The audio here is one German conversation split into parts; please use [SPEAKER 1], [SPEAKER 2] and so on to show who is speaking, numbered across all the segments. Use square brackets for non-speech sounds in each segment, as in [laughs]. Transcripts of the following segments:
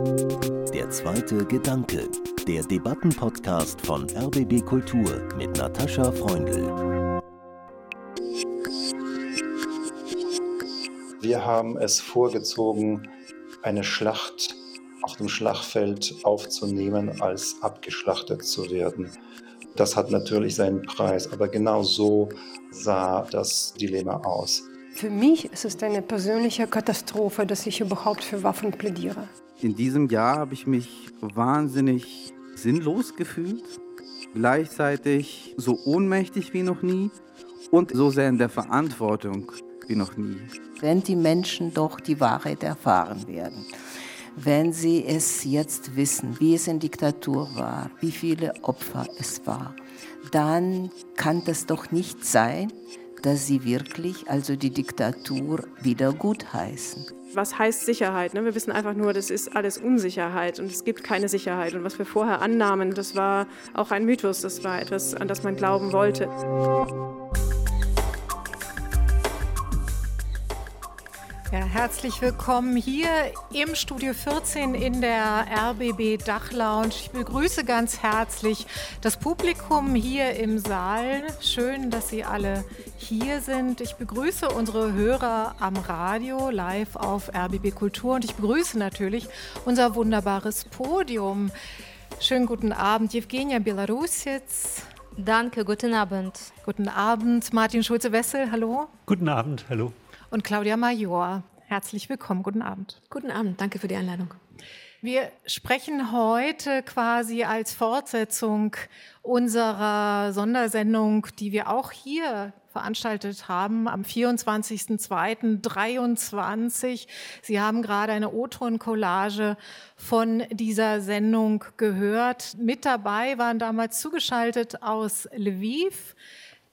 [SPEAKER 1] Der zweite Gedanke, der Debattenpodcast von RBB Kultur mit Natascha Freundl.
[SPEAKER 2] Wir haben es vorgezogen, eine Schlacht auf dem Schlachtfeld aufzunehmen, als abgeschlachtet zu werden. Das hat natürlich seinen Preis, aber genau so sah das Dilemma aus.
[SPEAKER 3] Für mich ist es eine persönliche Katastrophe, dass ich überhaupt für Waffen plädiere.
[SPEAKER 4] In diesem Jahr habe ich mich wahnsinnig sinnlos gefühlt, gleichzeitig so ohnmächtig wie noch nie und so sehr in der Verantwortung wie noch nie.
[SPEAKER 5] Wenn die Menschen doch die Wahrheit erfahren werden, wenn sie es jetzt wissen, wie es in Diktatur war, wie viele Opfer es war, dann kann das doch nicht sein, dass sie wirklich also die Diktatur wieder gutheißen.
[SPEAKER 6] Was heißt Sicherheit? Ne? Wir wissen einfach nur, das ist alles Unsicherheit und es gibt keine Sicherheit. Und was wir vorher annahmen, das war auch ein Mythos, das war etwas, an das man glauben wollte.
[SPEAKER 3] Ja, herzlich willkommen hier im Studio 14 in der RBB Dachlounge. Ich begrüße ganz herzlich das Publikum hier im Saal. Schön, dass Sie alle hier sind. Ich begrüße unsere Hörer am Radio live auf RBB Kultur und ich begrüße natürlich unser wunderbares Podium. Schönen guten Abend, Evgenia Belarusitz.
[SPEAKER 7] Danke, guten Abend.
[SPEAKER 3] Guten Abend, Martin Schulze-Wessel, hallo.
[SPEAKER 8] Guten Abend, hallo
[SPEAKER 3] und Claudia Major. Herzlich willkommen. Guten Abend.
[SPEAKER 7] Guten Abend. Danke für die Einladung.
[SPEAKER 3] Wir sprechen heute quasi als Fortsetzung unserer Sondersendung, die wir auch hier veranstaltet haben am 24.02.23. Sie haben gerade eine O-Ton-Collage von dieser Sendung gehört. Mit dabei waren damals zugeschaltet aus Lviv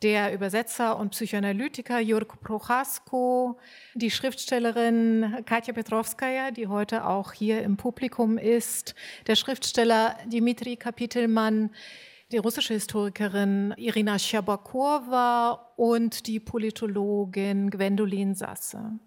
[SPEAKER 3] der Übersetzer und Psychoanalytiker Jurk Prochasko, die Schriftstellerin Katja Petrovskaya, die heute auch hier im Publikum ist, der Schriftsteller Dimitri Kapitelmann, die russische Historikerin Irina Schabakowa und die Politologin Gwendolin Sasse.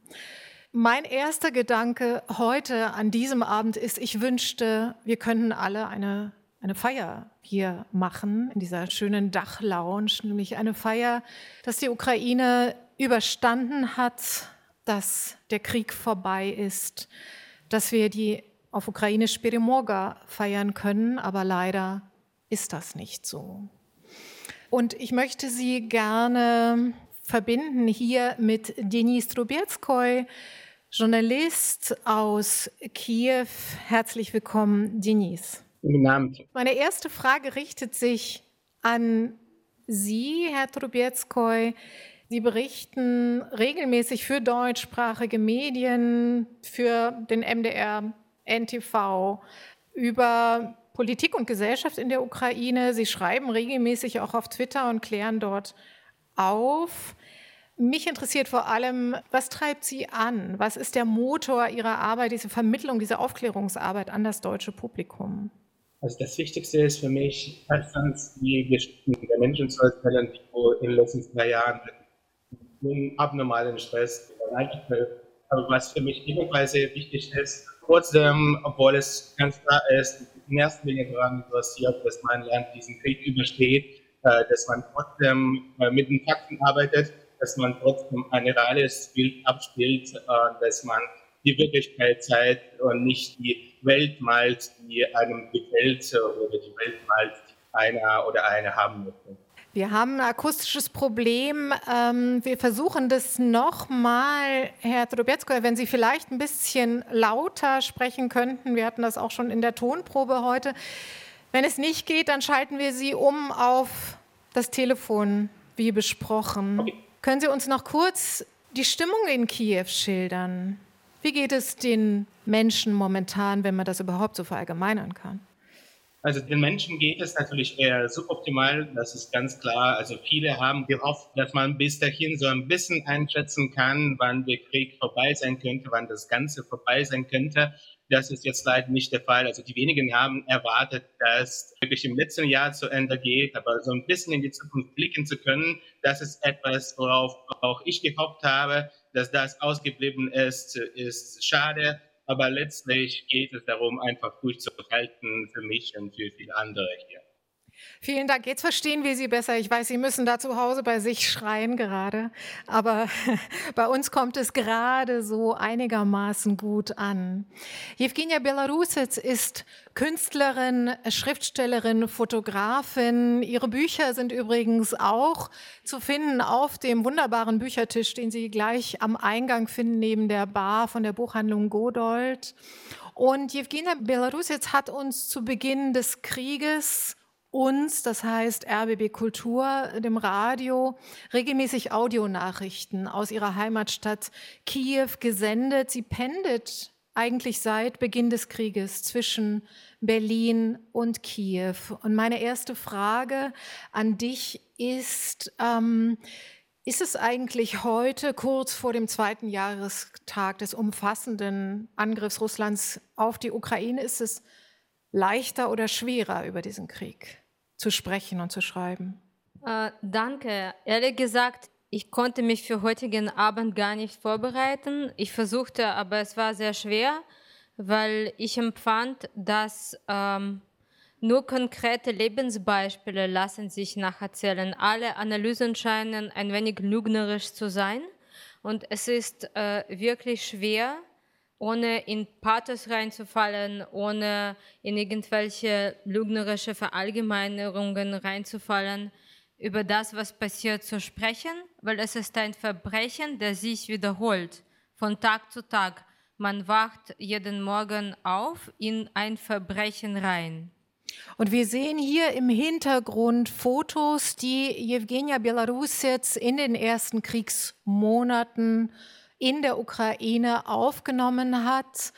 [SPEAKER 3] Mein erster Gedanke heute an diesem Abend ist, ich wünschte, wir könnten alle eine eine Feier hier machen, in dieser schönen Dachlounge, nämlich eine Feier, dass die Ukraine überstanden hat, dass der Krieg vorbei ist, dass wir die auf ukrainisch Peremorga feiern können, aber leider ist das nicht so. Und ich möchte Sie gerne verbinden hier mit Denis Trubetskoy, Journalist aus Kiew. Herzlich willkommen, Denis.
[SPEAKER 9] Guten Abend.
[SPEAKER 3] Meine erste Frage richtet sich an Sie, Herr Trubetskoy. Sie berichten regelmäßig für deutschsprachige Medien, für den MDR, NTV über Politik und Gesellschaft in der Ukraine. Sie schreiben regelmäßig auch auf Twitter und klären dort auf. Mich interessiert vor allem, was treibt Sie an? Was ist der Motor Ihrer Arbeit, diese Vermittlung, diese Aufklärungsarbeit an das deutsche Publikum?
[SPEAKER 9] Also das Wichtigste ist für mich erstens die Geschichten der Menschen zu erzählen, die in den letzten zwei Jahren mit abnormalen Stress Aber was für mich ebenfalls sehr wichtig ist, trotzdem, obwohl es ganz klar ist, in erster Linie daran interessiert, dass mein Land diesen Krieg übersteht, äh, dass man trotzdem äh, mit den Fakten arbeitet, dass man trotzdem ein reales Bild abspielt, äh, dass man die Wirklichkeit zeigt und nicht die Welt malt, die einem gefällt oder die Welt malt, die einer oder eine haben möchte.
[SPEAKER 3] Wir haben ein akustisches Problem. Ähm, wir versuchen das nochmal, Herr Trubetsko, wenn Sie vielleicht ein bisschen lauter sprechen könnten. Wir hatten das auch schon in der Tonprobe heute. Wenn es nicht geht, dann schalten wir Sie um auf das Telefon, wie besprochen. Okay. Können Sie uns noch kurz die Stimmung in Kiew schildern? Wie geht es den Menschen momentan, wenn man das überhaupt so verallgemeinern kann?
[SPEAKER 9] Also den Menschen geht es natürlich eher suboptimal, das ist ganz klar. Also viele haben gehofft, dass man bis dahin so ein bisschen einschätzen kann, wann der Krieg vorbei sein könnte, wann das Ganze vorbei sein könnte. Das ist jetzt leider nicht der Fall. Also die wenigen haben erwartet, dass wirklich im letzten Jahr zu Ende geht, aber so ein bisschen in die Zukunft blicken zu können, das ist etwas, worauf auch ich gehofft habe. Dass das ausgeblieben ist, ist schade. Aber letztlich geht es darum, einfach durchzuhalten für mich und für viele andere hier.
[SPEAKER 3] Vielen Dank. Jetzt verstehen wir Sie besser. Ich weiß, Sie müssen da zu Hause bei sich schreien gerade, aber [laughs] bei uns kommt es gerade so einigermaßen gut an. Jewgenia Belarusec ist Künstlerin, Schriftstellerin, Fotografin. Ihre Bücher sind übrigens auch zu finden auf dem wunderbaren Büchertisch, den Sie gleich am Eingang finden, neben der Bar von der Buchhandlung Godold. Und Jewgenia Belarusec hat uns zu Beginn des Krieges uns, das heißt RBB Kultur, dem Radio, regelmäßig Audionachrichten aus ihrer Heimatstadt Kiew gesendet. Sie pendelt eigentlich seit Beginn des Krieges zwischen Berlin und Kiew. Und meine erste Frage an dich ist, ähm, ist es eigentlich heute, kurz vor dem zweiten Jahrestag des umfassenden Angriffs Russlands auf die Ukraine, ist es leichter oder schwerer über diesen Krieg? zu sprechen und zu schreiben?
[SPEAKER 7] Äh, danke. Ehrlich gesagt, ich konnte mich für heutigen Abend gar nicht vorbereiten. Ich versuchte, aber es war sehr schwer, weil ich empfand, dass ähm, nur konkrete Lebensbeispiele lassen sich nacherzählen. Alle Analysen scheinen ein wenig lügnerisch zu sein. Und es ist äh, wirklich schwer, ohne in Pathos reinzufallen, ohne in irgendwelche lügnerische Verallgemeinerungen reinzufallen, über das, was passiert, zu sprechen, weil es ist ein Verbrechen, das sich wiederholt, von Tag zu Tag. Man wacht jeden Morgen auf in ein Verbrechen rein.
[SPEAKER 3] Und wir sehen hier im Hintergrund Fotos, die Jewgenia Belarus jetzt in den ersten Kriegsmonaten in der Ukraine aufgenommen hat.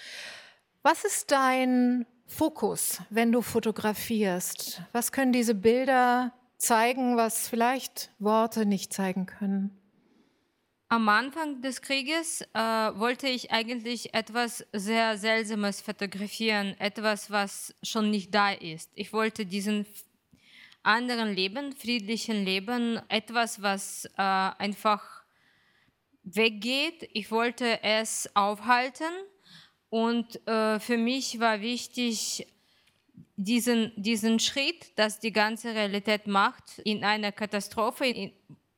[SPEAKER 3] Was ist dein Fokus, wenn du fotografierst? Was können diese Bilder zeigen, was vielleicht Worte nicht zeigen können?
[SPEAKER 7] Am Anfang des Krieges äh, wollte ich eigentlich etwas sehr Seltsames fotografieren, etwas, was schon nicht da ist. Ich wollte diesen anderen Leben, friedlichen Leben, etwas, was äh, einfach weggeht. Ich wollte es aufhalten und äh, für mich war wichtig, diesen, diesen Schritt, dass die ganze Realität macht, in einer Katastrophe, in,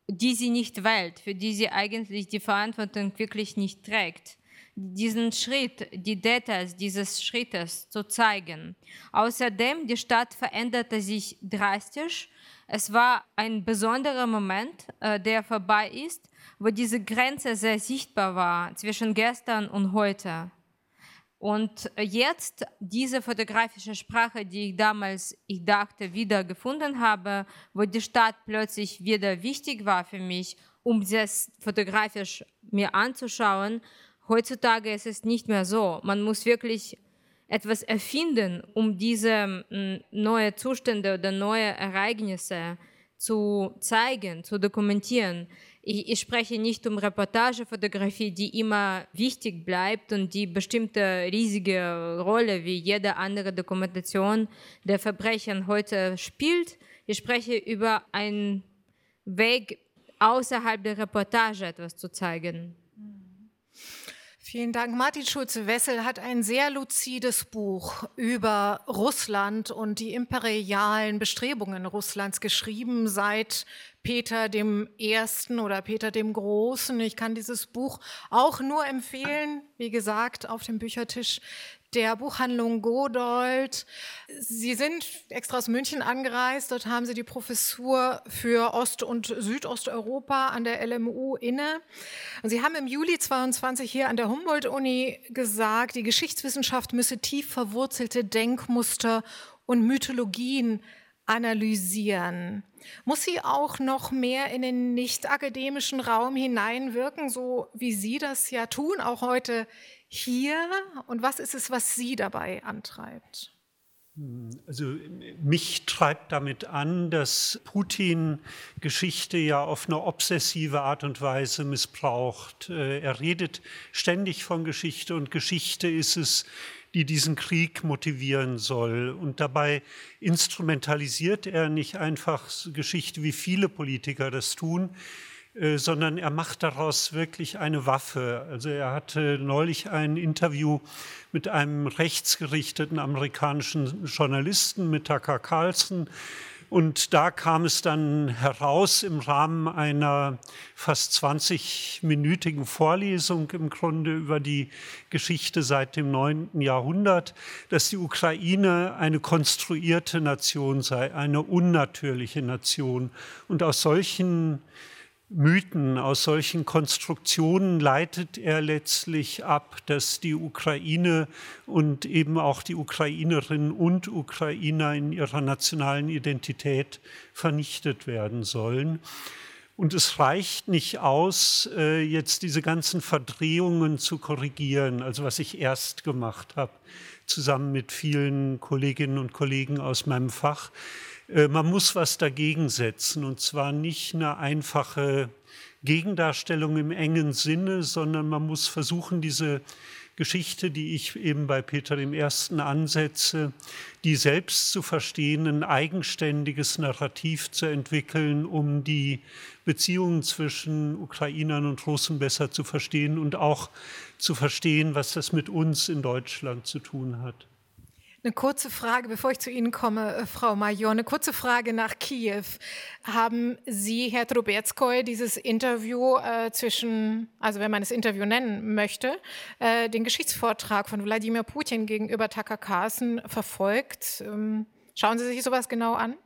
[SPEAKER 7] die sie nicht wählt, für die sie eigentlich die Verantwortung wirklich nicht trägt. Diesen Schritt, die Details dieses Schrittes zu zeigen. Außerdem, die Stadt veränderte sich drastisch. Es war ein besonderer Moment, äh, der vorbei ist wo diese Grenze sehr sichtbar war zwischen gestern und heute. Und jetzt diese fotografische Sprache, die ich damals, ich dachte, wieder gefunden habe, wo die Stadt plötzlich wieder wichtig war für mich, um das fotografisch mir anzuschauen, heutzutage ist es nicht mehr so. Man muss wirklich etwas erfinden, um diese mm, neue Zustände oder neue Ereignisse zu zeigen, zu dokumentieren. Ich, ich, spreche nicht um Reportagefotografie, die immer wichtig bleibt und die bestimmte riesige Rolle wie jede andere Dokumentation der Verbrechen heute spielt. Ich spreche über einen Weg außerhalb der Reportage etwas zu zeigen.
[SPEAKER 3] Vielen Dank. Martin Schulze-Wessel hat ein sehr luzides Buch über Russland und die imperialen Bestrebungen Russlands geschrieben seit Peter dem Ersten oder Peter dem Großen. Ich kann dieses Buch auch nur empfehlen. Wie gesagt, auf dem Büchertisch der Buchhandlung Godold. Sie sind extra aus München angereist. Dort haben Sie die Professur für Ost- und Südosteuropa an der LMU inne. Und Sie haben im Juli 22 hier an der Humboldt-Uni gesagt, die Geschichtswissenschaft müsse tief verwurzelte Denkmuster und Mythologien analysieren. Muss sie auch noch mehr in den nicht akademischen Raum hineinwirken, so wie Sie das ja tun, auch heute hier und was ist es, was Sie dabei antreibt?
[SPEAKER 8] Also mich treibt damit an, dass Putin Geschichte ja auf eine obsessive Art und Weise missbraucht. Äh, er redet ständig von Geschichte und Geschichte ist es, die diesen Krieg motivieren soll. Und dabei instrumentalisiert er nicht einfach Geschichte, wie viele Politiker das tun. Äh, sondern er macht daraus wirklich eine Waffe. Also er hatte neulich ein Interview mit einem rechtsgerichteten amerikanischen Journalisten, mit Tucker Carlson, und da kam es dann heraus im Rahmen einer fast 20-minütigen Vorlesung im Grunde über die Geschichte seit dem 9. Jahrhundert, dass die Ukraine eine konstruierte Nation sei, eine unnatürliche Nation. Und aus solchen Mythen, aus solchen Konstruktionen leitet er letztlich ab, dass die Ukraine und eben auch die Ukrainerinnen und Ukrainer in ihrer nationalen Identität vernichtet werden sollen. Und es reicht nicht aus, äh, jetzt diese ganzen Verdrehungen zu korrigieren, also was ich erst gemacht habe, zusammen mit vielen Kolleginnen und Kollegen aus meinem Fach man muss was dagegen setzen und zwar nicht eine einfache Gegendarstellung im engen Sinne, sondern man muss versuchen, diese Geschichte, die ich eben bei Peter dem Ersten ansetze, die selbst zu verstehen, ein eigenständiges Narrativ zu entwickeln, um die Beziehungen zwischen Ukrainern und Russen besser zu verstehen und auch zu verstehen, was das mit uns in Deutschland zu tun hat.
[SPEAKER 3] Eine kurze Frage, bevor ich zu Ihnen komme, äh, Frau Major, eine kurze Frage nach Kiew. Haben Sie, Herr Trubetskoy, dieses Interview äh, zwischen, also wenn man das Interview nennen möchte, äh, den Geschichtsvortrag von Wladimir Putin gegenüber Tucker Carlson verfolgt? Ähm, schauen Sie sich sowas genau an?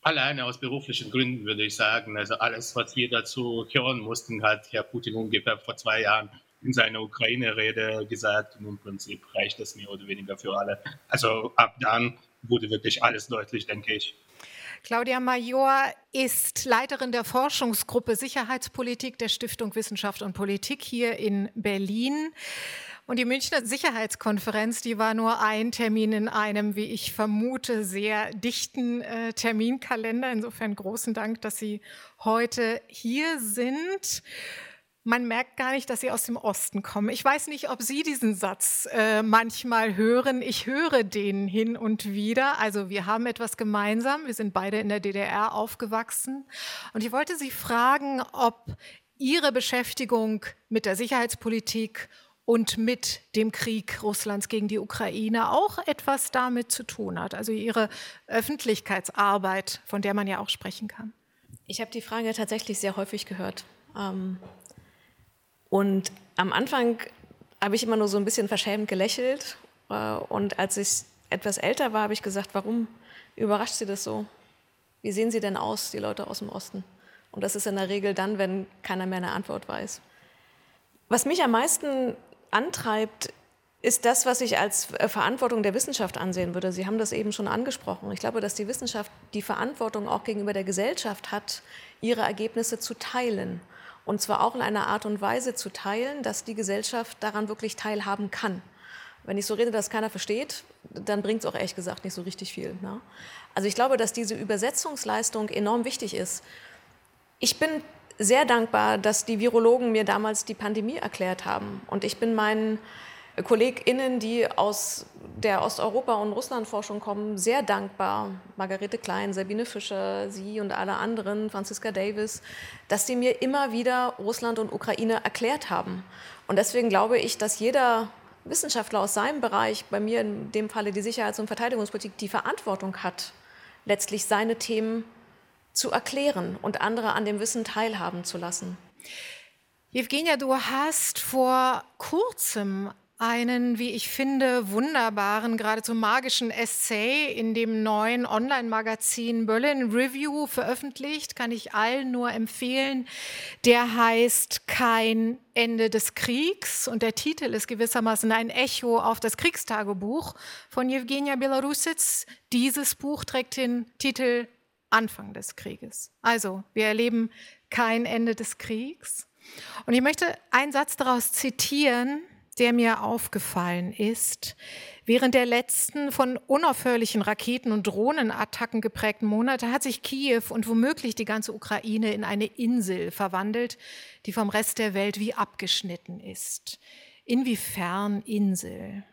[SPEAKER 9] Alleine aus beruflichen Gründen würde ich sagen. Also alles, was wir dazu hören mussten, hat Herr Putin ungefähr vor zwei Jahren in seiner Ukraine-Rede gesagt und im Prinzip reicht das mehr oder weniger für alle. Also ab dann wurde wirklich alles deutlich, denke ich.
[SPEAKER 3] Claudia Major ist Leiterin der Forschungsgruppe Sicherheitspolitik der Stiftung Wissenschaft und Politik hier in Berlin. Und die Münchner Sicherheitskonferenz, die war nur ein Termin in einem, wie ich vermute, sehr dichten äh, Terminkalender. Insofern großen Dank, dass Sie heute hier sind man merkt gar nicht, dass sie aus dem Osten kommen. Ich weiß nicht, ob Sie diesen Satz äh, manchmal hören. Ich höre den hin und wieder. Also wir haben etwas gemeinsam. Wir sind beide in der DDR aufgewachsen. Und ich wollte Sie fragen, ob Ihre Beschäftigung mit der Sicherheitspolitik und mit dem Krieg Russlands gegen die Ukraine auch etwas damit zu tun hat. Also Ihre Öffentlichkeitsarbeit, von der man ja auch sprechen kann.
[SPEAKER 6] Ich habe die Frage tatsächlich sehr häufig gehört. Ähm, und am Anfang habe ich immer nur so ein bisschen verschämt gelächelt. Äh, und als ich etwas älter war, habe ich gesagt, warum überrascht Sie das so? Wie sehen Sie denn aus, die Leute aus dem Osten? Und das ist in der Regel dann, wenn keiner mehr eine Antwort weiß. Was mich am meisten antreibt, ist das, was ich als äh, Verantwortung der Wissenschaft ansehen würde. Sie haben das eben schon angesprochen. Ich glaube, dass die Wissenschaft die Verantwortung auch gegenüber der Gesellschaft hat, ihre Ergebnisse zu teilen und zwar auch in einer Art und Weise zu teilen, dass die Gesellschaft daran wirklich teilhaben kann. Wenn ich so rede, dass keiner versteht, dann bringt es auch ehrlich gesagt nicht so richtig viel. Ne? Also ich glaube, dass diese Übersetzungsleistung enorm wichtig ist. Ich bin sehr dankbar, dass die Virologen mir damals die Pandemie erklärt haben. Und ich bin meinen KollegInnen, die aus der Osteuropa- und Russlandforschung kommen, sehr dankbar, Margarete Klein, Sabine Fischer, Sie und alle anderen, Franziska Davis, dass sie mir immer wieder Russland und Ukraine erklärt haben. Und deswegen glaube ich, dass jeder Wissenschaftler aus seinem Bereich, bei mir in dem Falle die Sicherheits- und Verteidigungspolitik, die Verantwortung hat, letztlich seine Themen zu erklären und andere an dem Wissen teilhaben zu lassen.
[SPEAKER 3] Evgenia, du hast vor kurzem einen, wie ich finde, wunderbaren, geradezu magischen Essay in dem neuen Online-Magazin Berlin Review veröffentlicht, kann ich allen nur empfehlen. Der heißt Kein Ende des Kriegs und der Titel ist gewissermaßen ein Echo auf das Kriegstagebuch von Jewgenia Belarusitz. Dieses Buch trägt den Titel Anfang des Krieges. Also, wir erleben kein Ende des Kriegs. Und ich möchte einen Satz daraus zitieren, der mir aufgefallen ist. Während der letzten von unaufhörlichen Raketen- und Drohnenattacken geprägten Monate hat sich Kiew und womöglich die ganze Ukraine in eine Insel verwandelt, die vom Rest der Welt wie abgeschnitten ist. Inwiefern Insel?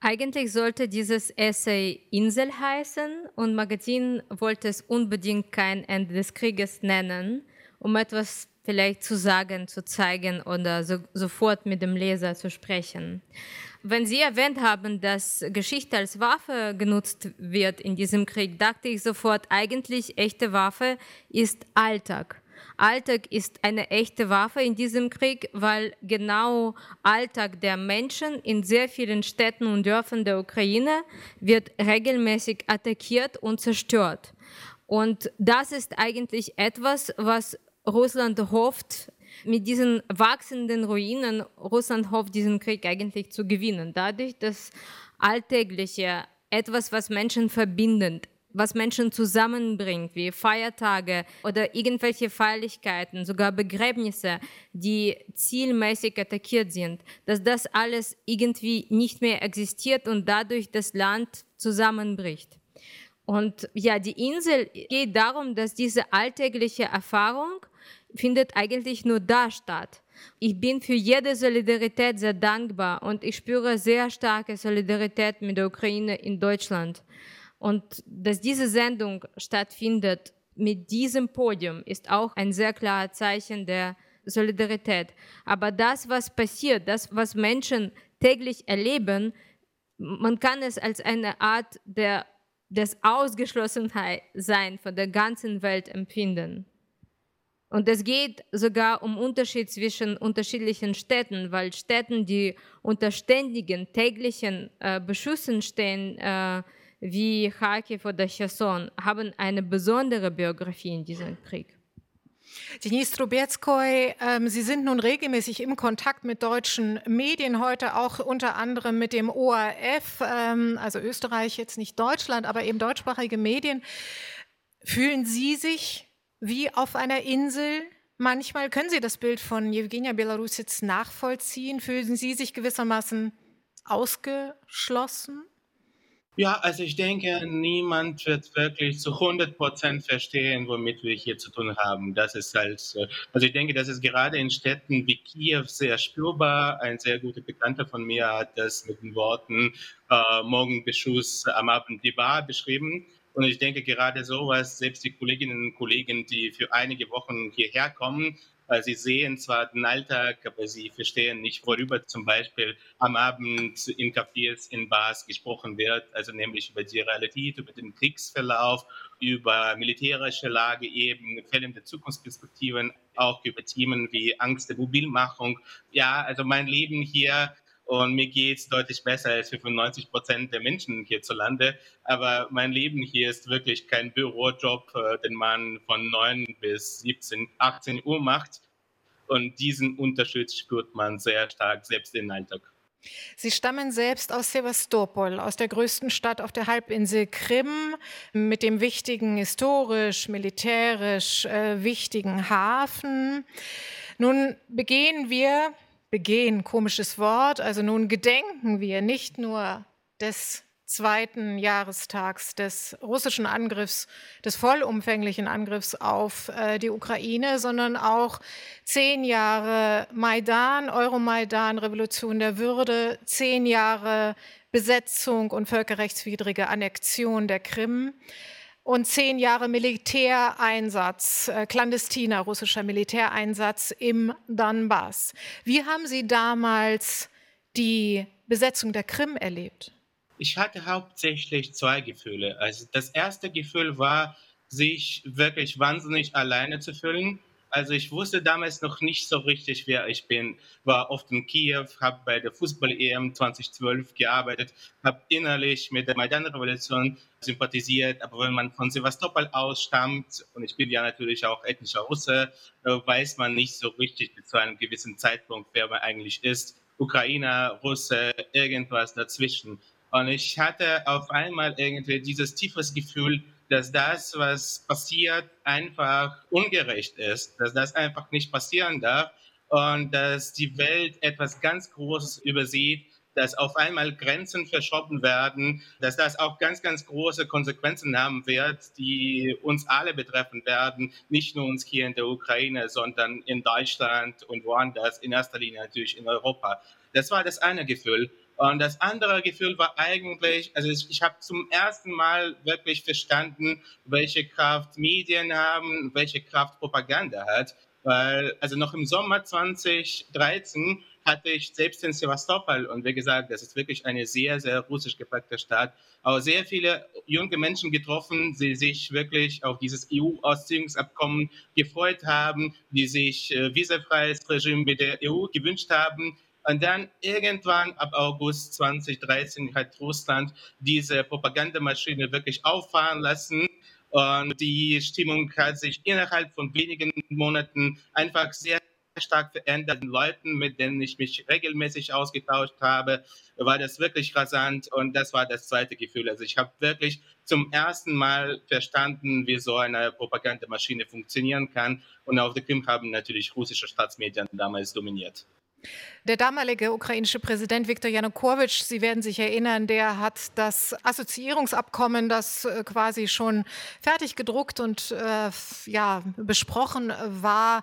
[SPEAKER 7] Eigentlich sollte dieses Essay Insel heißen und Magazin wollte es unbedingt kein Ende des Krieges nennen, um etwas vielleicht zu sagen, zu zeigen oder so, sofort mit dem Leser zu sprechen. Wenn Sie erwähnt haben, dass Geschichte als Waffe genutzt wird in diesem Krieg, dachte ich sofort, eigentlich echte Waffe ist Alltag. Alltag ist eine echte Waffe in diesem Krieg, weil genau Alltag der Menschen in sehr vielen Städten und Dörfern der Ukraine wird regelmäßig attackiert und zerstört. Und das ist eigentlich etwas, was Russland hofft, mit diesen wachsenden Ruinen, Russland hofft, diesen Krieg eigentlich zu gewinnen. Dadurch, dass alltägliche, etwas, was Menschen verbindet, was Menschen zusammenbringt, wie Feiertage oder irgendwelche Feierlichkeiten, sogar Begräbnisse, die zielmäßig attackiert sind, dass das alles irgendwie nicht mehr existiert und dadurch das Land zusammenbricht. Und ja, die Insel geht darum, dass diese alltägliche Erfahrung findet eigentlich nur da statt. Ich bin für jede Solidarität sehr dankbar und ich spüre sehr starke Solidarität mit der Ukraine in Deutschland. Und dass diese Sendung stattfindet mit diesem Podium ist auch ein sehr klares Zeichen der Solidarität. Aber das, was passiert, das, was Menschen täglich erleben, man kann es als eine Art der, des Ausgeschlossenheit sein von der ganzen Welt empfinden. Und es geht sogar um Unterschied zwischen unterschiedlichen Städten, weil Städten, die unter ständigen täglichen äh, Beschüssen stehen, äh, wie Kharkiv oder Cherson haben eine besondere Biografie in diesem Krieg.
[SPEAKER 3] Denise Trubetskoy, ähm, Sie sind nun regelmäßig im Kontakt mit deutschen Medien, heute auch unter anderem mit dem ORF, ähm, also Österreich, jetzt nicht Deutschland, aber eben deutschsprachige Medien. Fühlen Sie sich wie auf einer Insel? Manchmal können Sie das Bild von Jewgenia Belarusitz nachvollziehen. Fühlen Sie sich gewissermaßen ausgeschlossen?
[SPEAKER 9] Ja, also ich denke, niemand wird wirklich zu 100 Prozent verstehen, womit wir hier zu tun haben. Das ist halt, also ich denke, das ist gerade in Städten wie Kiew sehr spürbar. Ein sehr guter Bekannter von mir hat das mit den Worten äh, Morgenbeschuss am Abend die Bar beschrieben. Und ich denke gerade sowas, selbst die Kolleginnen und Kollegen, die für einige Wochen hierher kommen, Sie sehen zwar den Alltag, aber sie verstehen nicht, worüber zum Beispiel am Abend in Cafés, in Bars gesprochen wird, also nämlich über die Realität, über den Kriegsverlauf, über militärische Lage eben, fehlende Zukunftsperspektiven, auch über Themen wie Angst der Mobilmachung. Ja, also mein Leben hier und mir geht es deutlich besser als 95 Prozent der Menschen hierzulande. Aber mein Leben hier ist wirklich kein Bürojob, äh, den man von 9 bis 17, 18 Uhr macht. Und diesen Unterschied spürt man sehr stark, selbst im Alltag.
[SPEAKER 3] Sie stammen selbst aus Sevastopol, aus der größten Stadt auf der Halbinsel Krim, mit dem wichtigen historisch, militärisch äh, wichtigen Hafen. Nun begehen wir begehen, komisches Wort. Also nun gedenken wir nicht nur des zweiten Jahrestags des russischen Angriffs, des vollumfänglichen Angriffs auf äh, die Ukraine, sondern auch zehn Jahre Maidan, Euromaidan, Revolution der Würde, zehn Jahre Besetzung und völkerrechtswidrige Annexion der Krim und zehn Jahre Militäreinsatz, äh, clandestiner russischer Militäreinsatz im Donbass. Wie haben Sie damals die Besetzung der Krim erlebt?
[SPEAKER 9] Ich hatte hauptsächlich zwei Gefühle. Also das erste Gefühl war, sich wirklich wahnsinnig alleine zu fühlen also ich wusste damals noch nicht so richtig, wer ich bin. War oft in Kiew, habe bei der Fußball-EM 2012 gearbeitet, habe innerlich mit der Maidan-Revolution sympathisiert. Aber wenn man von Sevastopol ausstammt, und ich bin ja natürlich auch ethnischer Russe, äh, weiß man nicht so richtig zu einem gewissen Zeitpunkt, wer man eigentlich ist. Ukrainer, Russe, irgendwas dazwischen. Und ich hatte auf einmal irgendwie dieses tiefes Gefühl, dass das, was passiert, einfach ungerecht ist, dass das einfach nicht passieren darf und dass die Welt etwas ganz Großes übersieht, dass auf einmal Grenzen verschoben werden, dass das auch ganz, ganz große Konsequenzen haben wird, die uns alle betreffen werden, nicht nur uns hier in der Ukraine, sondern in Deutschland und woanders, in erster Linie natürlich in Europa. Das war das eine Gefühl. Und das andere Gefühl war eigentlich, also ich, habe zum ersten Mal wirklich verstanden, welche Kraft Medien haben, welche Kraft Propaganda hat. weil also noch im Sommer 2013 hatte ich selbst in Sevastopol und wie gesagt, das ist wirklich eine sehr, sehr russisch geprägte Stadt, aber sehr viele junge Menschen getroffen, die sich wirklich auf dieses EU-Ausziehungsabkommen gefreut haben, die sich äh, visafreies Regime mit der EU gewünscht haben. Und dann irgendwann ab August 2013 hat Russland diese Propagandamaschine wirklich auffahren lassen. Und die Stimmung hat sich innerhalb von wenigen Monaten einfach sehr stark veränderten Leuten, mit denen ich mich regelmäßig ausgetauscht habe, war das wirklich rasant und das war das zweite Gefühl. Also ich habe wirklich zum ersten Mal verstanden, wie so eine Propagandamaschine funktionieren kann und auf der Krim haben natürlich russische Staatsmedien damals dominiert.
[SPEAKER 3] Der damalige ukrainische Präsident Viktor Janukowitsch, Sie werden sich erinnern, der hat das Assoziierungsabkommen, das äh, quasi schon fertig gedruckt und äh, ja, besprochen war,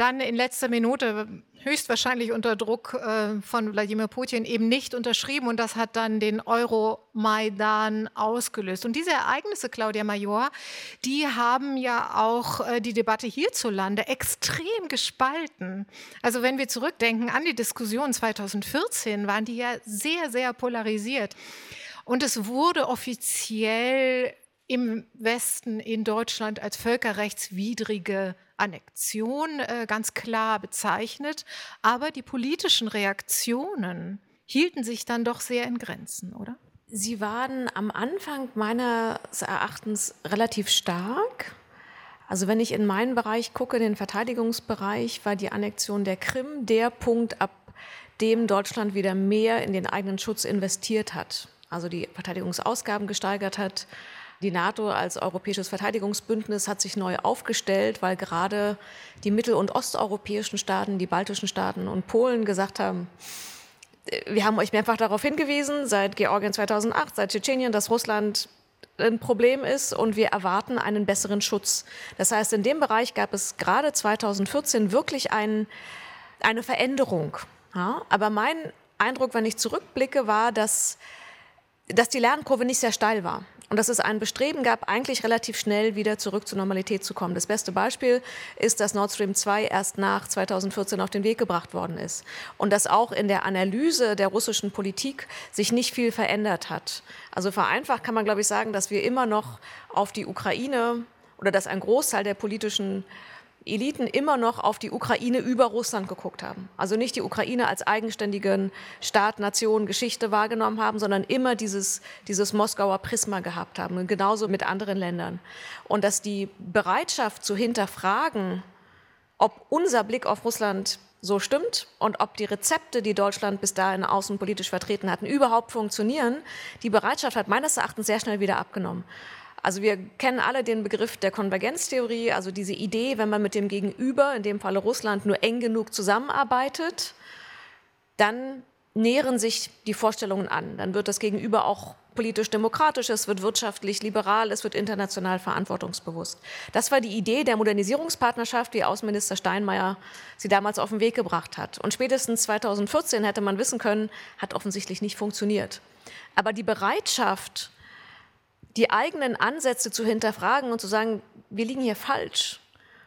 [SPEAKER 3] dann in letzter Minute höchstwahrscheinlich unter Druck äh, von Wladimir Putin eben nicht unterschrieben und das hat dann den Euromaidan ausgelöst. Und diese Ereignisse, Claudia Major, die haben ja auch äh, die Debatte hierzulande extrem gespalten. Also wenn wir zurückdenken an die Diskussion 2014, waren die ja sehr, sehr polarisiert. Und es wurde offiziell im Westen in Deutschland als völkerrechtswidrige Annexion äh, ganz klar bezeichnet. Aber die politischen Reaktionen hielten sich dann doch sehr in Grenzen, oder?
[SPEAKER 6] Sie waren am Anfang meines Erachtens relativ stark. Also wenn ich in meinen Bereich gucke, den Verteidigungsbereich, war die Annexion der Krim der Punkt, ab dem Deutschland wieder mehr in den eigenen Schutz investiert hat. Also die Verteidigungsausgaben gesteigert hat, die NATO als europäisches Verteidigungsbündnis hat sich neu aufgestellt, weil gerade die mittel- und osteuropäischen Staaten, die baltischen Staaten und Polen gesagt haben, äh, wir haben euch mehrfach darauf hingewiesen, seit Georgien 2008, seit Tschetschenien, dass Russland ein Problem ist und wir erwarten einen besseren Schutz. Das heißt, in dem Bereich gab es gerade 2014 wirklich ein, eine Veränderung. Ja? Aber mein Eindruck, wenn ich zurückblicke, war, dass, dass die Lernkurve nicht sehr steil war und dass es ein Bestreben gab, eigentlich relativ schnell wieder zurück zur Normalität zu kommen. Das beste Beispiel ist, dass Nord Stream 2 erst nach 2014 auf den Weg gebracht worden ist und dass auch in der Analyse der russischen Politik sich nicht viel verändert hat. Also vereinfacht kann man, glaube ich, sagen, dass wir immer noch auf die Ukraine oder dass ein Großteil der politischen Eliten immer noch auf die Ukraine über Russland geguckt haben. Also nicht die Ukraine als eigenständigen Staat, Nation, Geschichte wahrgenommen haben, sondern immer dieses, dieses Moskauer Prisma gehabt haben. Genauso mit anderen Ländern. Und dass die Bereitschaft zu hinterfragen, ob unser Blick auf Russland so stimmt und ob die Rezepte, die Deutschland bis dahin außenpolitisch vertreten hatten, überhaupt funktionieren, die Bereitschaft hat meines Erachtens sehr schnell wieder abgenommen. Also wir kennen alle den Begriff der Konvergenztheorie, also diese Idee, wenn man mit dem Gegenüber, in dem Falle Russland, nur eng genug zusammenarbeitet, dann nähren sich die Vorstellungen an. Dann wird das Gegenüber auch politisch demokratisch, es wird wirtschaftlich liberal, es wird international verantwortungsbewusst. Das war die Idee der Modernisierungspartnerschaft, wie Außenminister Steinmeier sie damals auf den Weg gebracht hat. Und spätestens 2014 hätte man wissen können, hat offensichtlich nicht funktioniert. Aber die Bereitschaft, die eigenen Ansätze zu hinterfragen und zu sagen, wir liegen hier falsch.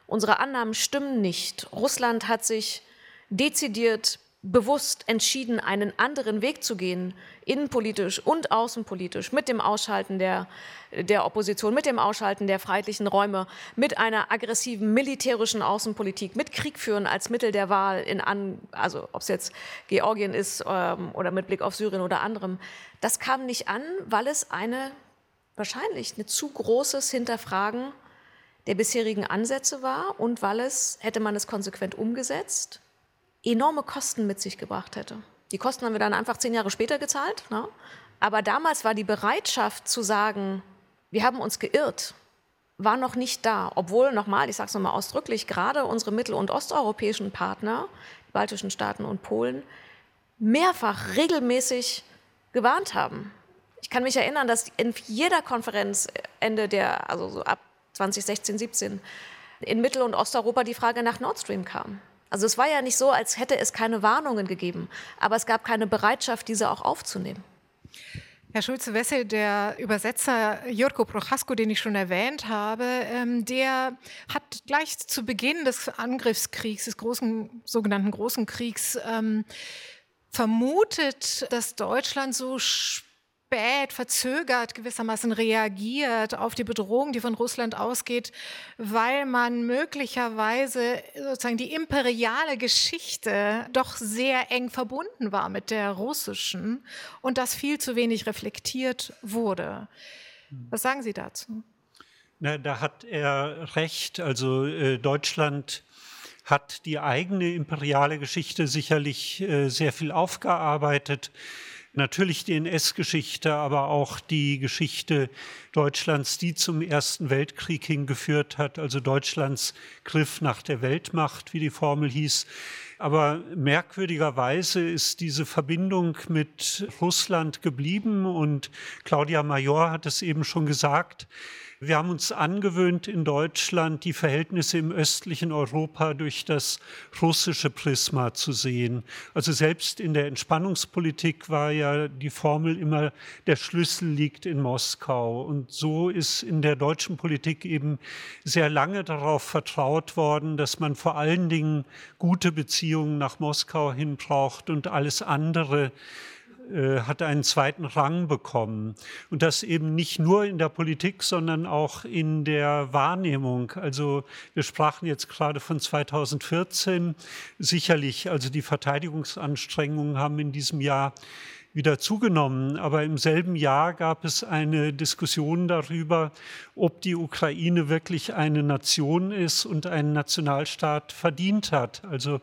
[SPEAKER 6] Unsere Annahmen stimmen nicht. Russland hat sich dezidiert bewusst entschieden, einen anderen Weg zu gehen, innenpolitisch und außenpolitisch, mit dem Ausschalten der, der Opposition, mit dem Ausschalten der freiheitlichen Räume, mit einer aggressiven militärischen Außenpolitik, mit Krieg führen als Mittel der Wahl, in an, also ob es jetzt Georgien ist ähm, oder mit Blick auf Syrien oder anderem. Das kam nicht an, weil es eine wahrscheinlich ein zu großes Hinterfragen der bisherigen Ansätze war und weil es, hätte man es konsequent umgesetzt, enorme Kosten mit sich gebracht hätte. Die Kosten haben wir dann einfach zehn Jahre später gezahlt. Ne? Aber damals war die Bereitschaft zu sagen, wir haben uns geirrt, war noch nicht da. Obwohl, nochmal, ich sage es nochmal ausdrücklich, gerade unsere mittel- und osteuropäischen Partner, die baltischen Staaten und Polen, mehrfach regelmäßig gewarnt haben. Ich kann mich erinnern, dass in jeder Konferenz Ende der, also so ab 2016, 17, in Mittel- und Osteuropa die Frage nach Nord Stream kam. Also es war ja nicht so, als hätte es keine Warnungen gegeben, aber es gab keine Bereitschaft, diese auch aufzunehmen.
[SPEAKER 3] Herr Schulze-Wessel, der Übersetzer Jurko Prochasko, den ich schon erwähnt habe, ähm, der hat gleich zu Beginn des Angriffskriegs, des großen, sogenannten Großen Kriegs, ähm, vermutet, dass Deutschland so spät, verzögert gewissermaßen reagiert auf die Bedrohung, die von Russland ausgeht, weil man möglicherweise sozusagen die imperiale Geschichte doch sehr eng verbunden war mit der russischen und das viel zu wenig reflektiert wurde. Was sagen Sie dazu?
[SPEAKER 8] Na, da hat er recht. Also äh, Deutschland hat die eigene imperiale Geschichte sicherlich äh, sehr viel aufgearbeitet natürlich die NS-Geschichte, aber auch die Geschichte Deutschlands, die zum Ersten Weltkrieg hingeführt hat, also Deutschlands Griff nach der Weltmacht, wie die Formel hieß. Aber merkwürdigerweise ist diese Verbindung mit Russland geblieben und Claudia Major hat es eben schon gesagt. Wir haben uns angewöhnt, in Deutschland die Verhältnisse im östlichen Europa durch das russische Prisma zu sehen. Also selbst in der Entspannungspolitik war ja die Formel immer, der Schlüssel liegt in Moskau. Und so ist in der deutschen Politik eben sehr lange darauf vertraut worden, dass man vor allen Dingen gute Beziehungen nach Moskau hin braucht und alles andere hat einen zweiten Rang bekommen. Und das eben nicht nur in der Politik, sondern auch in der Wahrnehmung. Also wir sprachen jetzt gerade von 2014. Sicherlich, also die Verteidigungsanstrengungen haben in diesem Jahr wieder zugenommen. Aber im selben Jahr gab es eine Diskussion darüber, ob die Ukraine wirklich eine Nation ist und einen Nationalstaat verdient hat. Also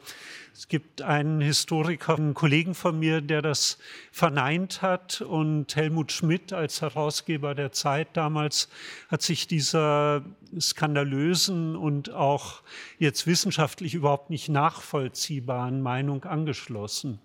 [SPEAKER 8] es gibt einen Historiker, einen Kollegen von mir, der das verneint hat und Helmut Schmidt als Herausgeber der Zeit damals hat sich dieser skandalösen und auch jetzt wissenschaftlich überhaupt nicht nachvollziehbaren Meinung angeschlossen.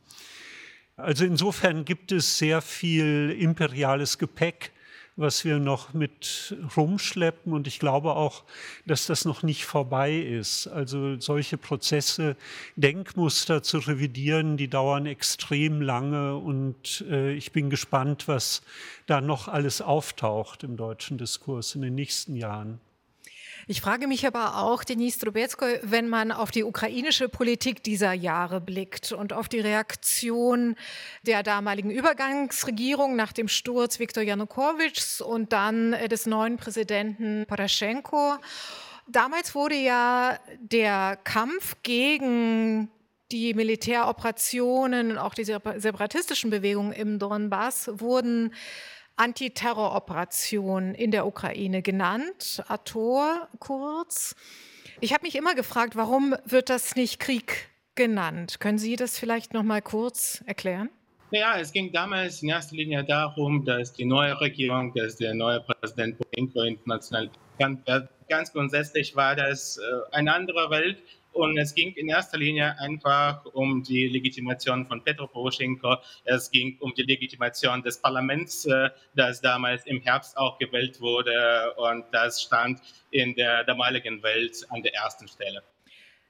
[SPEAKER 8] Also insofern gibt es sehr viel imperiales Gepäck, was wir noch mit rumschleppen. Und ich glaube auch, dass das noch nicht vorbei ist. Also solche Prozesse, Denkmuster zu revidieren, die dauern extrem lange. Und äh, ich bin gespannt, was da noch alles auftaucht im deutschen Diskurs in den nächsten Jahren.
[SPEAKER 3] Ich frage mich aber auch, Denis Trubetsko, wenn man auf die ukrainische Politik dieser Jahre blickt und auf die Reaktion der damaligen Übergangsregierung nach dem Sturz Viktor Janukowitschs und dann äh, des neuen Präsidenten Poroschenko. Damals wurde ja der Kampf gegen die Militäroperationen auch die separatistischen Bewegungen im Donbass wurden Antiterroroperation in der Ukraine genannt, ATOR kurz. Ich habe mich immer gefragt, warum wird das nicht Krieg genannt? Können Sie das vielleicht noch mal kurz erklären?
[SPEAKER 9] Ja, es ging damals in erster Linie darum, dass die neue Regierung, dass der neue Präsident Putin international ganz grundsätzlich war das äh, eine andere Welt und es ging in erster Linie einfach um die Legitimation von Petro Poroschenko. Es ging um die Legitimation des Parlaments, äh, das damals im Herbst auch gewählt wurde. Und das stand in der damaligen Welt an der ersten Stelle.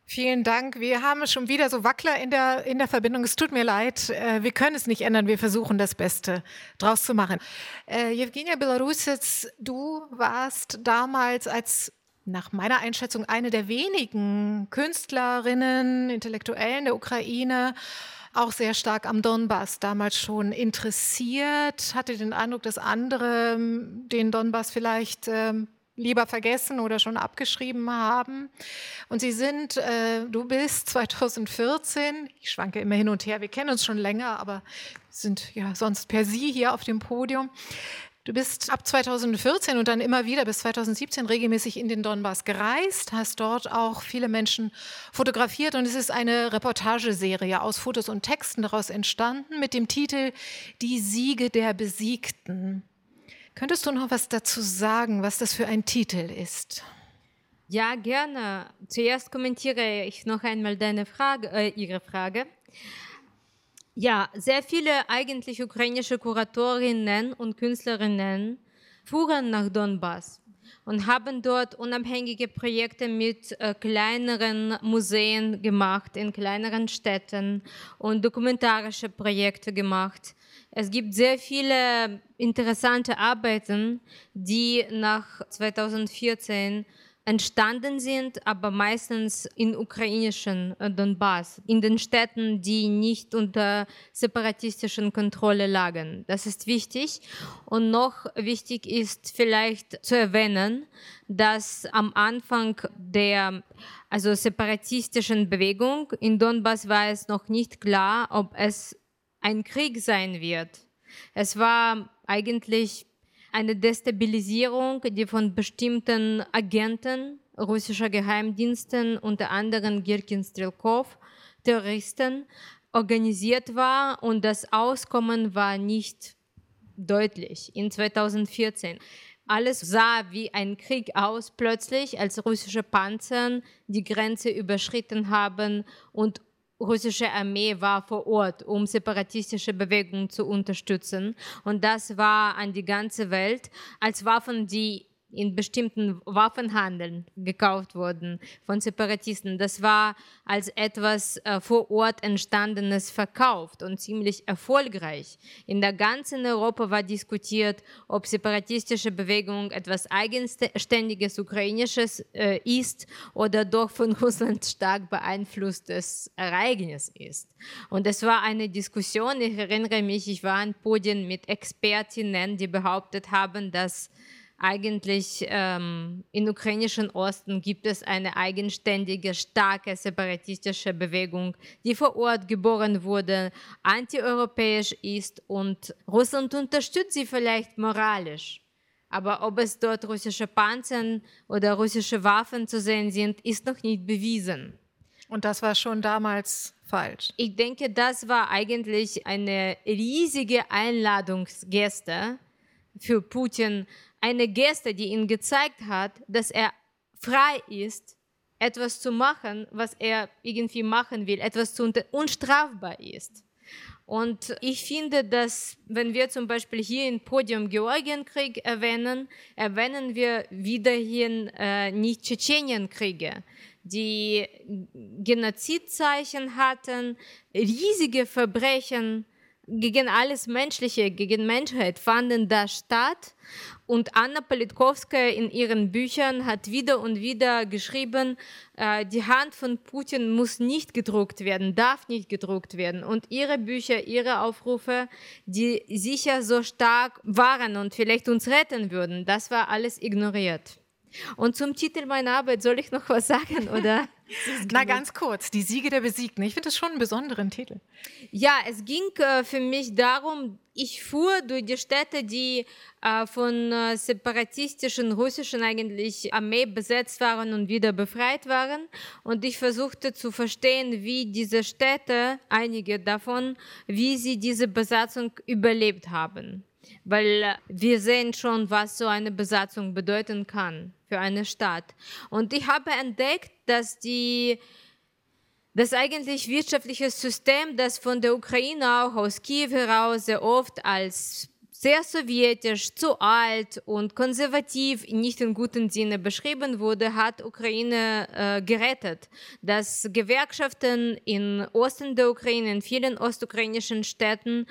[SPEAKER 3] Vielen Dank. Wir haben schon wieder so Wackler in der, in der Verbindung. Es tut mir leid. Äh, wir können es nicht ändern. Wir versuchen das Beste draus zu machen. Äh, Evgenia Belarusets, du warst damals als nach meiner Einschätzung eine der wenigen Künstlerinnen, Intellektuellen der Ukraine, auch sehr stark am Donbass damals schon interessiert, hatte den Eindruck, dass andere ähm, den Donbass vielleicht ähm, lieber vergessen oder schon abgeschrieben haben. Und sie sind, äh, du bist [laughs] 2014, ich schwanke immer hin und her, wir kennen uns schon länger, aber sind ja sonst per Sie hier auf dem Podium. Du bist ab 2014 und dann immer wieder bis 2017 regelmäßig in den Donbass gereist, hast dort auch viele Menschen fotografiert und es ist eine Reportageserie aus Fotos und Texten daraus entstanden mit dem Titel Die Siege der Besiegten. Könntest du noch was dazu sagen, was das für ein Titel ist?
[SPEAKER 7] Ja, gerne. Zuerst kommentiere ich noch einmal deine Frage, äh, Ihre Frage. Ja, sehr viele eigentlich ukrainische Kuratorinnen und Künstlerinnen fuhren nach Donbass und haben dort unabhängige Projekte mit äh, kleineren Museen gemacht, in kleineren Städten und dokumentarische Projekte gemacht. Es gibt sehr viele interessante Arbeiten, die nach 2014 entstanden sind, aber meistens in ukrainischen äh, Donbass, in den Städten, die nicht unter separatistischen Kontrolle lagen. Das ist wichtig. Und noch wichtig ist vielleicht zu erwähnen, dass am Anfang der also separatistischen Bewegung in Donbass war es noch nicht klar, ob es ein Krieg sein wird. Es war eigentlich eine Destabilisierung, die von bestimmten Agenten russischer Geheimdiensten, unter anderem Girkin Strelkov, Terroristen, organisiert war und das Auskommen war nicht deutlich in 2014. Alles sah wie ein Krieg aus plötzlich, als russische Panzer die Grenze überschritten haben und russische Armee war vor Ort, um separatistische Bewegungen zu unterstützen. Und das war an die ganze Welt als Waffen, die in bestimmten Waffenhandeln gekauft wurden von Separatisten. Das war als etwas äh, vor Ort entstandenes verkauft und ziemlich erfolgreich. In der ganzen Europa war diskutiert, ob separatistische Bewegung etwas eigenständiges ukrainisches äh, ist oder doch von [laughs] Russland stark beeinflusstes Ereignis ist. Und es war eine Diskussion. Ich erinnere mich, ich war an Podien mit Expertinnen, die behauptet haben, dass eigentlich ähm, im ukrainischen Osten gibt es eine eigenständige, starke separatistische Bewegung, die vor Ort geboren wurde, antieuropäisch ist und Russland unterstützt sie vielleicht moralisch. Aber ob es dort russische Panzer oder russische Waffen zu sehen sind, ist noch nicht bewiesen.
[SPEAKER 3] Und das war schon damals falsch.
[SPEAKER 7] Ich denke, das war eigentlich eine riesige Einladungsgeste für Putin, eine Geste, die ihm gezeigt hat, dass er frei ist, etwas zu machen, was er irgendwie machen will, etwas zu unstrafbar ist. Und ich finde, dass wenn wir zum Beispiel hier im Podium Georgienkrieg erwähnen, erwähnen wir wiederhin äh, nicht Tschetschenienkriege, die Genozidzeichen hatten, riesige Verbrechen gegen alles Menschliche, gegen Menschheit fanden da statt. Und Anna Politkovskaya in ihren Büchern hat wieder und wieder geschrieben, äh, die Hand von Putin muss nicht gedruckt werden, darf nicht gedruckt werden. Und ihre Bücher, ihre Aufrufe, die sicher so stark waren und vielleicht uns retten würden, das war alles ignoriert. Und zum Titel meiner Arbeit soll ich noch was sagen, [laughs] oder?
[SPEAKER 3] Na, ganz kurz, die Siege der Besiegten. Ich finde das schon einen besonderen Titel.
[SPEAKER 7] Ja, es ging äh, für mich darum, ich fuhr durch die Städte, die äh, von äh, separatistischen russischen eigentlich Armee besetzt waren und wieder befreit waren. Und ich versuchte zu verstehen, wie diese Städte, einige davon, wie sie diese Besatzung überlebt haben weil äh, wir sehen schon, was so eine Besatzung bedeuten kann für eine Stadt. Und ich habe entdeckt, dass die das eigentlich wirtschaftliche System, das von der Ukraine auch aus Kiew heraus sehr oft als sehr sowjetisch, zu alt und konservativ, nicht im guten Sinne beschrieben wurde, hat Ukraine äh, gerettet. Dass Gewerkschaften in Osten der Ukraine, in vielen ostukrainischen Städten,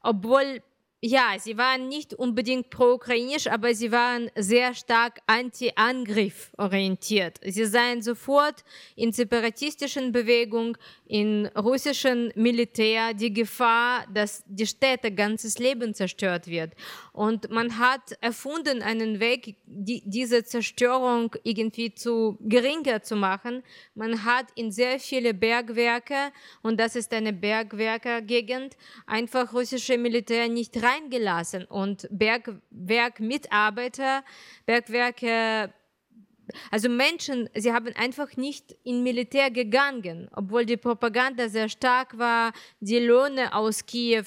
[SPEAKER 7] obwohl ja, sie waren nicht unbedingt pro-ukrainisch, aber sie waren sehr stark anti-Angriff orientiert. Sie seien sofort in separatistischen Bewegungen, in russischen Militär die Gefahr, dass die Städte ganzes Leben zerstört wird. Und man hat erfunden einen Weg, die, diese Zerstörung irgendwie zu geringer zu machen. Man hat in sehr viele Bergwerke, und das ist eine Bergwerkergegend, einfach russische Militär nicht rein reingelassen und Bergwerkmitarbeiter, Bergwerke, also Menschen, sie haben einfach nicht in Militär gegangen, obwohl die Propaganda sehr stark war. Die Löhne aus Kiew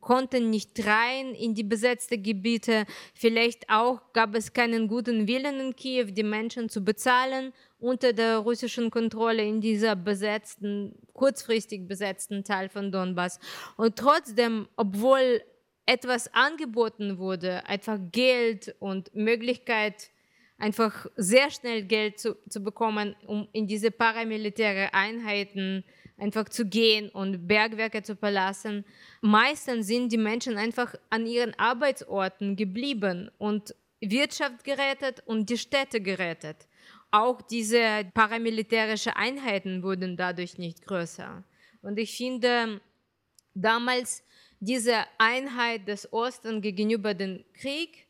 [SPEAKER 7] konnten nicht rein in die besetzten Gebiete. Vielleicht auch gab es keinen guten Willen in Kiew, die Menschen zu bezahlen unter der russischen Kontrolle in dieser besetzten, kurzfristig besetzten Teil von Donbass. Und trotzdem, obwohl etwas angeboten wurde, einfach Geld und Möglichkeit, einfach sehr schnell Geld zu, zu bekommen, um in diese paramilitäre Einheiten einfach zu gehen und Bergwerke zu verlassen. Meistens sind die Menschen einfach an ihren Arbeitsorten geblieben und Wirtschaft gerettet und die Städte gerettet. Auch diese paramilitärischen Einheiten wurden dadurch nicht größer. Und ich finde, damals diese Einheit des Ostens gegenüber dem Krieg,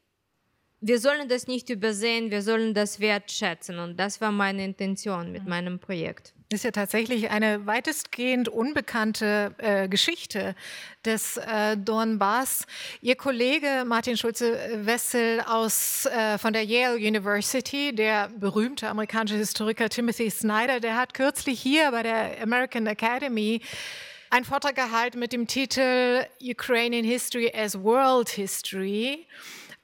[SPEAKER 7] wir sollen das nicht übersehen, wir sollen das wertschätzen. Und das war meine Intention mit meinem Projekt.
[SPEAKER 3] Das ist ja tatsächlich eine weitestgehend unbekannte äh, Geschichte des äh, Donbass. Ihr Kollege Martin Schulze-Wessel aus, äh, von der Yale University, der berühmte amerikanische Historiker Timothy Snyder, der hat kürzlich hier bei der American Academy einen Vortrag gehalten mit dem Titel Ukrainian History as World History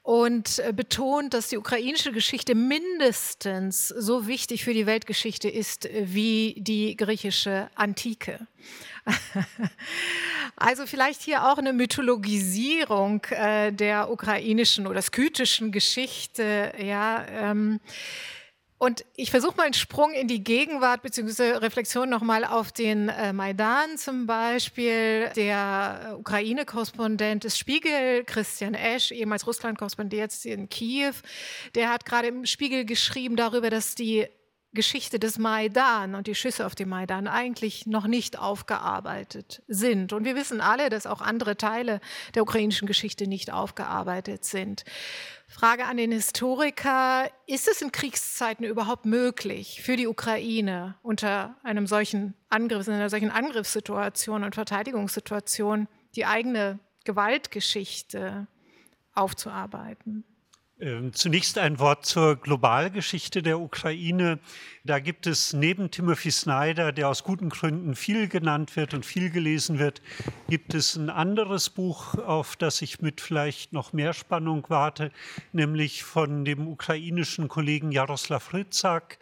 [SPEAKER 3] und äh, betont, dass die ukrainische Geschichte mindestens so wichtig für die Weltgeschichte ist äh, wie die griechische Antike. [laughs] Also vielleicht hier auch eine Mythologisierung äh, der ukrainischen oder skytischen Geschichte. Ja, ähm, und ich versuche mal einen Sprung in die Gegenwart bzw. Reflexion nochmal auf den äh, Maidan zum Beispiel. Der äh, Ukraine-Korrespondent des Spiegel, Christian Esch, ehemals Russland-Korrespondent jetzt in Kiew, der hat gerade im Spiegel geschrieben darüber, dass die Geschichte des Maidan und die Schüsse auf dem Maidan eigentlich noch nicht aufgearbeitet sind. Und wir wissen alle, dass auch andere Teile der ukrainischen Geschichte nicht aufgearbeitet sind. Frage an den Historiker, ist es in Kriegszeiten überhaupt möglich für die Ukraine unter einem solchen Angriff, in einer solchen Angriffssituation und Verteidigungssituation die eigene Gewaltgeschichte aufzuarbeiten?
[SPEAKER 8] Ähm, zunächst ein Wort zur Globalgeschichte der Ukraine. Da gibt es neben Timothy Snyder, der aus guten Gründen viel genannt wird und viel gelesen wird, gibt es ein anderes Buch, auf das ich mit vielleicht noch mehr Spannung warte, nämlich von dem ukrainischen Kollegen Jaroslav Rytzak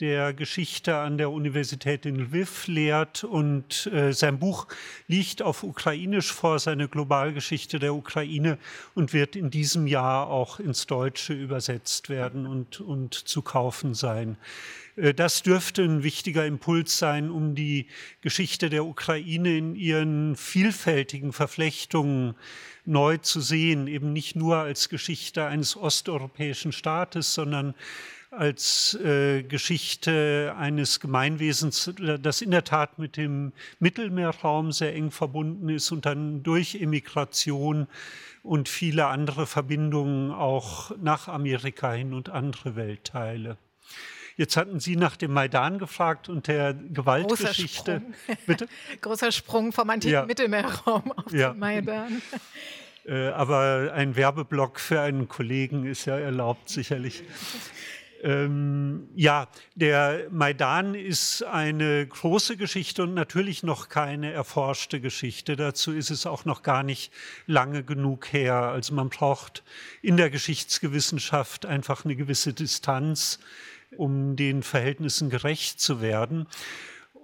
[SPEAKER 8] der Geschichte an der Universität in Lviv lehrt und äh, sein Buch liegt auf Ukrainisch vor, seine Globalgeschichte der Ukraine und wird in diesem Jahr auch ins Deutsche übersetzt werden und, und zu kaufen sein. Äh, das dürfte ein wichtiger Impuls sein, um die Geschichte der Ukraine in ihren vielfältigen Verflechtungen neu zu sehen, eben nicht nur als Geschichte eines osteuropäischen Staates, sondern als äh, Geschichte eines Gemeinwesens, das in der Tat mit dem Mittelmeerraum sehr eng verbunden ist und dann durch Immigration und viele andere Verbindungen auch nach Amerika hin und andere Weltteile. Jetzt hatten Sie nach dem Maidan gefragt und der Gewaltgeschichte.
[SPEAKER 3] Großer Sprung, Bitte? [laughs] Großer Sprung vom antiken ja. Mittelmeerraum auf ja. den Maidan.
[SPEAKER 8] Äh, aber ein Werbeblock für einen Kollegen ist ja erlaubt, sicherlich. [laughs] Ähm, ja, der Maidan ist eine große Geschichte und natürlich noch keine erforschte Geschichte. Dazu ist es auch noch gar nicht lange genug her. Also man braucht in der Geschichtsgewissenschaft einfach eine gewisse Distanz, um den Verhältnissen gerecht zu werden.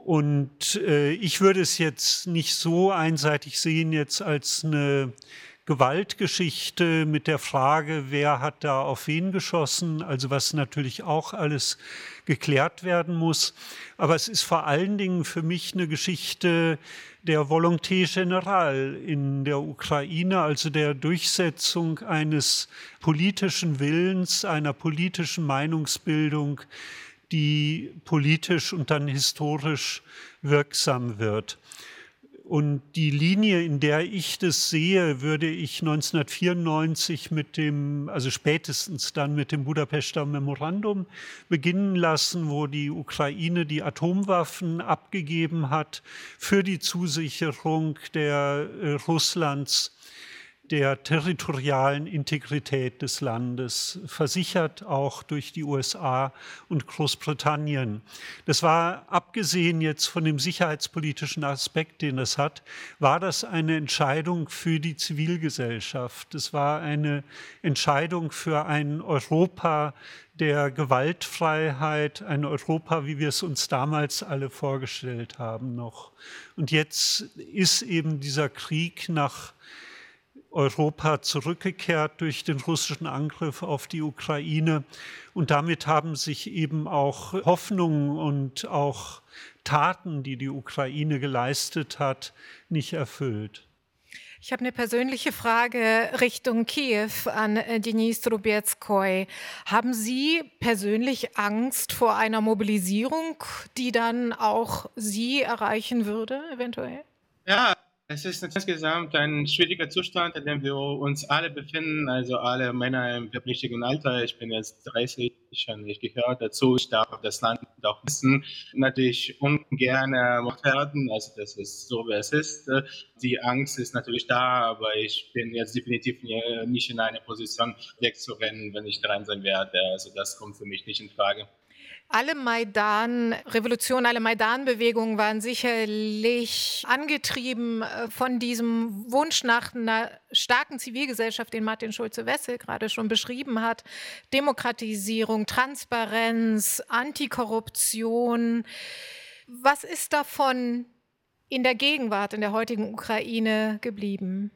[SPEAKER 8] Und äh, ich würde es jetzt nicht so einseitig sehen, jetzt als eine Gewaltgeschichte mit der Frage, wer hat da auf wen geschossen, also was natürlich auch alles geklärt werden muss. Aber es ist vor allen Dingen für mich eine Geschichte der Volonté Générale in der Ukraine, also der Durchsetzung eines politischen Willens, einer politischen Meinungsbildung, die politisch und dann historisch wirksam wird. Und die Linie, in der ich das sehe, würde ich 1994 mit dem, also spätestens dann mit dem Budapester Memorandum beginnen lassen, wo die Ukraine die Atomwaffen abgegeben hat für die Zusicherung der äh, Russlands der territorialen Integrität des Landes, versichert auch durch die USA und Großbritannien. Das war, abgesehen jetzt von dem sicherheitspolitischen Aspekt, den es hat, war das eine Entscheidung für die Zivilgesellschaft. Es war eine Entscheidung für ein Europa der Gewaltfreiheit, ein Europa, wie wir es uns damals alle vorgestellt haben noch. Und jetzt ist eben dieser Krieg nach Europa zurückgekehrt durch den russischen Angriff auf die Ukraine. Und damit haben sich eben auch Hoffnungen und auch Taten, die die Ukraine geleistet hat, nicht erfüllt.
[SPEAKER 3] Ich habe eine persönliche Frage Richtung Kiew an äh, Denis Trubetskoy. Haben Sie persönlich Angst vor einer Mobilisierung, die dann auch Sie erreichen würde, eventuell?
[SPEAKER 9] Ja, es ist insgesamt ein schwieriger Zustand, in dem wir uns alle befinden, also alle Männer im verpflichteten Alter. Ich bin jetzt 30 und ich gehöre dazu. Ich darf das Land auch wissen. Natürlich ungern werden, also das ist so, wie es ist. Die Angst ist natürlich da, aber ich bin jetzt definitiv nicht in einer Position wegzurennen, wenn ich dran sein werde. Also das kommt für mich nicht in Frage.
[SPEAKER 3] Alle Maidan-Revolutionen, alle Maidan-Bewegungen waren sicherlich angetrieben äh, von diesem Wunsch nach einer starken Zivilgesellschaft, den Martin Schulze-Wessel gerade schon beschrieben hat. Demokratisierung, Transparenz, Antikorruption. Was ist davon in der Gegenwart, in der heutigen Ukraine geblieben?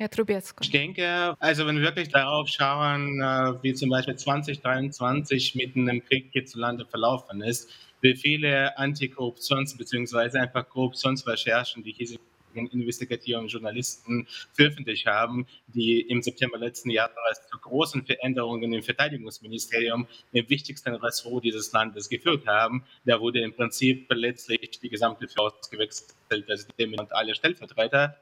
[SPEAKER 3] Herr Trubetsko.
[SPEAKER 9] Ich denke, also wenn wir wirklich darauf schauen, äh, wie zum Beispiel 2023 mitten im Krieg hierzulande verlaufen ist, wie viele Antikorruptions- bzw. einfach Korruptionsrecherchen die hiesigen investigativen Journalisten veröffentlicht haben, die im September letzten Jahres zu großen Veränderungen im Verteidigungsministerium, im wichtigsten Ressort dieses Landes, geführt haben. Da wurde im Prinzip letztlich die gesamte Führung gewechselt, Präsident und alle Stellvertreter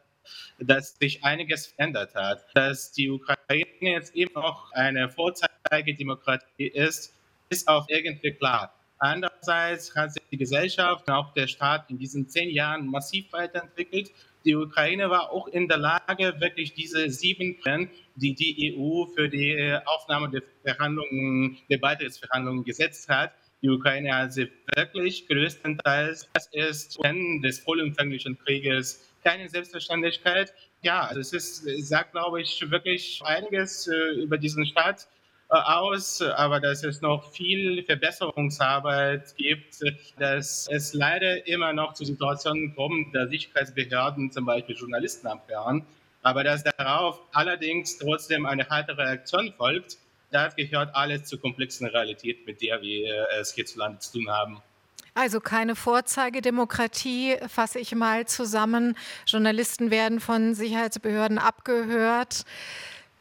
[SPEAKER 9] dass sich einiges verändert hat, dass die Ukraine jetzt eben auch eine Vorzeigedemokratie ist, ist auch irgendwie klar. Andererseits hat sich die Gesellschaft und auch der Staat in diesen zehn Jahren massiv weiterentwickelt. Die Ukraine war auch in der Lage, wirklich diese sieben Trends, die die EU für die Aufnahme der Verhandlungen, der Beitrittsverhandlungen gesetzt hat, die Ukraine hat sie wirklich größtenteils, das ist des vollumfänglichen Krieges keine Selbstverständlichkeit. Ja, also es ist, sagt, glaube ich, wirklich einiges äh, über diesen Staat äh, aus, aber dass es noch viel Verbesserungsarbeit gibt, dass es leider immer noch zu Situationen kommt, dass Sicherheitsbehörden zum Beispiel Journalisten abhören, aber dass darauf allerdings trotzdem eine harte Reaktion folgt, das gehört alles zur komplexen Realität, mit der wir es hierzulande zu tun haben.
[SPEAKER 3] Also keine Vorzeigedemokratie, fasse ich mal zusammen. Journalisten werden von Sicherheitsbehörden abgehört.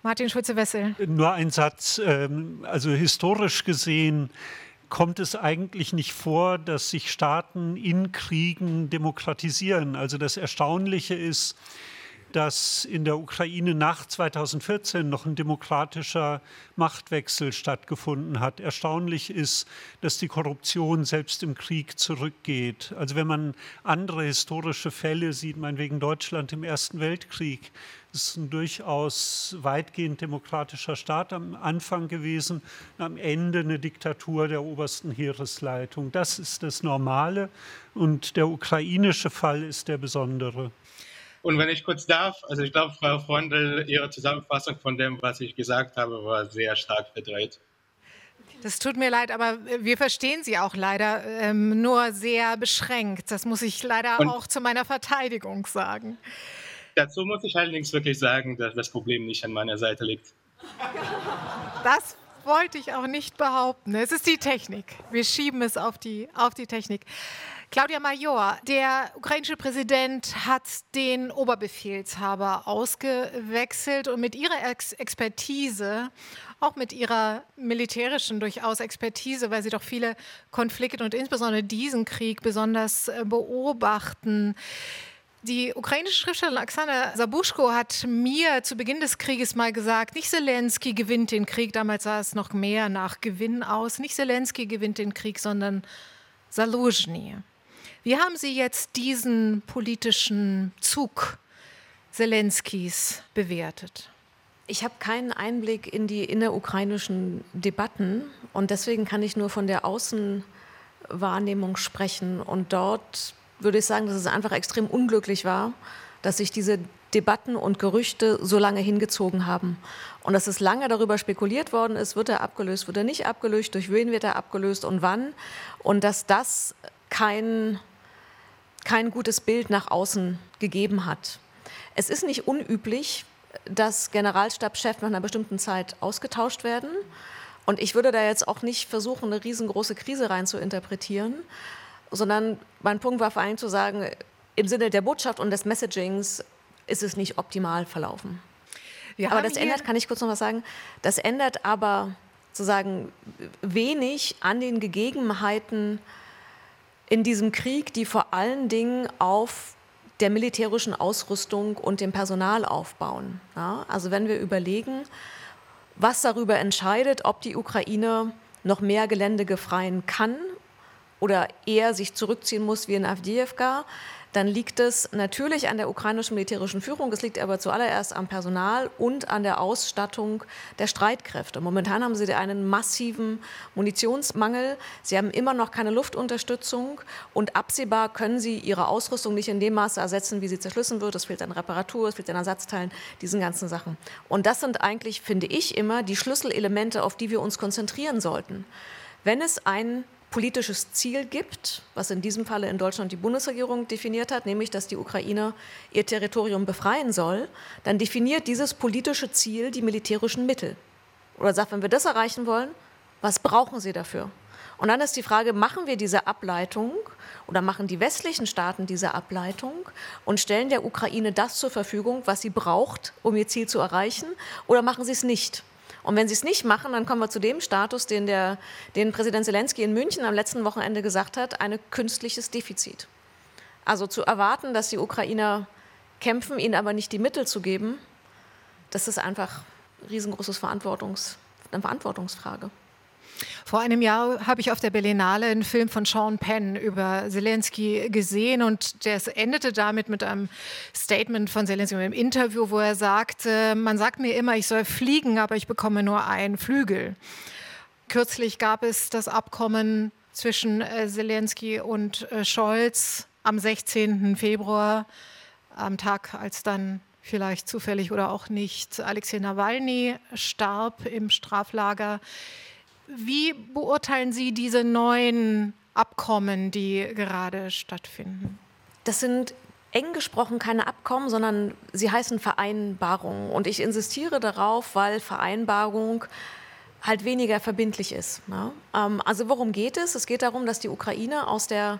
[SPEAKER 3] Martin Schulze-Wessel.
[SPEAKER 8] Nur ein Satz. Ähm, also historisch gesehen kommt es eigentlich nicht vor, dass sich Staaten in Kriegen demokratisieren. Also das Erstaunliche ist, dass in der Ukraine nach 2014 noch ein demokratischer Machtwechsel stattgefunden hat. Erstaunlich ist, dass die Korruption selbst im Krieg zurückgeht. Also wenn man andere historische Fälle sieht, meinetwegen Deutschland im Ersten Weltkrieg, ist ein durchaus weitgehend demokratischer Staat am Anfang gewesen, am Ende eine Diktatur der obersten Heeresleitung. Das ist das Normale und der ukrainische Fall ist der besondere.
[SPEAKER 9] Und wenn ich kurz darf, also ich glaube, Frau Freundl, Ihre Zusammenfassung von dem, was ich gesagt habe, war sehr stark verdreht.
[SPEAKER 3] Das tut mir leid, aber wir verstehen Sie auch leider ähm, nur sehr beschränkt. Das muss ich leider Und auch zu meiner Verteidigung sagen.
[SPEAKER 9] Dazu muss ich allerdings wirklich sagen, dass das Problem nicht an meiner Seite liegt.
[SPEAKER 3] Das wollte ich auch nicht behaupten. Es ist die Technik. Wir schieben es auf die, auf die Technik. Claudia Major, der ukrainische Präsident hat den Oberbefehlshaber ausgewechselt und mit ihrer Ex Expertise, auch mit ihrer militärischen durchaus Expertise, weil sie doch viele Konflikte und insbesondere diesen Krieg besonders äh, beobachten, die ukrainische Schriftstellerin Oksana Sabuschko hat mir zu Beginn des Krieges mal gesagt, nicht Zelensky gewinnt den Krieg, damals sah es noch mehr nach Gewinn aus, nicht Zelensky gewinnt den Krieg, sondern Saluzhny. Wie haben Sie jetzt diesen politischen Zug Zelenskys bewertet?
[SPEAKER 6] Ich habe keinen Einblick in die innerukrainischen Debatten und deswegen kann ich nur von der Außenwahrnehmung sprechen. Und dort würde ich sagen, dass es einfach extrem unglücklich war, dass sich diese Debatten und Gerüchte so lange hingezogen haben. Und dass es lange darüber spekuliert worden ist, wird er abgelöst, wird er nicht abgelöst, durch wen wird er abgelöst und wann. Und dass das kein kein gutes Bild nach außen gegeben hat. Es ist nicht unüblich, dass Generalstabschefs nach einer bestimmten Zeit ausgetauscht werden. Und ich würde da jetzt auch nicht versuchen, eine riesengroße Krise rein zu interpretieren, sondern mein Punkt war vor allem zu sagen, im Sinne der Botschaft und des Messagings ist es nicht optimal verlaufen. Wir aber das ändert, kann ich kurz noch was sagen, das ändert aber sozusagen wenig an den Gegebenheiten in diesem Krieg, die vor allen Dingen auf der militärischen Ausrüstung und dem Personal aufbauen. Ja, also wenn wir überlegen, was darüber entscheidet, ob die Ukraine noch mehr Gelände gefreien kann oder eher sich zurückziehen muss wie in Avdiivka, dann liegt es natürlich an der ukrainischen militärischen Führung, es liegt aber zuallererst am Personal und an der Ausstattung der Streitkräfte. Momentan haben sie einen massiven Munitionsmangel, sie haben immer noch keine Luftunterstützung und absehbar können sie ihre Ausrüstung nicht in dem Maße ersetzen, wie sie zerschlissen wird. Es fehlt an Reparatur, es fehlt an Ersatzteilen, diesen ganzen Sachen. Und das sind eigentlich, finde ich, immer die Schlüsselelemente, auf die wir uns konzentrieren sollten. Wenn es ein politisches Ziel gibt, was in diesem Falle in Deutschland die Bundesregierung definiert hat, nämlich dass die Ukraine ihr Territorium befreien soll, dann definiert dieses politische Ziel die militärischen Mittel. Oder sagt, wenn wir das erreichen wollen, was brauchen sie dafür? Und dann ist die Frage, machen wir diese Ableitung oder machen die westlichen Staaten diese Ableitung und stellen der Ukraine das zur Verfügung, was sie braucht, um ihr Ziel zu erreichen, oder machen sie es nicht? Und wenn sie es nicht machen, dann kommen wir zu dem Status, den, der, den Präsident Zelensky in München am letzten Wochenende gesagt hat, ein künstliches Defizit. Also zu erwarten, dass die Ukrainer kämpfen, ihnen aber nicht die Mittel zu geben, das ist einfach riesengroßes Verantwortungs, eine Verantwortungsfrage.
[SPEAKER 3] Vor einem Jahr habe ich auf der Berlinale einen Film von Sean Penn über Zelensky gesehen und das endete damit mit einem Statement von Zelensky im Interview, wo er sagte, man sagt mir immer, ich soll fliegen, aber ich bekomme nur einen Flügel. Kürzlich gab es das Abkommen zwischen äh, Zelensky und äh, Scholz am 16. Februar, am Tag, als dann vielleicht zufällig oder auch nicht Alexei Nawalny starb im Straflager. Wie beurteilen Sie diese neuen Abkommen, die gerade stattfinden?
[SPEAKER 6] Das sind eng gesprochen keine Abkommen, sondern sie heißen Vereinbarungen. Und ich insistiere darauf, weil Vereinbarung halt weniger verbindlich ist. Ne? Ähm, also worum geht es? Es geht darum, dass die Ukraine aus der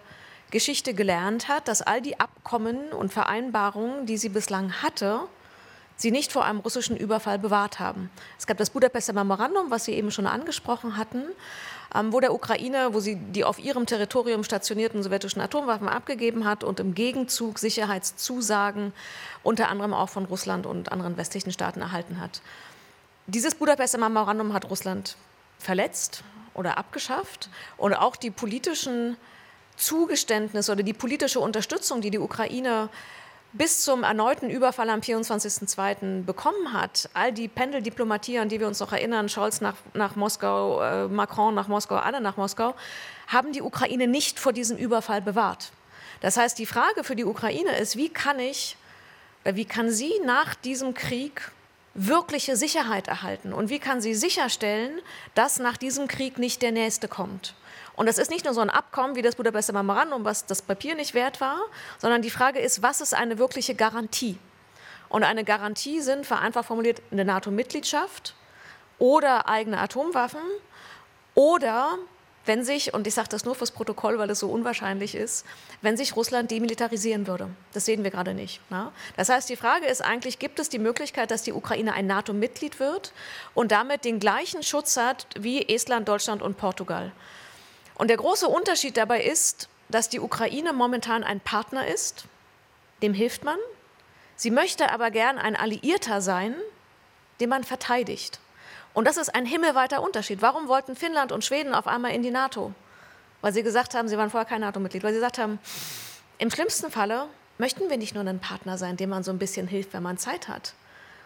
[SPEAKER 6] Geschichte gelernt hat, dass all die Abkommen und Vereinbarungen, die sie bislang hatte, sie nicht vor einem russischen Überfall bewahrt haben. Es gab das Budapester Memorandum, was Sie eben schon angesprochen hatten, ähm, wo der Ukraine, wo sie die auf ihrem Territorium stationierten sowjetischen Atomwaffen abgegeben hat und im Gegenzug Sicherheitszusagen unter anderem auch von Russland und anderen westlichen Staaten erhalten hat. Dieses Budapester Memorandum hat Russland verletzt oder abgeschafft und auch die politischen Zugeständnisse oder die politische Unterstützung, die die Ukraine bis zum erneuten Überfall am 24.02. bekommen hat, all die Pendeldiplomatie, an die wir uns noch erinnern, Scholz nach, nach Moskau, äh, Macron nach Moskau, alle nach Moskau, haben die Ukraine nicht vor diesem Überfall bewahrt. Das heißt, die Frage für die Ukraine ist, wie kann ich, wie kann sie nach diesem Krieg wirkliche Sicherheit erhalten und wie kann sie sicherstellen, dass nach diesem Krieg nicht der nächste kommt? Und das ist nicht nur so ein Abkommen wie das Budapester Memorandum, was das Papier nicht wert war, sondern die Frage ist, was ist eine wirkliche Garantie? Und eine Garantie sind vereinfacht formuliert eine NATO-Mitgliedschaft oder eigene Atomwaffen oder wenn sich, und ich sage das nur fürs Protokoll, weil es so unwahrscheinlich ist, wenn sich Russland demilitarisieren würde. Das sehen wir gerade nicht. Ne? Das heißt, die Frage ist eigentlich, gibt es die Möglichkeit, dass die Ukraine ein NATO-Mitglied wird und damit den gleichen Schutz hat wie Estland, Deutschland und Portugal? Und der große Unterschied dabei ist, dass die Ukraine momentan ein Partner ist, dem hilft man. Sie möchte aber gern ein Alliierter sein, den man verteidigt. Und das ist ein himmelweiter Unterschied. Warum wollten Finnland und Schweden auf einmal in die NATO? Weil sie gesagt haben, sie waren vorher kein NATO-Mitglied, weil sie gesagt haben, im schlimmsten Falle möchten wir nicht nur ein Partner sein, dem man so ein bisschen hilft, wenn man Zeit hat,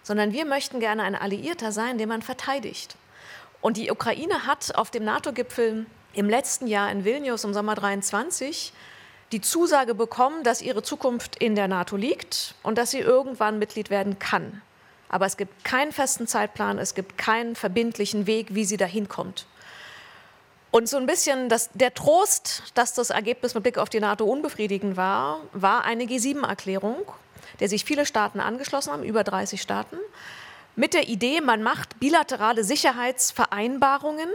[SPEAKER 6] sondern wir möchten gerne ein Alliierter sein, den man verteidigt. Und die Ukraine hat auf dem NATO-Gipfel im letzten Jahr in Vilnius im Sommer 23 die Zusage bekommen, dass ihre Zukunft in der NATO liegt und dass sie irgendwann Mitglied werden kann. Aber es gibt keinen festen Zeitplan, es gibt keinen verbindlichen Weg, wie sie dahin kommt. Und so ein bisschen das, der Trost, dass das Ergebnis mit Blick auf die NATO unbefriedigend war, war eine G7-Erklärung, der sich viele Staaten angeschlossen haben, über 30 Staaten, mit der Idee, man macht bilaterale Sicherheitsvereinbarungen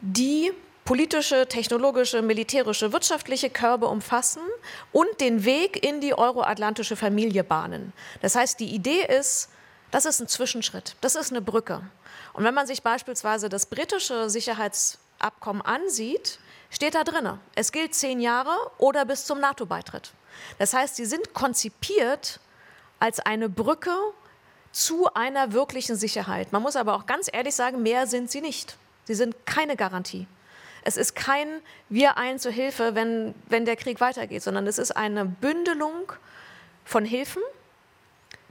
[SPEAKER 6] die politische, technologische, militärische, wirtschaftliche Körbe umfassen und den Weg in die euroatlantische Familie bahnen. Das heißt, die Idee ist, das ist ein Zwischenschritt, das ist eine Brücke. Und wenn man sich beispielsweise das britische Sicherheitsabkommen ansieht, steht da drin, es gilt zehn Jahre oder bis zum NATO-Beitritt. Das heißt, sie sind konzipiert als eine Brücke zu einer wirklichen Sicherheit. Man muss aber auch ganz ehrlich sagen, mehr sind sie nicht. Sie sind keine Garantie. Es ist kein Wir ein zur Hilfe, wenn, wenn der Krieg weitergeht, sondern es ist eine Bündelung von Hilfen,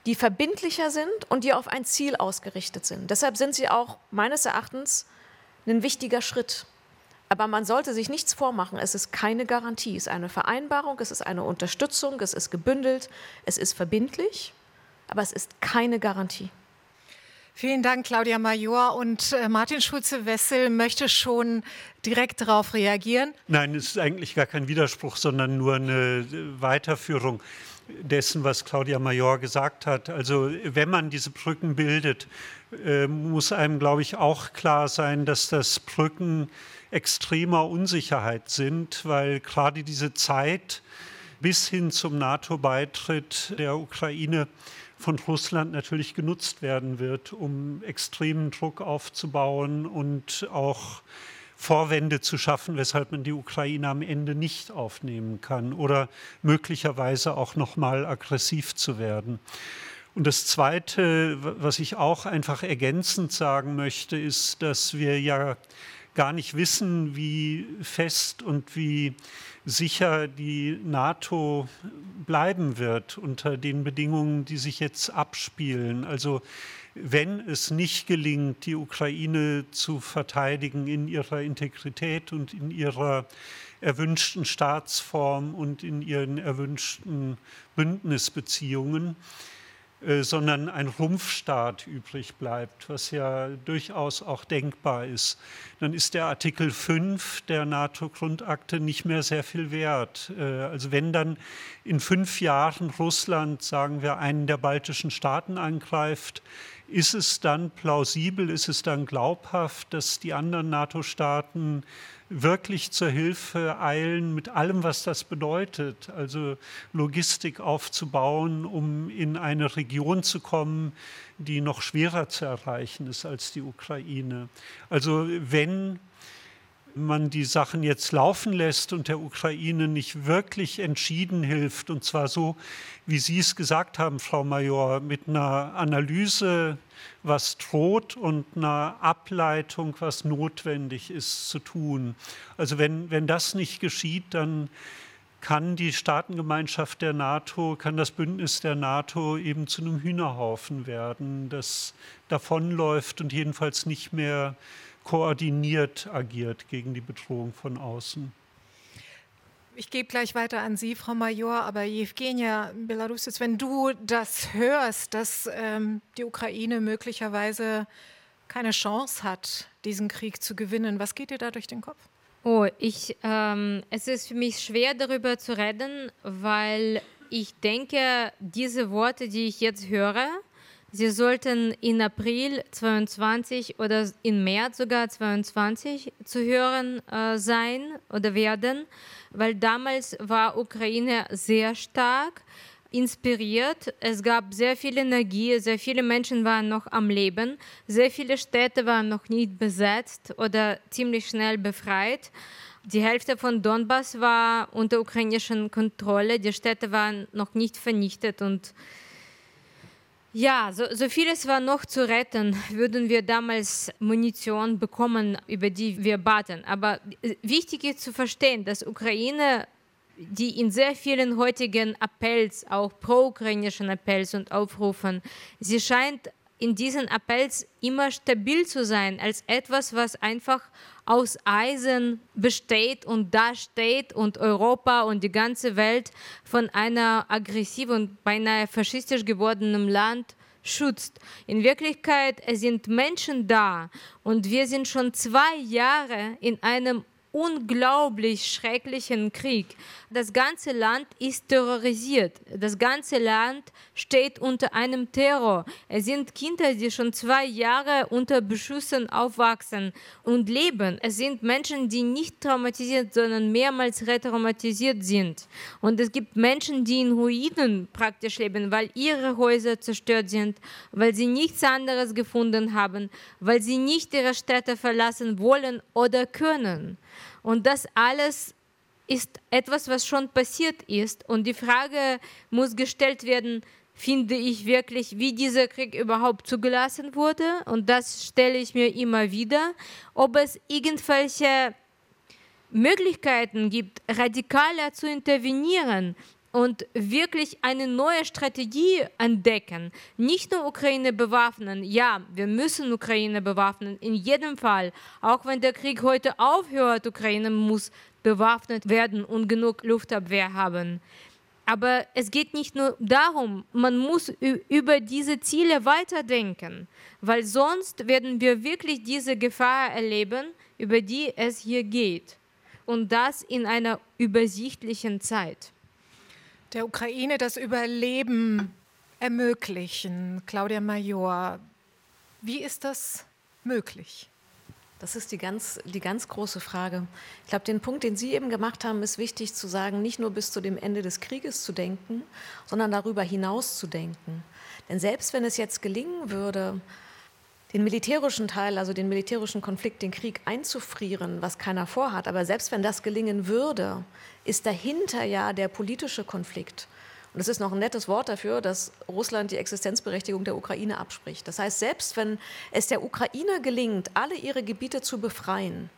[SPEAKER 6] die verbindlicher sind und die auf ein Ziel ausgerichtet sind. Deshalb sind sie auch meines Erachtens ein wichtiger Schritt. Aber man sollte sich nichts vormachen. Es ist keine Garantie. Es ist eine Vereinbarung, es ist eine Unterstützung, es ist gebündelt, es ist verbindlich, aber es ist keine Garantie.
[SPEAKER 3] Vielen Dank, Claudia Major. Und äh, Martin Schulze-Wessel möchte schon direkt darauf reagieren.
[SPEAKER 8] Nein, es ist eigentlich gar kein Widerspruch, sondern nur eine Weiterführung dessen, was Claudia Major gesagt hat. Also wenn man diese Brücken bildet, äh, muss einem, glaube ich, auch klar sein, dass das Brücken extremer Unsicherheit sind, weil gerade diese Zeit bis hin zum NATO-Beitritt der Ukraine von Russland natürlich genutzt werden wird, um extremen Druck aufzubauen und auch Vorwände zu schaffen, weshalb man die Ukraine am Ende nicht aufnehmen kann oder möglicherweise auch noch mal aggressiv zu werden. Und das Zweite, was ich auch einfach ergänzend sagen möchte, ist, dass wir ja gar nicht wissen, wie fest und wie sicher die NATO bleiben wird unter den Bedingungen, die sich jetzt abspielen. Also wenn es nicht gelingt, die Ukraine zu verteidigen in ihrer Integrität und in ihrer erwünschten Staatsform und in ihren erwünschten Bündnisbeziehungen, sondern ein Rumpfstaat übrig bleibt, was ja durchaus auch denkbar ist, dann ist der Artikel 5 der NATO-Grundakte nicht mehr sehr viel wert. Äh, also wenn dann in fünf Jahren Russland, sagen wir, einen der baltischen Staaten angreift, ist es dann plausibel, ist es dann glaubhaft, dass die anderen NATO-Staaten wirklich zur Hilfe eilen mit allem, was das bedeutet, also Logistik aufzubauen, um in eine Region zu kommen, die noch schwerer zu erreichen ist als die Ukraine. Also wenn man die Sachen jetzt laufen lässt und der Ukraine nicht wirklich entschieden hilft, und zwar so, wie Sie es gesagt haben, Frau Major, mit einer Analyse, was droht und einer Ableitung, was notwendig ist zu tun. Also wenn, wenn das nicht geschieht, dann kann die Staatengemeinschaft der NATO, kann das Bündnis der NATO eben zu einem Hühnerhaufen werden, das davonläuft und jedenfalls nicht mehr koordiniert agiert gegen die Bedrohung von außen.
[SPEAKER 3] Ich gebe gleich weiter an Sie, Frau Major, aber Jewgenia Belarusis, wenn du das hörst, dass ähm, die Ukraine möglicherweise keine Chance hat, diesen Krieg zu gewinnen, was geht dir da durch den Kopf?
[SPEAKER 7] Oh, ich, ähm, es ist für mich schwer darüber zu reden, weil ich denke, diese Worte, die ich jetzt höre, Sie sollten in April 22 oder in März sogar 22 zu hören äh, sein oder werden, weil damals war Ukraine sehr stark inspiriert. Es gab sehr viel Energie, sehr viele Menschen waren noch am Leben, sehr viele Städte waren noch nicht besetzt oder ziemlich schnell befreit. Die Hälfte von Donbass war unter ukrainischer Kontrolle, die Städte waren noch nicht vernichtet und ja, so, so vieles war noch zu retten, würden wir damals Munition bekommen, über die wir baten. Aber äh, wichtig ist zu verstehen, dass Ukraine, die in sehr vielen heutigen Appells, auch pro-ukrainischen Appells und Aufrufen, sie scheint in diesen Appells immer stabil zu sein, als etwas, was einfach aus Eisen besteht und da steht und Europa und die ganze Welt von einer aggressiven und beinahe faschistisch gewordenen Land schützt. In Wirklichkeit es sind Menschen da und wir sind schon zwei Jahre in einem unglaublich schrecklichen Krieg. Das ganze Land ist terrorisiert. Das ganze Land steht unter einem Terror. Es sind Kinder, die schon zwei Jahre unter Beschüssen aufwachsen und leben. Es sind Menschen, die nicht traumatisiert, sondern mehrmals retraumatisiert sind. Und es gibt Menschen, die in Ruinen praktisch leben, weil ihre Häuser zerstört sind, weil sie nichts anderes gefunden haben, weil sie nicht ihre Städte verlassen wollen oder können. Und das alles ist etwas, was schon passiert ist. Und die Frage muss gestellt werden, finde ich wirklich, wie dieser Krieg überhaupt zugelassen wurde. Und das stelle ich mir immer wieder, ob es irgendwelche Möglichkeiten gibt, radikaler zu intervenieren, und wirklich eine neue Strategie entdecken. Nicht nur Ukraine bewaffnen. Ja, wir müssen Ukraine bewaffnen, in jedem Fall. Auch wenn der Krieg heute aufhört, Ukraine muss bewaffnet werden und genug Luftabwehr haben. Aber es geht nicht nur darum, man muss über diese Ziele weiterdenken, weil sonst werden wir wirklich diese Gefahr erleben, über die es hier geht. Und das in einer übersichtlichen Zeit
[SPEAKER 3] der Ukraine das Überleben ermöglichen. Claudia Major, wie ist das möglich?
[SPEAKER 6] Das ist die ganz, die ganz große Frage. Ich glaube, den Punkt, den Sie eben gemacht haben, ist wichtig zu sagen, nicht nur bis zu dem Ende des Krieges zu denken, sondern darüber hinaus zu denken. Denn selbst wenn es jetzt gelingen würde, den militärischen Teil, also den militärischen Konflikt, den Krieg einzufrieren, was keiner vorhat. Aber selbst wenn das gelingen würde, ist dahinter ja der politische Konflikt. Und das ist noch ein nettes Wort dafür, dass Russland die Existenzberechtigung der Ukraine abspricht. Das heißt, selbst wenn es der Ukraine gelingt, alle ihre Gebiete zu befreien,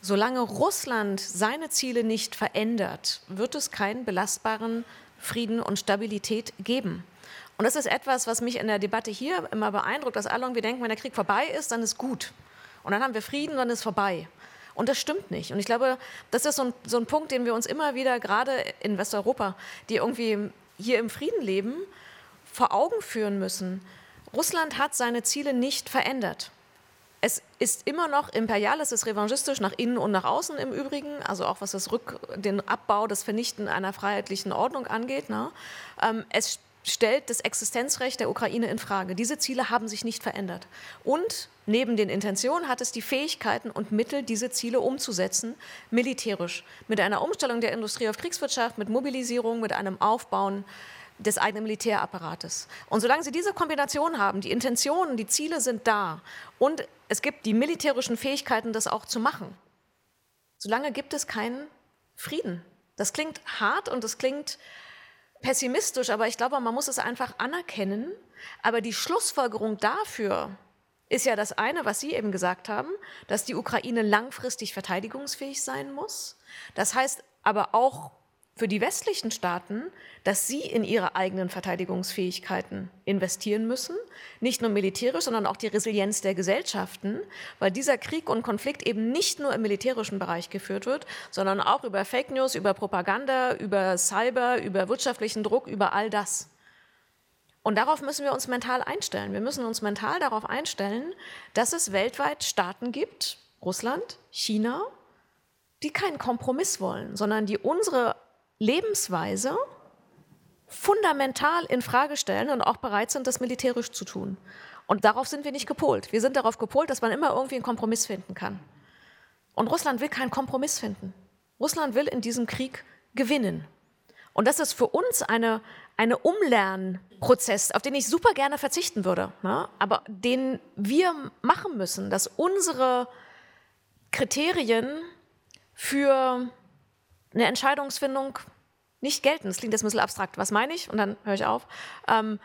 [SPEAKER 6] solange Russland seine Ziele nicht verändert, wird es keinen belastbaren Frieden und Stabilität geben. Und das ist etwas, was mich in der Debatte hier immer beeindruckt, dass alle irgendwie denken, wenn der Krieg vorbei ist, dann ist gut. Und dann haben wir Frieden, dann ist vorbei. Und das stimmt nicht. Und ich glaube, das ist so ein, so ein Punkt, den wir uns immer wieder, gerade in Westeuropa, die irgendwie hier im Frieden leben, vor Augen führen müssen. Russland hat seine Ziele nicht verändert. Es ist immer noch imperial, es ist revanchistisch nach innen und nach außen im Übrigen, also auch was das Rück, den Abbau, das Vernichten einer freiheitlichen Ordnung angeht. Ne? Ähm, es stellt das Existenzrecht der Ukraine in Frage. Diese Ziele haben sich nicht verändert. Und neben den Intentionen hat es die Fähigkeiten und Mittel, diese Ziele umzusetzen, militärisch. Mit einer Umstellung der Industrie auf Kriegswirtschaft, mit Mobilisierung, mit einem Aufbauen des eigenen Militärapparates. Und solange Sie diese Kombination haben, die Intentionen, die Ziele sind da und es gibt die militärischen Fähigkeiten, das auch zu machen, solange gibt es keinen Frieden. Das klingt hart und das klingt pessimistisch, aber ich glaube, man muss es einfach anerkennen. Aber die Schlussfolgerung dafür ist ja das eine, was Sie eben gesagt haben, dass die Ukraine langfristig verteidigungsfähig sein muss. Das heißt aber auch für die westlichen Staaten, dass sie in ihre eigenen Verteidigungsfähigkeiten investieren müssen, nicht nur militärisch, sondern auch die Resilienz der Gesellschaften, weil dieser Krieg und Konflikt eben nicht nur im militärischen Bereich geführt wird, sondern auch über Fake News, über Propaganda, über Cyber, über wirtschaftlichen Druck, über all das. Und darauf müssen wir uns mental einstellen. Wir müssen uns mental darauf einstellen, dass es weltweit Staaten gibt, Russland, China, die keinen Kompromiss wollen, sondern die unsere Lebensweise fundamental in Frage stellen und auch bereit sind, das militärisch zu tun. Und darauf sind wir nicht gepolt. Wir sind darauf gepolt, dass man immer irgendwie einen Kompromiss finden kann. Und Russland will keinen Kompromiss finden. Russland will in diesem Krieg gewinnen. Und das ist für uns eine, eine Umlernprozess, auf den ich super gerne verzichten würde, ne? aber den wir machen müssen, dass unsere Kriterien für eine Entscheidungsfindung nicht gelten. Das klingt jetzt ein bisschen abstrakt. Was meine ich? Und dann höre ich auf. Ähm,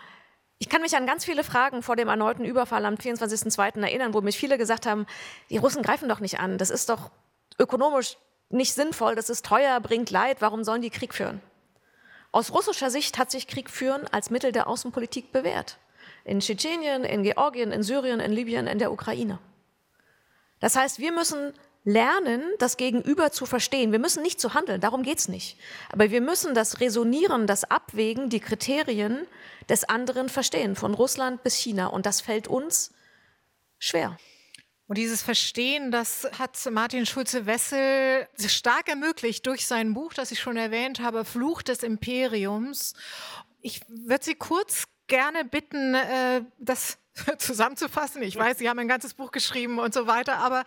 [SPEAKER 6] ich kann mich an ganz viele Fragen vor dem erneuten Überfall am 24.02. erinnern, wo mich viele gesagt haben, die Russen greifen doch nicht an. Das ist doch ökonomisch nicht sinnvoll, das ist teuer, bringt Leid. Warum sollen die Krieg führen? Aus russischer Sicht hat sich Krieg führen als Mittel der Außenpolitik bewährt. In Tschetschenien, in Georgien, in Syrien, in Libyen, in der Ukraine. Das heißt, wir müssen lernen, das Gegenüber zu verstehen. Wir müssen nicht zu handeln, darum geht es nicht. Aber wir müssen das Resonieren, das Abwägen, die Kriterien des anderen verstehen, von Russland bis China. Und das fällt uns schwer.
[SPEAKER 3] Und dieses Verstehen, das hat Martin Schulze-Wessel stark ermöglicht durch sein Buch, das ich schon erwähnt habe, Fluch des Imperiums. Ich würde Sie kurz gerne bitten, äh, das [laughs] zusammenzufassen. Ich weiß, Sie haben ein ganzes Buch geschrieben und so weiter, aber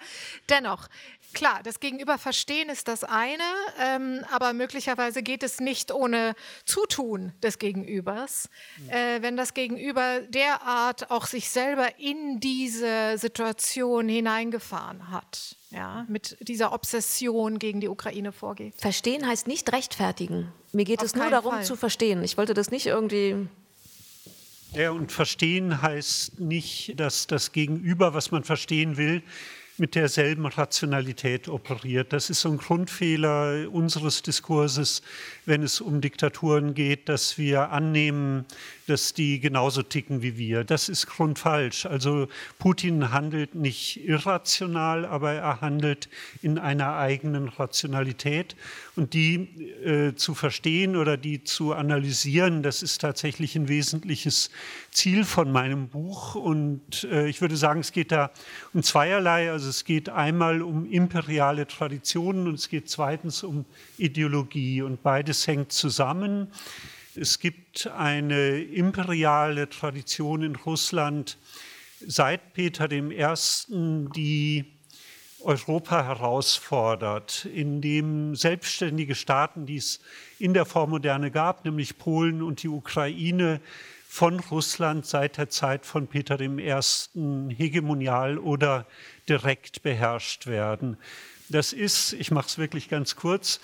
[SPEAKER 3] dennoch, klar, das Gegenüber verstehen ist das eine, ähm, aber möglicherweise geht es nicht ohne Zutun des Gegenübers. Äh, wenn das Gegenüber derart auch sich selber in diese Situation hineingefahren hat, ja, mit dieser Obsession gegen die Ukraine vorgeht.
[SPEAKER 6] Verstehen heißt nicht rechtfertigen. Mir geht Auf es nur darum Fall. zu verstehen. Ich wollte das nicht irgendwie
[SPEAKER 8] ja, und verstehen heißt nicht, dass das Gegenüber, was man verstehen will, mit derselben Rationalität operiert. Das ist so ein Grundfehler unseres Diskurses, wenn es um Diktaturen geht, dass wir annehmen, dass die genauso ticken wie wir. Das ist grundfalsch. Also Putin handelt nicht irrational, aber er handelt in einer eigenen Rationalität. Und die äh, zu verstehen oder die zu analysieren, das ist tatsächlich ein wesentliches Ziel von meinem Buch. Und äh, ich würde sagen, es geht da um zweierlei. Also es geht einmal um imperiale Traditionen und es geht zweitens um Ideologie. Und beides hängt zusammen. Es gibt eine imperiale Tradition in Russland seit Peter I., die Europa herausfordert, in dem selbstständige Staaten, die es in der Vormoderne gab, nämlich Polen und die Ukraine, von Russland seit der Zeit von Peter I. hegemonial oder direkt beherrscht werden. Das ist, ich mache es wirklich ganz kurz,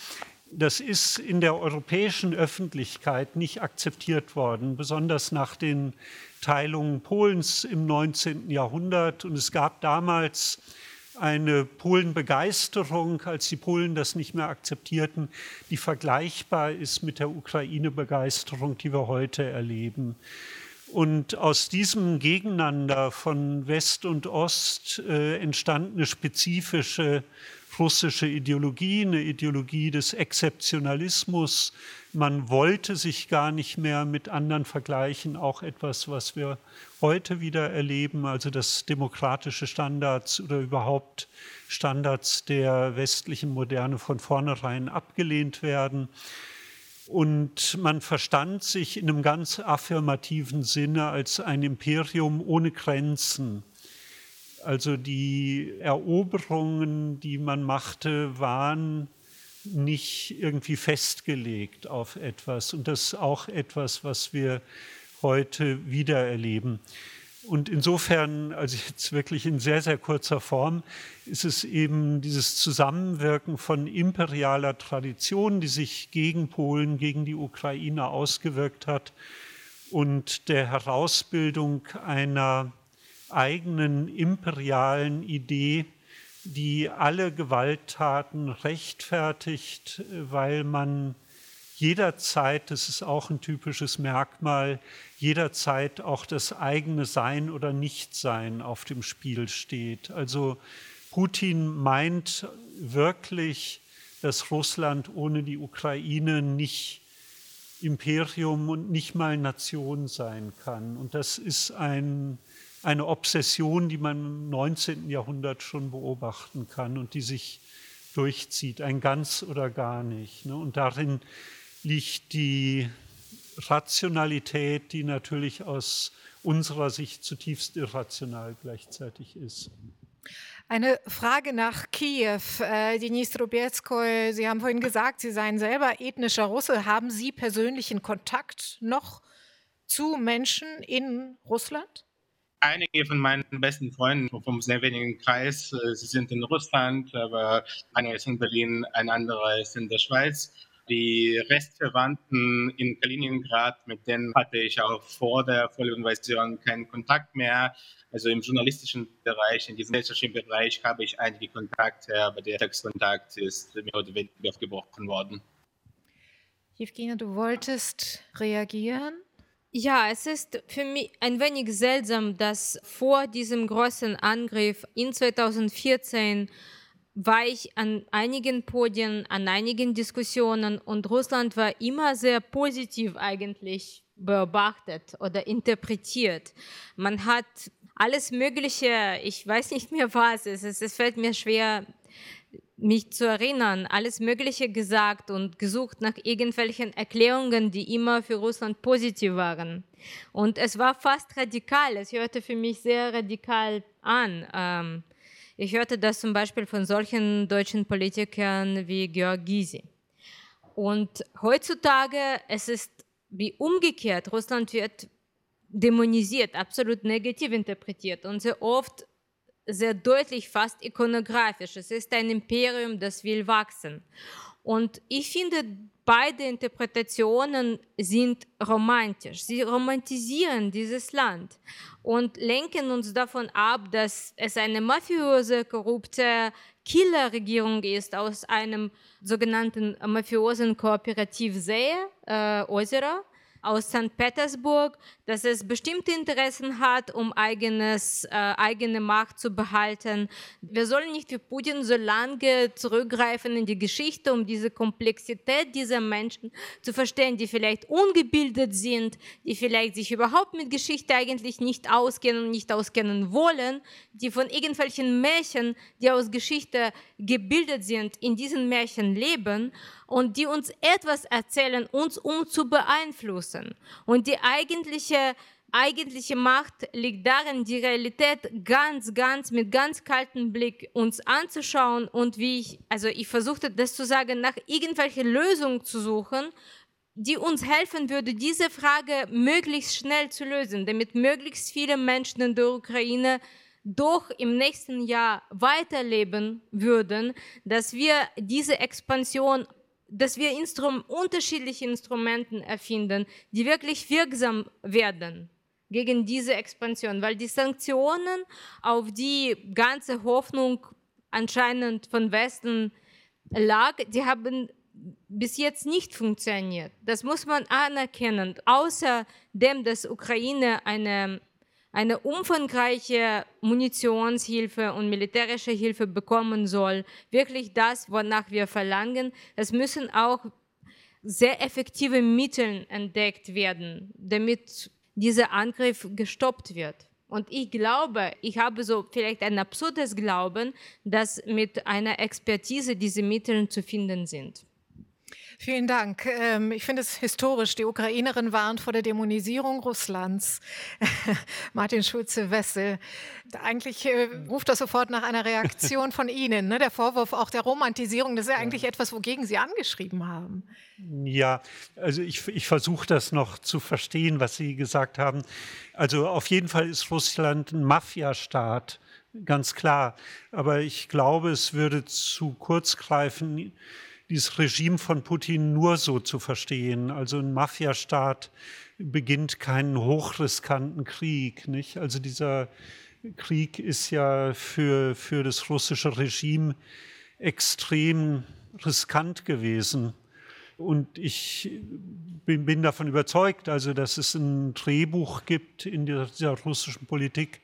[SPEAKER 8] das ist in der europäischen Öffentlichkeit nicht akzeptiert worden, besonders nach den Teilungen Polens im 19. Jahrhundert. Und es gab damals eine Polenbegeisterung, als die Polen das nicht mehr akzeptierten, die vergleichbar ist mit der Ukraine-Begeisterung, die wir heute erleben. Und aus diesem Gegeneinander von West und Ost äh, entstand eine spezifische russische Ideologie, eine Ideologie des Exzeptionalismus. Man wollte sich gar nicht mehr mit anderen vergleichen, auch etwas, was wir heute wieder erleben, also dass demokratische Standards oder überhaupt Standards der westlichen Moderne von vornherein abgelehnt werden. Und man verstand sich in einem ganz affirmativen Sinne als ein Imperium ohne Grenzen. Also die Eroberungen, die man machte, waren nicht irgendwie festgelegt auf etwas. Und das ist auch etwas, was wir heute wieder erleben. Und insofern, also jetzt wirklich in sehr, sehr kurzer Form, ist es eben dieses Zusammenwirken von imperialer Tradition, die sich gegen Polen, gegen die Ukraine ausgewirkt hat und der Herausbildung einer eigenen imperialen Idee, die alle Gewalttaten rechtfertigt, weil man jederzeit, das ist auch ein typisches Merkmal, jederzeit auch das eigene Sein oder Nichtsein auf dem Spiel steht. Also Putin meint wirklich, dass Russland ohne die Ukraine nicht Imperium und nicht mal Nation sein kann. Und das ist ein eine Obsession, die man im 19. Jahrhundert schon beobachten kann und die sich durchzieht, ein ganz oder gar nicht. Ne? Und darin liegt die Rationalität, die natürlich aus unserer Sicht zutiefst irrational gleichzeitig ist.
[SPEAKER 3] Eine Frage nach Kiew. Äh, Denis Trubetskoy, Sie haben vorhin gesagt, Sie seien selber ethnischer Russe. Haben Sie persönlichen Kontakt noch zu Menschen in Russland?
[SPEAKER 9] Einige von meinen besten Freunden vom sehr wenigen Kreis, äh, sie sind in Russland, aber einer ist in Berlin, ein anderer ist in der Schweiz. Die Restverwandten in Kaliningrad, mit denen hatte ich auch vor der Vollinvasion keinen Kontakt mehr. Also im journalistischen Bereich, in diesem gesellschaftlichen Bereich habe ich einige Kontakte, aber der Textkontakt ist mehr oder weniger aufgebrochen worden.
[SPEAKER 3] Evgenia, du wolltest reagieren?
[SPEAKER 7] Ja, es ist für mich ein wenig seltsam, dass vor diesem großen Angriff in 2014 war ich an einigen Podien, an einigen Diskussionen und Russland war immer sehr positiv eigentlich beobachtet oder interpretiert. Man hat alles Mögliche, ich weiß nicht mehr was, es, es, es fällt mir schwer, mich zu erinnern, alles Mögliche gesagt und gesucht nach irgendwelchen Erklärungen, die immer für Russland positiv waren. Und es war fast radikal, es hörte für mich sehr radikal an. Ähm, ich hörte das zum Beispiel von solchen deutschen Politikern wie Georg Gysi. Und heutzutage, es ist wie umgekehrt, Russland wird dämonisiert, absolut negativ interpretiert und sehr oft sehr deutlich, fast ikonografisch. Es ist ein Imperium, das will wachsen. Und ich finde, beide Interpretationen sind romantisch. Sie romantisieren dieses Land und lenken uns davon ab, dass es eine mafiöse, korrupte Killerregierung ist aus einem sogenannten mafiosen Kooperativ See, äh, Ozera aus St. Petersburg, dass es bestimmte Interessen hat, um eigenes, äh, eigene Macht zu behalten. Wir sollen nicht wie Putin so lange zurückgreifen in die Geschichte, um diese Komplexität dieser Menschen zu verstehen, die vielleicht ungebildet sind, die vielleicht sich überhaupt mit Geschichte eigentlich nicht auskennen und nicht auskennen wollen, die von irgendwelchen Märchen, die aus Geschichte gebildet sind, in diesen Märchen leben und die uns etwas erzählen, uns um zu beeinflussen. Und die eigentliche eigentliche Macht liegt darin, die Realität ganz, ganz mit ganz kaltem Blick uns anzuschauen und wie ich, also ich versuchte das zu sagen, nach irgendwelchen Lösungen zu suchen, die uns helfen würde, diese Frage möglichst schnell zu lösen, damit möglichst viele Menschen in der Ukraine doch im nächsten Jahr weiterleben würden, dass wir diese Expansion dass wir Instrum unterschiedliche Instrumente erfinden, die wirklich wirksam werden gegen diese Expansion, weil die Sanktionen, auf die ganze Hoffnung anscheinend von Westen lag, die haben bis jetzt nicht funktioniert. Das muss man anerkennen. Außerdem, dass Ukraine eine eine umfangreiche Munitionshilfe und militärische Hilfe bekommen soll, wirklich das, wonach wir verlangen. Es müssen auch sehr effektive Mittel entdeckt werden, damit dieser Angriff gestoppt wird. Und ich glaube, ich habe so vielleicht ein absurdes Glauben, dass mit einer Expertise diese Mittel zu finden sind.
[SPEAKER 3] Vielen Dank. Ähm, ich finde es historisch. Die Ukrainerin warnt vor der Dämonisierung Russlands. [laughs] Martin Schulze-Wessel. Eigentlich äh, ruft das sofort nach einer Reaktion von [laughs] Ihnen. Ne? Der Vorwurf auch der Romantisierung, das ist ja eigentlich etwas, wogegen Sie angeschrieben haben.
[SPEAKER 8] Ja, also ich, ich versuche das noch zu verstehen, was Sie gesagt haben. Also auf jeden Fall ist Russland ein Mafiastaat ganz klar. Aber ich glaube, es würde zu kurz greifen, dieses Regime von Putin nur so zu verstehen. Also ein Mafiastaat beginnt keinen hochriskanten Krieg. Nicht? Also dieser Krieg ist ja für, für das russische Regime extrem riskant gewesen. Und ich bin, bin, davon überzeugt, also dass es ein Drehbuch gibt in dieser russischen Politik,